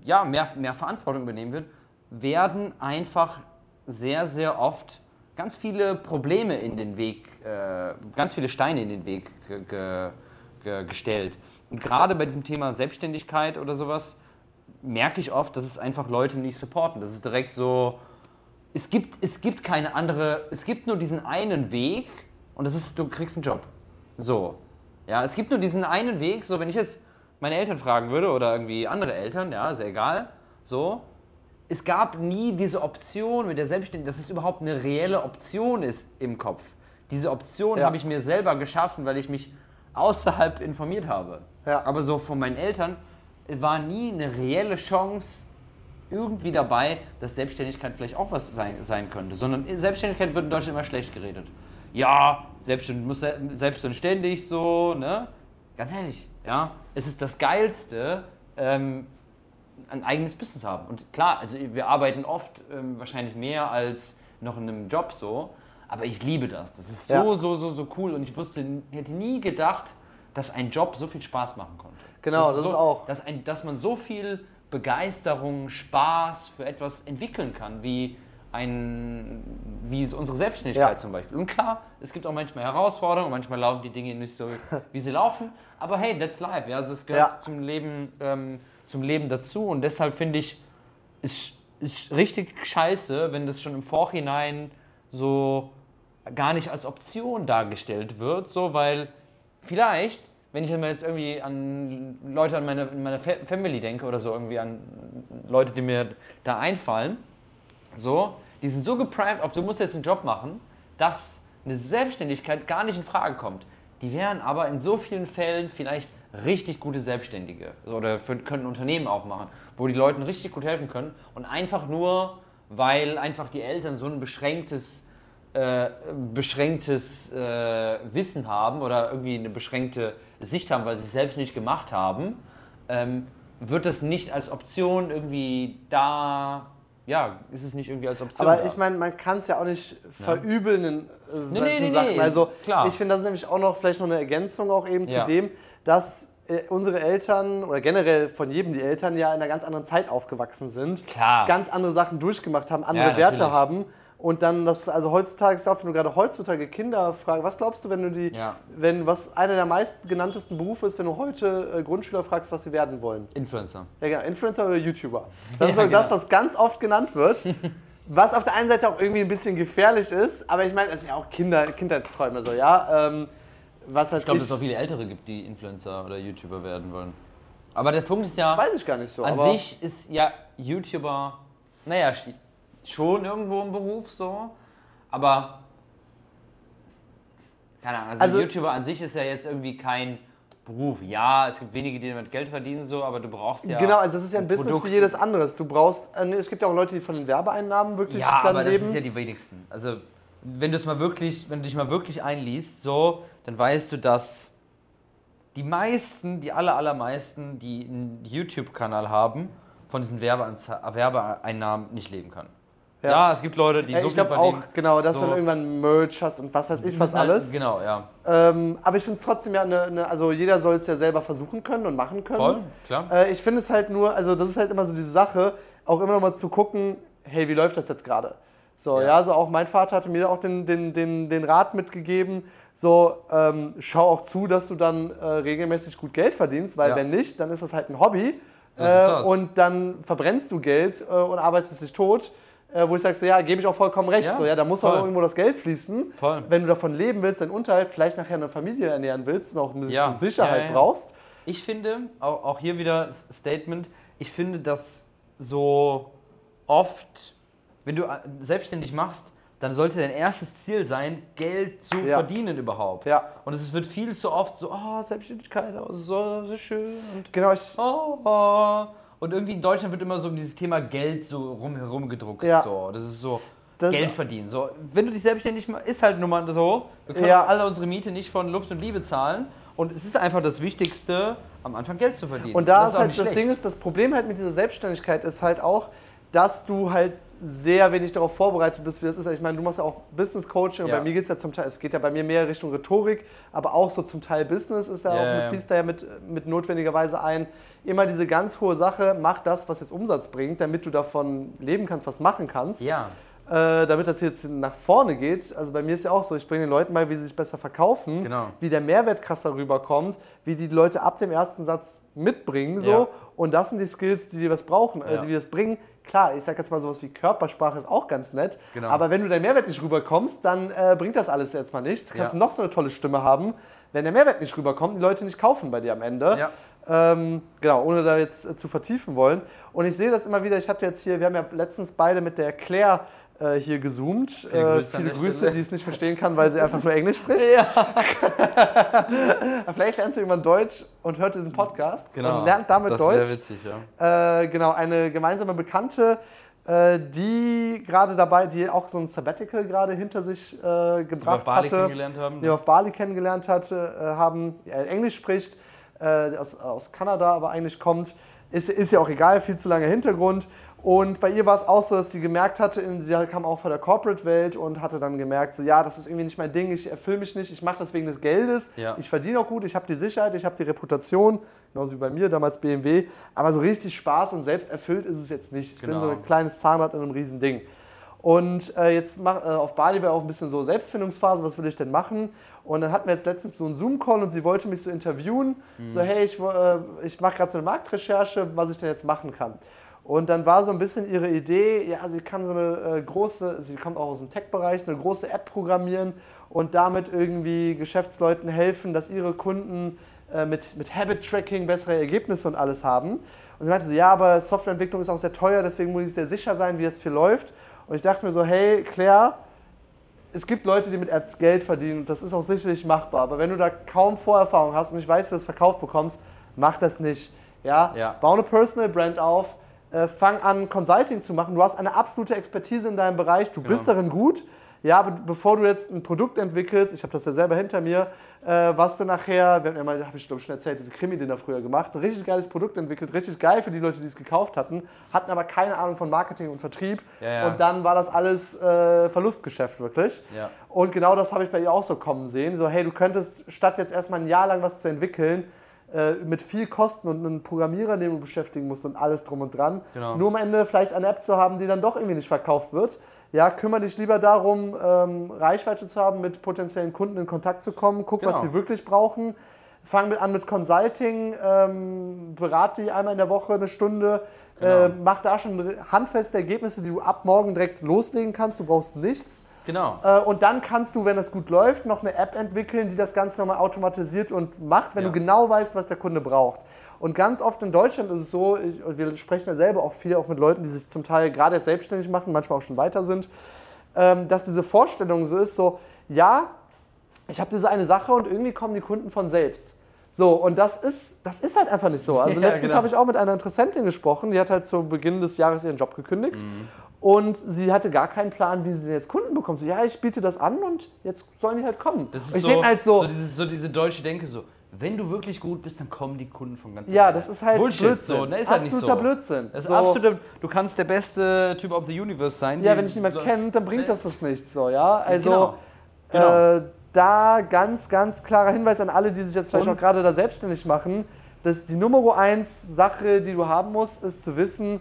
ja, mehr, mehr Verantwortung übernehmen wird, werden einfach sehr, sehr oft ganz viele Probleme in den Weg, äh, ganz viele Steine in den Weg ge ge ge gestellt. Und gerade bei diesem Thema Selbstständigkeit oder sowas merke ich oft, dass es einfach Leute nicht supporten. Das ist direkt so, es gibt, es gibt keine andere, es gibt nur diesen einen Weg und das ist, du kriegst einen Job. So. Ja, es gibt nur diesen einen Weg, so wenn ich jetzt meine Eltern fragen würde oder irgendwie andere Eltern, ja, ist ja egal, so. Es gab nie diese Option mit der Selbstständigkeit, dass es überhaupt eine reelle Option ist im Kopf. Diese Option Ja. habe ich mir selber geschaffen, weil ich mich außerhalb informiert habe. Ja. Aber so von meinen Eltern war nie eine reelle Chance irgendwie dabei, dass Selbstständigkeit vielleicht auch was sein, sein könnte. Sondern Selbstständigkeit wird in Deutschland immer schlecht geredet. Ja, selbstständig, muss se- selbstständig so, ne? Ganz ehrlich, ja, es ist das Geilste, ähm, ein eigenes Business haben. Und klar, also wir arbeiten oft ähm, wahrscheinlich mehr als noch in einem Job so, aber ich liebe das. Das ist so, Ja. so, so, so cool und ich wusste, hätte nie gedacht, dass ein Job so viel Spaß machen konnte. Genau, das so, ist auch. Dass, ein, dass man so viel Begeisterung, Spaß für etwas entwickeln kann, wie ein, wie unsere Selbstständigkeit Ja. zum Beispiel. Und klar, es gibt auch manchmal Herausforderungen, manchmal laufen die Dinge nicht so, wie sie laufen, aber hey, that's life. Ja? Also es gehört Ja. zum, Leben, ähm, zum Leben dazu und deshalb finde ich, ist, ist richtig scheiße, wenn das schon im Vorhinein so gar nicht als Option dargestellt wird, so, weil vielleicht, wenn ich mir jetzt irgendwie an Leute an meine, in meiner Fa- Family denke oder so, irgendwie an Leute, die mir da einfallen, so, die sind so geprimed auf, du musst jetzt einen Job machen, dass eine Selbstständigkeit gar nicht in Frage kommt. Die wären aber in so vielen Fällen vielleicht richtig gute Selbstständige so, oder für, können Unternehmen aufmachen, wo die Leuten richtig gut helfen können und einfach nur, weil einfach die Eltern so ein beschränktes, äh, beschränktes äh, Wissen haben oder irgendwie eine beschränkte Sicht haben, weil sie es selbst nicht gemacht haben, ähm, wird das nicht als Option irgendwie da, ja, ist es nicht irgendwie als Option Aber da. ich meine, man kann es ja auch nicht verübeln in äh, solchen nee, nee, Sachen. nee, also klar. ich finde, das ist nämlich auch noch vielleicht noch eine Ergänzung auch eben zu dem, dass äh, unsere Eltern oder generell von jedem die Eltern ja in einer ganz anderen Zeit aufgewachsen sind. Klar. Ganz andere Sachen durchgemacht haben, andere Ja, Werte haben. Und dann das, also heutzutage ist ja wenn du gerade heutzutage Kinder fragst, was glaubst du, wenn du die, Ja. wenn was einer der meistgenanntesten Berufe ist, wenn du heute äh, Grundschüler fragst, was sie werden wollen? Influencer. Ja, genau, Influencer oder YouTuber. Das ist Ja, so das, genau. was ganz oft genannt wird. Was auf der einen Seite auch irgendwie ein bisschen gefährlich ist, aber ich meine, es sind ja auch Kinder, Kindheitsträume so, ja. Ähm, was heißt Ich glaube, dass es auch viele Ältere gibt, die Influencer oder YouTuber werden wollen. Aber der Punkt ist ja, weiß ich gar nicht so. an sich ist ja YouTuber, naja, schon irgendwo ein Beruf so, aber keine Ahnung, also, Also- YouTuber an sich ist ja jetzt irgendwie kein Beruf. Ja, es gibt wenige, die damit Geld verdienen so, aber du brauchst ja genau, also das ist ja ein Business Produkt- wie jedes anderes. Du brauchst, äh, es gibt ja auch Leute, die von den Werbeeinnahmen wirklich Ja, dann aber das leben. ist ja die wenigsten. Also, wenn du es mal wirklich, wenn du dich mal wirklich einliest, so, dann weißt du, dass die meisten, die aller, allermeisten, die einen YouTube-Kanal haben, von diesen Werbeeinnahmen nicht leben können. Ja, Ja. es gibt Leute, die Äh, so ich glaube auch, genau, dass so- du dann irgendwann Merch hast und was weiß ich, was halt- alles. Genau, ja. Ähm, aber ich finde es trotzdem ja eine, eine, also jeder soll es ja selber versuchen können und machen können. Voll, klar. Äh, ich finde es halt nur, also das ist halt immer so diese Sache, auch immer noch mal zu gucken, hey, wie läuft das jetzt gerade? So, Ja. ja. so auch mein Vater hatte mir auch den, den, den, den Rat mitgegeben, so, ähm, schau auch zu, dass du dann äh, regelmäßig gut Geld verdienst, weil Ja. wenn nicht, dann ist das halt ein Hobby So äh, und dann verbrennst du Geld äh, und arbeitest dich tot. Äh, wo ich sage, so, ja, gebe ich auch vollkommen recht. Ja, so, ja, da muss auch voll. irgendwo das Geld fließen. Voll. Wenn du davon leben willst, deinen Unterhalt, vielleicht nachher eine Familie ernähren willst und auch ein bisschen Ja. Sicherheit Ja, brauchst. Ich finde, auch, auch hier wieder Statement, ich finde, dass so oft, wenn du äh, selbstständig machst, dann sollte dein erstes Ziel sein, Geld zu Ja. verdienen überhaupt. Ja. Und es wird viel zu oft so, oh, Selbstständigkeit, oh, so, so schön und Genau, ich, oh, oh. Und irgendwie in Deutschland wird immer so um dieses Thema Geld so rumherum gedruckt. Ja. So. Das ist so Das- Geld verdienen. So, wenn du dich selbstständig machst, ist halt nun mal so. Wir können Ja. alle unsere Miete nicht von Luft und Liebe zahlen. Und es ist einfach das Wichtigste, am Anfang Geld zu verdienen. Und da das ist halt das schlecht. Ding ist, das Problem halt mit dieser Selbstständigkeit ist halt auch, dass du halt sehr wenig darauf vorbereitet bist, wie das ist. Ich meine, du machst ja auch Business Coaching und Ja. bei mir geht es ja zum Teil, es geht ja bei mir mehr Richtung Rhetorik, aber auch so zum Teil Business ist ja, Ja, auch, fließt da ja mit, mit notwendigerweise ein. Immer diese ganz hohe Sache, mach das, was jetzt Umsatz bringt, damit du davon leben kannst, was machen kannst. Ja. äh, damit das jetzt nach vorne geht. Also bei mir ist ja auch so, ich bringe den Leuten bei, wie sie sich besser verkaufen, Genau. wie der Mehrwert krasser rüberkommt, wie die Leute ab dem ersten Satz mitbringen so. Ja. Und das sind die Skills, die dir was brauchen, äh, Ja. die das bringen. Klar, ich sag jetzt mal sowas wie Körpersprache ist auch ganz nett, Genau. aber wenn du deinen Mehrwert nicht rüberkommst, dann äh, bringt das alles jetzt mal nichts. Kannst Ja. du noch so eine tolle Stimme haben, wenn der Mehrwert nicht rüberkommt, die Leute nicht kaufen bei dir am Ende. Ja. Ähm, genau, ohne da jetzt äh, zu vertiefen wollen. Und ich sehe das immer wieder, ich hatte jetzt hier, wir haben ja letztens beide mit der Claire äh, hier gezoomt. Viele Grüße an viele Grüße die es nicht verstehen kann, weil sie einfach nur Englisch spricht. Ja. Vielleicht lernt sie irgendwann Deutsch und hört diesen Podcast und lernt damit Genau. das wäre Deutsch. witzig, ja. Äh, genau, eine gemeinsame Bekannte, äh, die gerade dabei, die auch so ein Sabbatical gerade hinter sich äh, Die wir auf gebracht Bali hatte, kennengelernt haben. die wir auf Bali kennengelernt hatte, äh, haben, Englisch spricht, äh, aus, aus Kanada aber eigentlich kommt, ist, ist ja auch egal, viel zu langer Hintergrund. Und bei ihr war es auch so, dass sie gemerkt hatte, sie kam auch von der Corporate-Welt und hatte dann gemerkt, so ja, das ist irgendwie nicht mein Ding, ich erfülle mich nicht, ich mache das wegen des Geldes, Ja. ich verdiene auch gut, ich habe die Sicherheit, ich habe die Reputation, genauso wie bei mir, damals BMW, aber so richtig Spaß und selbst erfüllt ist es jetzt nicht. Ich bin Genau. so ein kleines Zahnrad in einem riesen Ding. Und äh, jetzt mach, äh, auf Bali war auch ein bisschen so Selbstfindungsphase, was will ich denn machen? Und dann hatten wir jetzt letztens so einen Zoom-Call und sie wollte mich so interviewen. So, hey, ich, äh, ich mache gerade so eine Marktrecherche, was ich denn jetzt machen kann. Und dann war so ein bisschen ihre Idee, ja, sie kann so eine äh, große, sie kommt auch aus dem Tech-Bereich, eine große App programmieren und damit irgendwie Geschäftsleuten helfen, dass ihre Kunden äh, mit, mit Habit-Tracking bessere Ergebnisse und alles haben. Und sie meinte so, ja, aber Softwareentwicklung ist auch sehr teuer, deswegen muss ich sehr sicher sein, wie das viel läuft. Und ich dachte mir so, hey, Claire, es gibt Leute, die mit Apps Geld verdienen und das ist auch sicherlich machbar. Aber wenn du da kaum Vorerfahrung hast und nicht weißt, wie du es verkauft bekommst, mach das nicht. Ja? Ja. Bau eine Personal Brand auf, äh, fang an, Consulting zu machen. Du hast eine absolute Expertise in deinem Bereich, du bist Genau. darin gut. Ja, aber bevor du jetzt ein Produkt entwickelst, ich habe das ja selber hinter mir, äh, was du nachher, wir haben ja mal, habe ich glaube schon erzählt, diese Krimi-Dinner früher gemacht, ein richtig geiles Produkt entwickelt, richtig geil für die Leute, die es gekauft hatten, hatten aber keine Ahnung von Marketing und Vertrieb. Ja, ja. Und dann war das alles äh, Verlustgeschäft wirklich. Ja. Und genau das habe ich bei ihr auch so kommen sehen. So, hey, du könntest statt jetzt erstmal ein Jahr lang was zu entwickeln, äh, mit viel Kosten und einen Programmierer, den du beschäftigen musst und alles drum und dran, Genau. nur am Ende vielleicht eine App zu haben, die dann doch irgendwie nicht verkauft wird. Ja, kümmere dich lieber darum, ähm, Reichweite zu haben, mit potenziellen Kunden in Kontakt zu kommen, guck, was Genau. die wirklich brauchen. Fang mit an mit Consulting, ähm, berate die einmal in der Woche eine Stunde, Genau. äh, mach da schon handfeste Ergebnisse, die du ab morgen direkt loslegen kannst. Du brauchst nichts. Genau. Äh, und dann kannst du, wenn das gut läuft, noch eine App entwickeln, die das Ganze nochmal automatisiert und macht, wenn Ja. du genau weißt, was der Kunde braucht. Und ganz oft in Deutschland ist es so, ich, und wir sprechen ja selber auch viel auch mit Leuten, die sich zum Teil gerade erst selbstständig machen, manchmal auch schon weiter sind, ähm, dass diese Vorstellung so ist, so, ja, ich habe diese eine Sache und irgendwie kommen die Kunden von selbst. So, und das ist, das ist halt einfach nicht so. Also Ja, letztens genau. habe ich auch mit einer Interessentin gesprochen, die hat halt zu Beginn des Jahres ihren Job gekündigt. Mhm. Und sie hatte gar keinen Plan, wie sie denn jetzt Kunden bekommt. So, ja, ich biete das an und jetzt sollen die halt kommen. Das ist und ich so, denke halt so, so, dieses, so diese deutsche Denke so, wenn du wirklich gut bist, dann kommen die Kunden von ganz ja, das ist halt Bullshit, Blödsinn. so, ne? Ist halt nicht Absoluter so. Blödsinn. Das ist so, absoluter, du kannst der beste Typ of the Universe sein. Ja, wenn dich niemand so- kennt, dann bringt das das nichts so, ja. Also Genau. Genau. Äh, da ganz, ganz klarer Hinweis an alle, die sich jetzt vielleicht Und- auch gerade da selbstständig machen, dass die Nummer eins Sache, die du haben musst, ist zu wissen,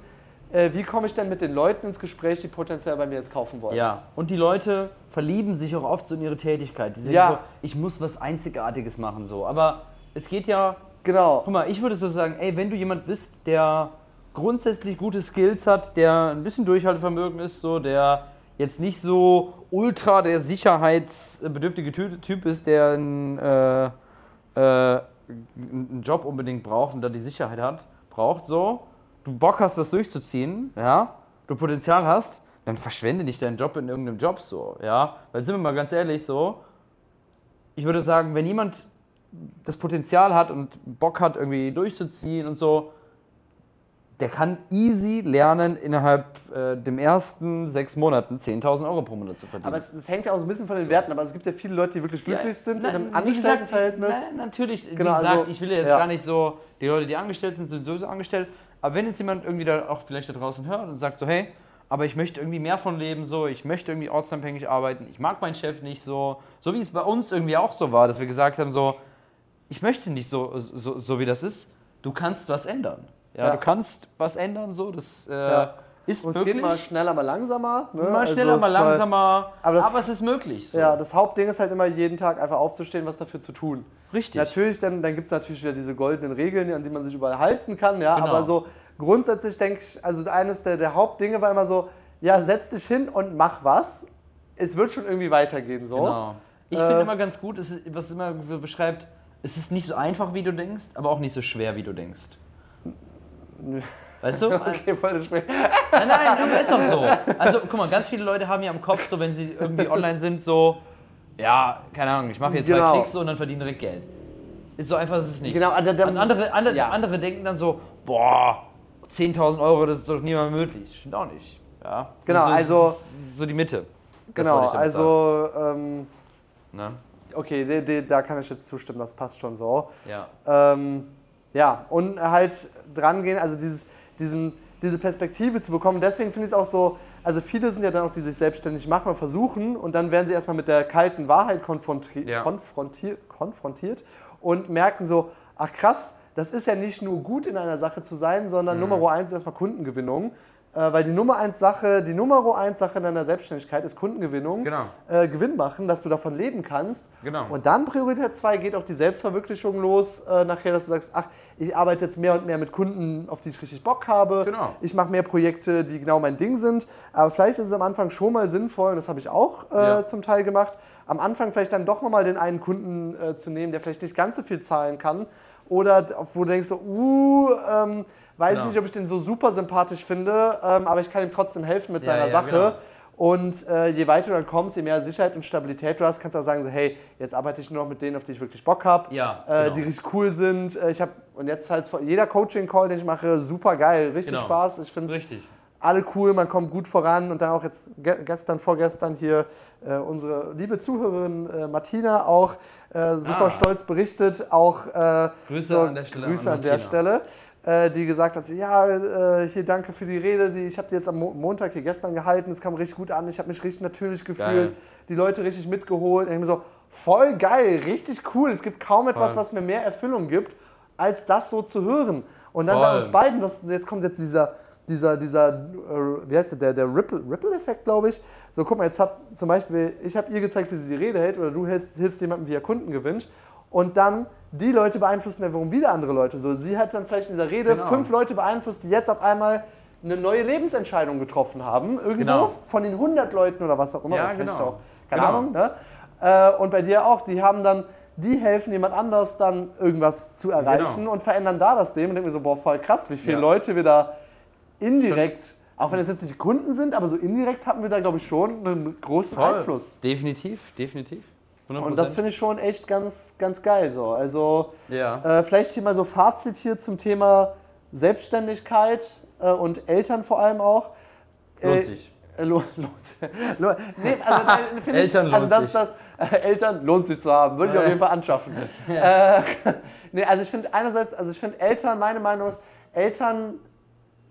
äh, wie komme ich denn mit den Leuten ins Gespräch, die potenziell bei mir jetzt kaufen wollen. Ja, und die Leute verlieben sich auch oft so in ihre Tätigkeit. Die sagen Ja. so, ich muss was Einzigartiges machen, so. Aber es geht ja, Genau. guck mal, ich würde so sagen, ey, wenn du jemand bist, der grundsätzlich gute Skills hat, der ein bisschen Durchhaltevermögen ist, so, der jetzt nicht so ultra der sicherheitsbedürftige Ty- Typ ist, der einen, äh, äh, einen Job unbedingt braucht und da die Sicherheit hat, braucht, so, du Bock hast, was durchzuziehen, ja, du Potenzial hast, dann verschwende nicht deinen Job in irgendeinem Job so, ja, weil sind wir mal ganz ehrlich so, ich würde sagen, wenn jemand das Potenzial hat und Bock hat, irgendwie durchzuziehen und so, der kann easy lernen, innerhalb äh, dem ersten sechs Monaten 10.000 Euro pro Monat zu verdienen. Aber es, es hängt ja auch so ein bisschen von den Werten, aber es gibt ja viele Leute, die wirklich glücklich sind Na, in einem wie gesagt, Angestelltenverhältnis. Na, natürlich, Genau, wie gesagt, also, ich will ja jetzt ja. gar nicht so, die Leute, die angestellt sind, sind sowieso angestellt. Aber wenn jetzt jemand irgendwie da auch vielleicht da draußen hört und sagt so, hey, aber ich möchte irgendwie mehr von leben, so, ich möchte irgendwie ortsunabhängig arbeiten, ich mag meinen Chef nicht so, so wie es bei uns irgendwie auch so war, dass wir gesagt haben, so, ich möchte nicht so, so, so wie das ist, du kannst was ändern. Ja, Ja. du kannst was ändern, so, das äh, Ja. Ist und es wirklich? geht mal schneller, mal langsamer. Ne? Mal Also schneller, es mal ist langsamer. aber aber, das- es ist möglich. So. Ja, das Hauptding ist halt immer jeden Tag einfach aufzustehen, was dafür zu tun. Richtig. Natürlich, dann, dann gibt es natürlich wieder diese goldenen Regeln, an die man sich überall halten kann, ja. Genau. Aber so grundsätzlich denke ich, also eines der, der Hauptdinge war immer so, ja, setz dich hin und mach was. Es wird schon irgendwie weitergehen so. Genau. Ich Äh, finde immer ganz gut, es ist, was immer beschreibt, es ist nicht so einfach, wie du denkst, aber auch nicht so schwer, wie du denkst. Weißt du? Okay, voll das Spiel. Nein, nein, aber ist doch so. Also, guck mal, ganz viele Leute haben ja im Kopf, so wenn sie irgendwie online sind, so, ja, keine Ahnung, ich mache jetzt Genau. zwei Klicks so und dann verdiene direkt Geld. Ist so einfach ist es nicht. Genau, also dann- Und andere, andere, ja. andere denken dann so, boah, 10.000 Euro, das ist doch nie mal möglich. Stimmt auch nicht. Ja. Genau, so, also- So die Mitte. Genau, also, ähm, Ne? okay, de, de, da kann ich jetzt zustimmen, das passt schon so. Ja. Ähm, ja, und halt dran gehen, also dieses, diesen, diese Perspektive zu bekommen. Deswegen finde ich es auch so, also viele sind ja dann auch, die sich selbstständig machen und versuchen und dann werden sie erstmal mit der kalten Wahrheit konfronti Ja. konfrontier konfrontiert und merken so, ach krass, das ist ja nicht nur gut in einer Sache zu sein, sondern Mhm. Nummer eins ist erstmal Kundengewinnung. Äh, weil die Nummer eins Sache, die Nummer eins Sache in deiner Selbstständigkeit ist Kundengewinnung. Genau. Äh, Gewinn machen, dass du davon leben kannst. Genau. Und dann Priorität 2 geht auch die Selbstverwirklichung los, äh, nachher, dass du sagst, ach, ich arbeite jetzt mehr und mehr mit Kunden, auf die ich richtig Bock habe. Genau. Ich mache mehr Projekte, die genau mein Ding sind. Aber vielleicht ist es am Anfang schon mal sinnvoll, und das habe ich auch äh, Ja. zum Teil gemacht, am Anfang vielleicht dann doch nochmal den einen Kunden äh, zu nehmen, der vielleicht nicht ganz so viel zahlen kann. Oder wo du denkst so, uh, ähm, weiß Genau. nicht, ob ich den so super sympathisch finde, ähm, aber ich kann ihm trotzdem helfen mit Ja, seiner ja, Sache. genau. Und äh, je weiter du dann kommst, je mehr Sicherheit und Stabilität du hast, kannst du auch sagen, so, hey, jetzt arbeite ich nur noch mit denen, auf die ich wirklich Bock habe, Ja, äh, genau. die richtig cool sind. Äh, ich habe und jetzt halt jeder Coaching-Call, den ich mache, super geil, richtig Genau. Spaß. Ich finde Richtig. alle cool, man kommt gut voran und dann auch jetzt ge gestern, vorgestern hier äh, unsere liebe Zuhörerin äh, Martina auch äh, super Ah. stolz berichtet, auch äh, Grüße an der Stelle Grüße an an der. Stelle, äh, die gesagt hat, ja, äh, hier danke für die Rede, die ich habe die jetzt am Mo Montag hier gestern gehalten, es kam richtig gut an, ich habe mich richtig natürlich gefühlt, Geil. die Leute richtig mitgeholt, und ich mir so, voll geil, richtig cool, es gibt kaum etwas, was mir mehr Erfüllung gibt, als das so zu hören. Und dann bei uns beiden, das, jetzt kommt jetzt dieser, dieser, dieser, äh, wie heißt der, der, Ripple- Ripple-Effekt, glaube ich. So, guck mal, jetzt hab zum Beispiel, ich habe ihr gezeigt, wie sie die Rede hält, oder du hilfst, hilfst jemandem, wie er Kunden gewinnt. Und dann die Leute beeinflussen ja wiederum wieder andere Leute. So, sie hat dann vielleicht in dieser Rede Genau. fünf Leute beeinflusst, die jetzt auf einmal eine neue Lebensentscheidung getroffen haben. Irgendwo Genau. von den 100 Leuten oder was auch immer. Ja, genau. Auch, keine Genau. Ahnung. Ne? Äh, und bei dir auch, die haben dann, die helfen jemand anders dann irgendwas zu erreichen Genau. und verändern da das Leben. Und denke mir so, boah, voll krass, wie viele Ja. Leute wir da indirekt, auch wenn es jetzt nicht Kunden sind, aber so indirekt hatten wir da, glaube ich, schon einen großen Voll. Einfluss. Definitiv, definitiv. 100%. Und das finde ich schon echt ganz, ganz geil so. Also Ja. äh, vielleicht hier mal so Fazit hier zum Thema Selbstständigkeit äh, und Eltern vor allem auch. Lohnt Äh, sich. äh, Lohnt, lohnt, lohnt, nee, also, äh, finde ich, Eltern also lohnt das, sich. das, äh, Eltern lohnt sich zu haben, würde ich auf Ja. jeden Fall anschaffen. äh, nee, also ich finde einerseits, also ich finde Eltern, meine Meinung ist, Eltern,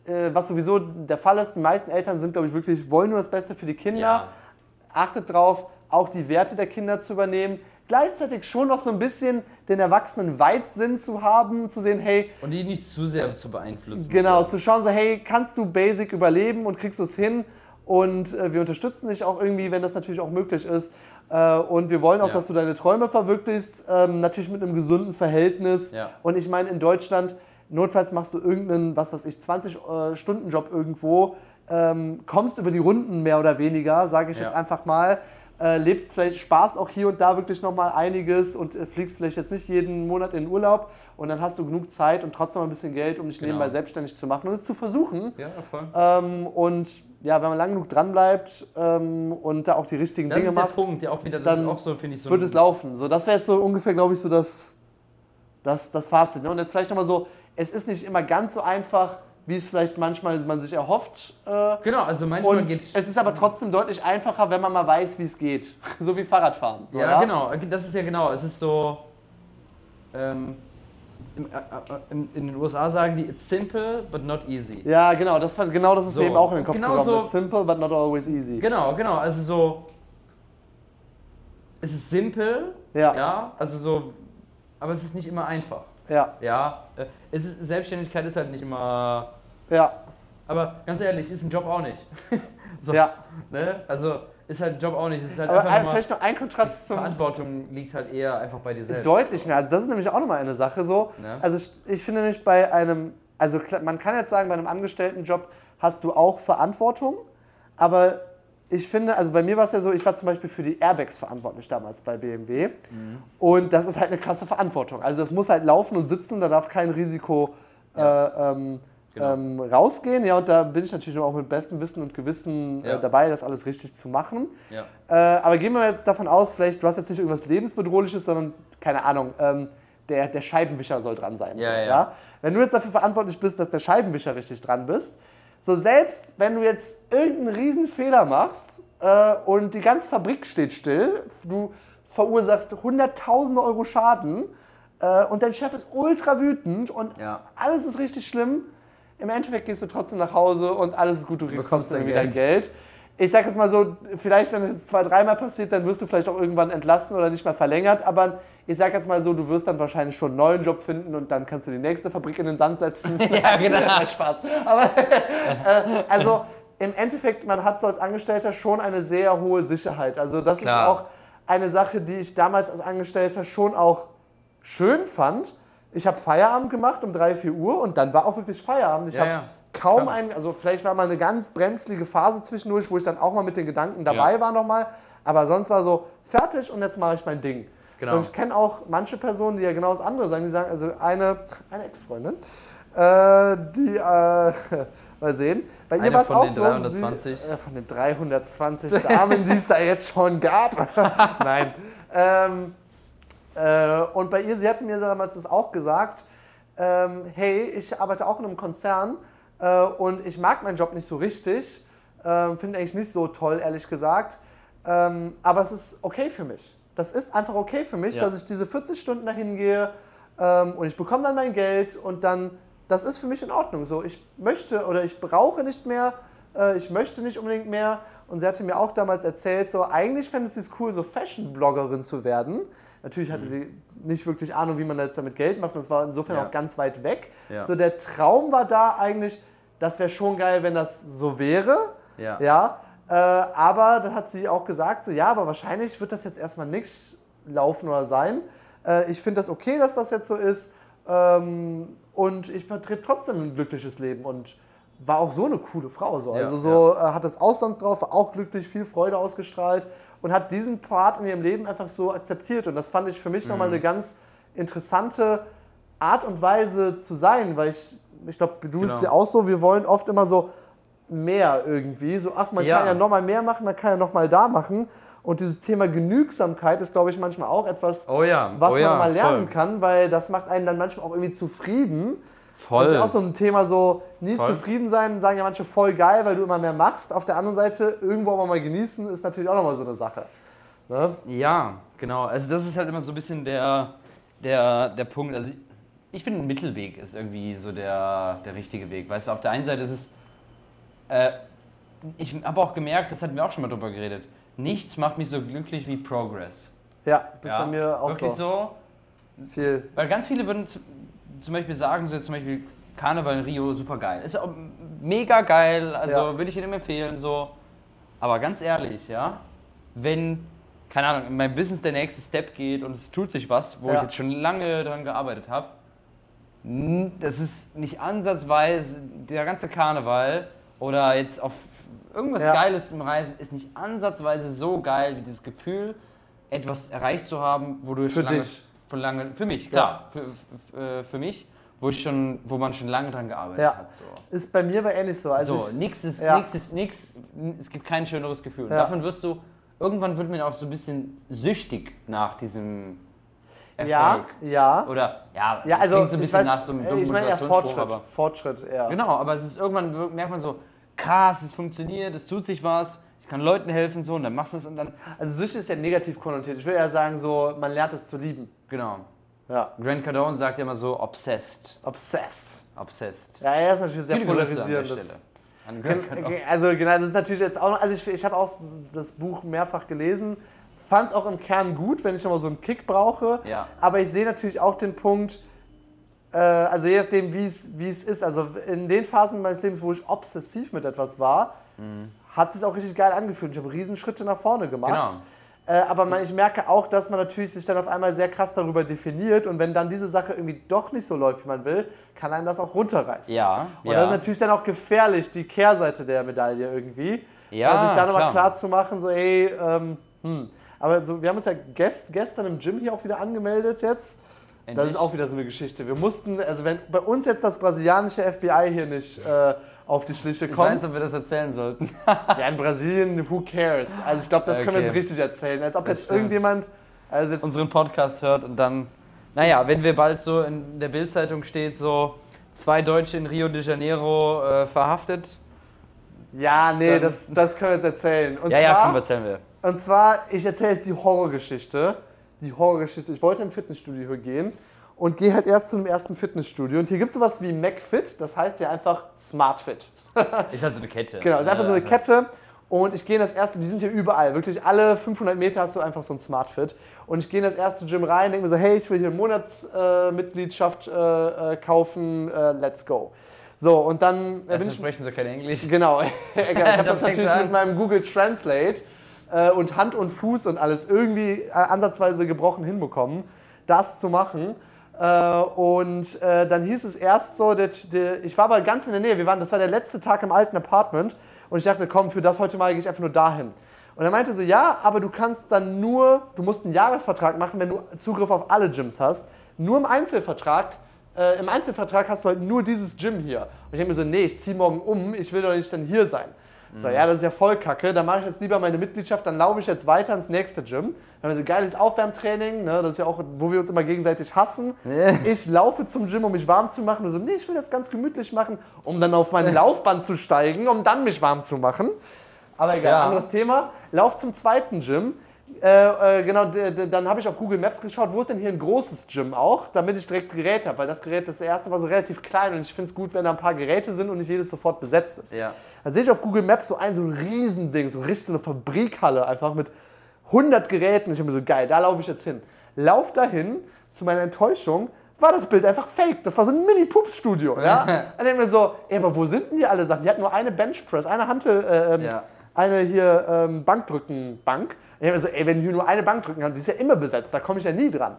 äh, was sowieso der Fall ist, die meisten Eltern sind, glaube ich, wirklich, wollen nur das Beste für die Kinder Ja. achtet darauf, auch die Werte der Kinder zu übernehmen. Gleichzeitig schon noch so ein bisschen den Erwachsenen Weitsinn zu haben, zu sehen, hey, Und die nicht zu sehr zu beeinflussen. genau, zu schauen, so, hey, kannst du Basic überleben und kriegst du es hin? Und äh, wir unterstützen dich auch irgendwie, wenn das natürlich auch möglich ist. Äh, und wir wollen auch, Ja. dass du deine Träume verwirklichst, ähm, natürlich mit einem gesunden Verhältnis. Ja. Und ich meine, in Deutschland, notfalls machst du irgendeinen, was weiß ich, 20-Stunden-Job irgendwo, ähm, kommst über die Runden mehr oder weniger, sage ich Ja. jetzt einfach mal. Äh, lebst vielleicht, sparst auch hier und da wirklich nochmal einiges und äh, fliegst vielleicht jetzt nicht jeden Monat in den Urlaub und dann hast du genug Zeit und trotzdem ein bisschen Geld, um dich Genau. nebenbei selbstständig zu machen und es zu versuchen. Ja, voll. Ähm, und ja, wenn man lang genug dran bleibt ähm, und da auch die richtigen Das Dinge macht, Punkt, ja auch wieder, dann so, so wird es laufen. So, das wäre jetzt so ungefähr, glaube ich, so das, das, das Fazit. Ne? Und jetzt vielleicht nochmal so, es ist nicht immer ganz so einfach, wie es vielleicht manchmal man sich erhofft. Äh, Genau, also manchmal und geht's. es ist aber trotzdem deutlich einfacher, wenn man mal weiß, wie es geht. so wie Fahrradfahren. So, ja, genau, das ist ja genau. Es ist so. Ähm, äh, äh, in, den USA sagen die, it's simple, but not easy. Ja, genau, das, genau das ist So. mir eben auch in den Kopf Genau gekommen. so- It's simple, but not always easy. Genau, genau. Also so. Es ist simpel, Ja. ja, also so. Aber es ist nicht immer einfach. Ja, Ja, es ist, Selbstständigkeit ist halt nicht immer ja, Aber ganz ehrlich, ist ein Job auch nicht. so, Ja. Ne? Also ist halt ein Job auch nicht. Ist halt Aber einfach ein, nur, vielleicht noch ein Kontrast zum Verantwortung liegt halt eher einfach bei dir selbst. deutlich mehr. Also das ist nämlich auch nochmal eine Sache so. Ja. Also ich, ich finde nämlich bei einem, also man kann jetzt sagen, bei einem Angestelltenjob hast du auch Verantwortung, aber ich finde, also bei mir war es ja so, ich war zum Beispiel für die Airbags verantwortlich damals bei BMW Mhm. und das ist halt eine krasse Verantwortung. Also das muss halt laufen und sitzen, da darf kein Risiko Ja. äh, ähm, Genau. ähm, rausgehen. Ja, und da bin ich natürlich auch mit bestem Wissen und Gewissen Ja. äh, dabei, das alles richtig zu machen. Ja. Äh, aber gehen wir jetzt davon aus, vielleicht, du hast jetzt nicht irgendwas Lebensbedrohliches, sondern, keine Ahnung, ähm, der, der Scheibenwischer soll dran sein. Ja, so, ja. Wenn du jetzt dafür verantwortlich bist, dass der Scheibenwischer richtig dran bist, so selbst wenn du jetzt irgendeinen riesen Fehler machst äh, und die ganze Fabrik steht still, du verursachst hunderttausende Euro Schaden äh, und dein Chef ist ultra wütend und Ja. alles ist richtig schlimm, im Endeffekt gehst du trotzdem nach Hause und alles ist gut, du kriegst Bekommst trotzdem dein wieder Geld. Ich sag jetzt mal so, vielleicht wenn es jetzt zwei, dreimal passiert, dann wirst du vielleicht auch irgendwann entlassen oder nicht mehr verlängert, aber ich sag jetzt mal so, du wirst dann wahrscheinlich schon einen neuen Job finden und dann kannst du die nächste Fabrik in den Sand setzen. ja, genau. Spaß. Aber äh, also im Endeffekt, man hat so als Angestellter schon eine sehr hohe Sicherheit. Also das Klar. ist auch eine Sache, die ich damals als Angestellter schon auch schön fand. Ich habe Feierabend gemacht um 3, 4 Uhr und dann war auch wirklich Feierabend. Ich Ja, habe ja. kaum Klar. einen, also vielleicht war mal eine ganz bremslige Phase zwischendurch, wo ich dann auch mal mit den Gedanken dabei Ja. war nochmal. Aber sonst war so fertig und jetzt mache ich mein Ding. Genau. Und ich kenne auch manche Personen, die ja genau das andere sagen. Die sagen, also eine, eine Ex-Freundin, äh, die, äh, mal sehen. Bei ihr war es von auch den so. 320. Sie, äh, von den 320 Damen, die es da jetzt schon gab. Nein. Ähm, äh, und bei ihr, sie hatte mir damals das auch gesagt, ähm, hey, ich arbeite auch in einem Konzern äh, und ich mag meinen Job nicht so richtig, ähm, finde eigentlich nicht so toll, ehrlich gesagt, ähm, aber es ist okay für mich. Das ist einfach okay für mich, Ja. dass ich diese 40 Stunden dahin gehe ähm, und ich bekomme dann mein Geld und dann, das ist für mich in Ordnung. So, ich möchte oder ich brauche nicht mehr, äh, ich möchte nicht unbedingt mehr. Und sie hatte mir auch damals erzählt, so eigentlich fände sie es cool, so Fashion-Bloggerin zu werden. Natürlich hatte sie nicht wirklich Ahnung, wie man jetzt damit Geld macht. Das war insofern Ja. auch ganz weit weg. Ja. So der Traum war da eigentlich, das wäre schon geil, wenn das so wäre. Ja. Ja, äh, aber dann hat sie auch gesagt, so ja, aber wahrscheinlich wird das jetzt erstmal nicht laufen oder sein. Äh, ich finde das okay, dass das jetzt so ist. Ähm, und ich vertrete trotzdem ein glückliches Leben und war auch so eine coole Frau. So. Ja, also so äh, hat das Ausland drauf, war auch glücklich, viel Freude ausgestrahlt und hat diesen Part in ihrem Leben einfach so akzeptiert. Und das fand ich für mich Mhm. nochmal eine ganz interessante Art und Weise zu sein, weil ich, ich glaube, du bist Genau. ja auch so, wir wollen oft immer so mehr irgendwie. So, ach, man Ja. kann ja nochmal mehr machen, man kann ja nochmal da machen. Und dieses Thema Genügsamkeit ist, glaube ich, manchmal auch etwas, Oh ja. was oh man ja, mal lernen voll. kann, weil das macht einen dann manchmal auch irgendwie zufrieden. Voll. Das ist auch so ein Thema, so nie Voll. zufrieden sein, sagen ja manche voll geil, weil du immer mehr machst. Auf der anderen Seite, irgendwo aber mal genießen, ist natürlich auch nochmal so eine Sache. Ne? Ja, genau. Also das ist halt immer so ein bisschen der, der, der Punkt. Also ich, ich finde, ein Mittelweg ist irgendwie so der, der richtige Weg. Weißt du, auf der einen Seite ist es. Äh, ich habe auch gemerkt, das hatten wir auch schon mal drüber geredet. Nichts macht mich so glücklich wie Progress. Ja, das ja? bei mir auch Wirklich so. so. Viel. Weil ganz viele würden zum Beispiel sagen, so jetzt zum Beispiel Karneval in Rio, super geil. Ist auch mega geil, also Ja. würde ich jedem empfehlen, so. Aber ganz ehrlich, ja, wenn, keine Ahnung, in meinem Business der nächste Step geht und es tut sich was, wo Ja. ich jetzt schon lange daran gearbeitet habe, das ist nicht ansatzweise, der ganze Karneval oder jetzt auf irgendwas Ja. Geiles im Reisen ist nicht ansatzweise so geil wie dieses Gefühl, etwas erreicht zu haben, wo du Für schon lange, dich. Von lange, für mich, klar, für, für, äh, für mich, wo ich schon, wo man schon lange dran gearbeitet Ja. hat. So, Ist bei mir aber ähnlich so. Also so ich, nix ist, ja. nix ist, nix, es gibt kein schöneres Gefühl. Und Ja. davon wirst du, irgendwann wird man auch so ein bisschen süchtig nach diesem Erfolg. ja, ja. Oder, ja, Ja, also klingt so ein bisschen weiß, nach so einem dummen ich meine eher Fortschritt. aber Fortschritt, ja. Genau, aber es ist irgendwann merkt man so, krass, es funktioniert, es tut sich was, kann Leuten helfen so und dann machst du es und dann, Also Süchte ist ja negativ konnotiert. Ich würde eher sagen, so, man lernt es zu lieben. genau. Ja. Grant Cardone sagt ja immer so, obsessed, Obsessed. obsessed. Ja, er ist natürlich sehr Viele Grüße an der polarisierend. Stelle. An Grant Cardone. Also genau, das ist natürlich jetzt auch noch, also ich, ich habe auch das Buch mehrfach gelesen, fand es auch im Kern gut, wenn ich nochmal so einen Kick brauche. Ja. Aber ich sehe natürlich auch den Punkt, Äh, also je nachdem, wie es wie es ist. Also in den Phasen meines Lebens, wo ich obsessiv mit etwas war, hat es sich auch richtig geil angefühlt. Ich habe Riesenschritte nach vorne gemacht. Genau. Äh, aber man, ich merke auch, dass man natürlich sich dann auf einmal sehr krass darüber definiert und wenn dann diese Sache irgendwie doch nicht so läuft, wie man will, kann einen das auch runterreißen. Ja, Und ja. das ist natürlich dann auch gefährlich, die Kehrseite der Medaille irgendwie. Ja, also sich da nochmal klar. zu machen, so ey, ähm, hm. Aber so, wir haben uns ja gest, gestern im Gym hier auch wieder angemeldet jetzt. Das Endlich? ist auch wieder so eine Geschichte. Wir mussten, also wenn bei uns jetzt das brasilianische FBI hier nicht äh, auf die Schliche Ich kommt, weiß, ob wir das erzählen sollten. ja, in Brasilien, who cares? Also ich glaube, das können wir Okay. jetzt richtig erzählen. Als ob Das jetzt stimmt. irgendjemand, also jetzt, unseren Podcast hört und dann, naja, wenn wir bald so in der Bildzeitung steht, so zwei Deutsche in Rio de Janeiro äh, verhaftet. ja, nee, das, das können wir jetzt erzählen. Und ja, ja, zwar, komm, erzählen wir. Und zwar, ich erzähle jetzt die Horrorgeschichte. Die Horrorgeschichte. Ich wollte ein Fitnessstudio gehen und gehe halt erst zu einem ersten Fitnessstudio. Und hier gibt es sowas wie MacFit, das heißt ja einfach SmartFit. Ist halt so eine Kette. Genau, ist einfach so eine Kette. Und ich gehe in das erste, die sind hier überall. Wirklich alle 500 Meter hast du einfach so ein SmartFit. Und ich gehe in das erste Gym rein, denke mir so, hey, ich will hier eine Monatsmitgliedschaft äh, äh, kaufen, äh, let's go. So, und dann äh, ich sprechen sie kein Englisch. Genau, ich habe das fängt's natürlich an. mit meinem Google Translate äh, und Hand und Fuß und alles irgendwie äh, ansatzweise gebrochen hinbekommen, das zu machen. Äh, und äh, dann hieß es erst so, der, der, ich war aber ganz in der Nähe, wir waren, das war der letzte Tag im alten Apartment und ich dachte, komm, für das heute Mal gehe ich einfach nur dahin. Und er meinte so, ja, aber du kannst dann nur, du musst einen Jahresvertrag machen, wenn du Zugriff auf alle Gyms hast. Nur im Einzelvertrag, äh, im Einzelvertrag hast du halt nur dieses Gym hier. Und ich denke mir so, nee, ich ziehe morgen um, ich will doch nicht dann hier sein. So, ja, das ist ja voll kacke. Dann mache ich jetzt lieber meine Mitgliedschaft, dann laufe ich jetzt weiter ins nächste Gym. Dann haben wir so geiles Aufwärmtraining, ne? das ist ja auch, wo wir uns immer gegenseitig hassen. Ich laufe zum Gym, um mich warm zu machen. Und so, nee, ich will das ganz gemütlich machen, um dann auf mein Laufband zu steigen, um dann mich warm zu machen. Aber egal, Ja. anderes Thema. Lauf zum zweiten Gym. Äh, äh, genau, dann habe ich auf Google Maps geschaut, wo ist denn hier ein großes Gym auch, damit ich direkt Geräte habe, weil das Gerät, das erste war so relativ klein und ich finde es gut, wenn da ein paar Geräte sind und nicht jedes sofort besetzt ist. Ja. Da sehe ich auf Google Maps so ein, so ein Riesending, so richtig so eine Fabrikhalle, einfach mit 100 Geräten. Ich habe mir so, geil, da laufe ich jetzt hin. Lauf dahin, zu meiner Enttäuschung, war das Bild einfach fake. Das war so ein Mini-Pups-Studio. Ja? Dann denke ich mir so, ey, aber wo sind denn die alle Sachen? Die hatten nur eine Benchpress, eine Hantel, äh, ähm, Ja. eine hier ähm, Bankdrückenbank. Ich denke mir so, ey, wenn hier nur eine Bank drücken kann, die ist ja immer besetzt, da komme ich ja nie dran.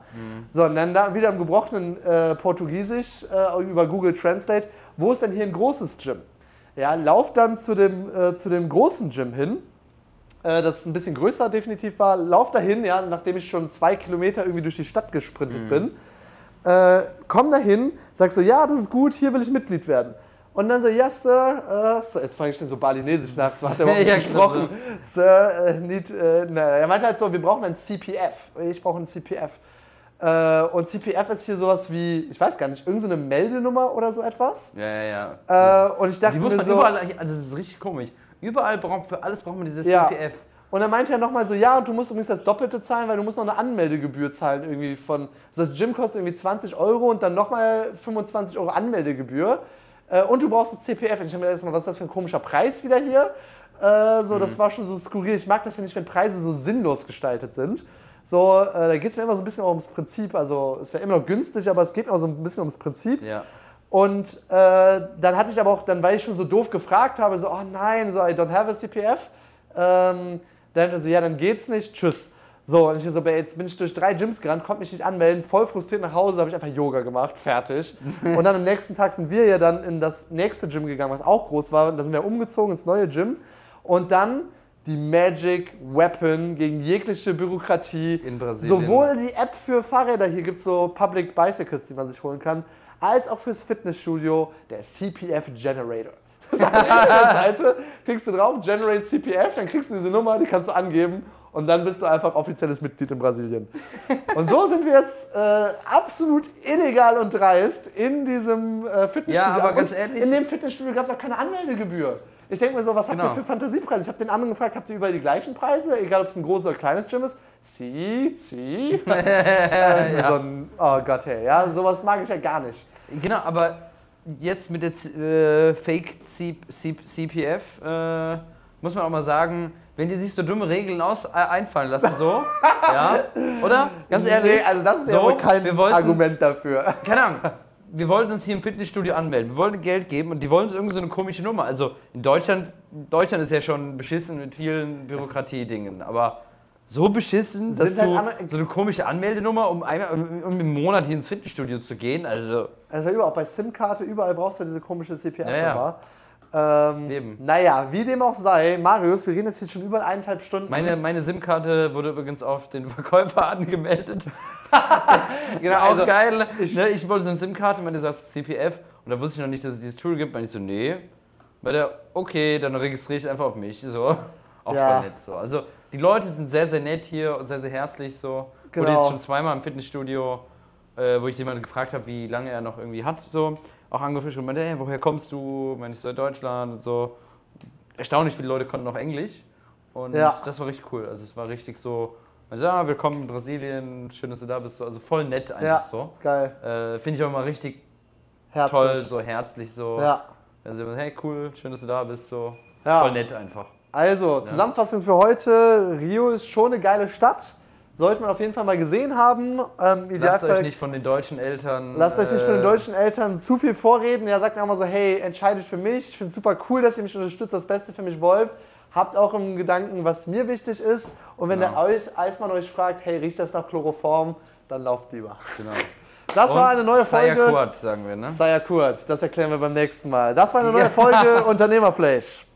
So, und dann da wieder im gebrochenen äh, Portugiesisch äh, über Google Translate, wo ist denn hier ein großes Gym? Ja, lauf dann zu dem, äh, zu dem großen Gym hin, äh, das ein bisschen größer definitiv war. Lauf dahin, ja, nachdem ich schon zwei Kilometer irgendwie durch die Stadt gesprintet bin. Äh, komm dahin, sag so, ja, das ist gut, hier will ich Mitglied werden. Und dann so, yes, Sir. Äh, so, jetzt fange ich dann so balinesisch nach, so hat er überhaupt Ja, nicht gesprochen. Sir, äh, need, äh, na, er meinte halt so, wir brauchen ein CPF. Ich brauche ein CPF. Und CPF ist hier sowas wie, ich weiß gar nicht, irgendeine Meldenummer oder so etwas. Ja, ja, ja. Und ich dachte Die muss mir man so, überall, das ist richtig komisch. Überall braucht, für alles braucht man dieses Ja. CPF. Und dann meinte er nochmal so, ja, und du musst übrigens das Doppelte zahlen, weil du musst noch eine Anmeldegebühr zahlen irgendwie von, also das Gym kostet irgendwie 20 Euro und dann nochmal 25 Euro Anmeldegebühr. Äh, und du brauchst das CPF. Und ich habe mir erstmal, was ist das für ein komischer Preis wieder hier? Äh, so, das war schon so skurril. Ich mag das ja nicht, wenn Preise so sinnlos gestaltet sind. So, äh, da geht es mir immer so ein bisschen auch ums Prinzip. Also es wäre immer noch günstig, aber es geht mir auch so ein bisschen ums Prinzip. Ja. Und äh, dann hatte ich aber auch, dann weil ich schon so doof gefragt habe, so, oh nein, so, I don't have a CPF. Ähm, dann so, ja, dann geht's nicht, tschüss. So, und ich so, jetzt bin ich durch drei Gyms gerannt, konnte mich nicht anmelden, voll frustriert nach Hause, habe ich einfach Yoga gemacht, fertig. und dann am nächsten Tag sind wir ja dann in das nächste Gym gegangen, was auch groß war. Und da sind wir umgezogen ins neue Gym. Und dann die Magic Weapon gegen jegliche Bürokratie. In Brasilien. Sowohl die App für Fahrräder, hier gibt es so Public Bicycles, die man sich holen kann, als auch fürs Fitnessstudio, der CPF Generator. Das ist auf der Seite, klickst du drauf, Generate CPF, dann kriegst du diese Nummer, die kannst du angeben und dann bist du einfach offizielles Mitglied in Brasilien. Und so sind wir jetzt äh, absolut illegal und dreist in diesem äh, Fitnessstudio. Ja, aber ganz Und ehrlich- In dem Fitnessstudio gab es auch keine Anmeldegebühr. Ich denke mir so, was habt Genau. ihr für Fantasiepreise? Ich habe den anderen gefragt, habt ihr überall die gleichen Preise? Egal, ob es ein großes oder kleines Gym ist? Sie, sie. äh, so ein, oh Gott, hey. Ja, sowas mag ich ja gar nicht. Genau, aber jetzt mit der äh, Fake CPF äh, muss man auch mal sagen, wenn die sich so dumme Regeln aus, äh, einfallen lassen, so, ja, oder? Ganz ehrlich, Nee, also das ist so, ja wohl kein wollten, Argument dafür. Keine Ahnung. wir wollten uns hier im Fitnessstudio anmelden. Wir wollten Geld geben und die wollten irgendwie so eine komische Nummer. Also in Deutschland, Deutschland ist ja schon beschissen mit vielen Bürokratiedingen, aber so beschissen, dass halt du so eine komische Anmeldenummer, um einmal um im Monat hier ins Fitnessstudio zu gehen. Also Also überall, bei SIM-Karte, überall brauchst du diese komische CPF-Nummer. Ja, Ähm, Eben. Naja, wie dem auch sei, Marius, wir reden jetzt hier schon über eineinhalb Stunden. meine, meine SIM-Karte wurde übrigens auf den Verkäufer angemeldet. genau, Auch also, geil. Ich, ne, ich wollte so eine SIM-Karte, meine sagst CPF und da wusste ich noch nicht, dass es dieses Tool gibt. Und ich so, nee. Bei der, okay, dann registriere ich einfach auf mich. So. Auch Ja. voll nett so. Also die Leute sind sehr, sehr nett hier und sehr, sehr herzlich so. Wurde Genau. jetzt schon zweimal im Fitnessstudio, äh, wo ich jemanden gefragt habe, wie lange er noch irgendwie hat, so. Auch angefischt und meinte, hey, woher kommst du? Meine ich so, Deutschland und so. Erstaunlich viele Leute konnten auch Englisch. Und Ja. das war richtig cool. Also es war richtig so, also, ja, willkommen in Brasilien, schön, dass du da bist. So. Also voll nett einfach ja, so. geil. Äh, Finde ich auch immer richtig Herzlich. toll, so herzlich so. Ja. Also, hey, cool, schön, dass du da bist. So. Ja. Voll nett einfach. Also, Zusammenfassung für heute: Rio ist schon eine geile Stadt. Sollte man auf jeden Fall mal gesehen haben. Ähm, Lasst euch nicht von den deutschen Eltern. Lasst euch nicht von den äh, deutschen Eltern zu viel vorreden. Er sagt immer so, hey, entscheidet für mich. Ich finde es super cool, dass ihr mich unterstützt, das Beste für mich wollt. Habt auch im Gedanken, was mir wichtig ist. Und wenn Genau. der euch, Eismann euch fragt, hey, riecht das nach Chloroform, dann lauft lieber. Genau. Das war eine neue Folge. Sayakurt, sagen wir, ne? Sayakurt, das erklären wir beim nächsten Mal. Das war eine neue Folge Unternehmerflash.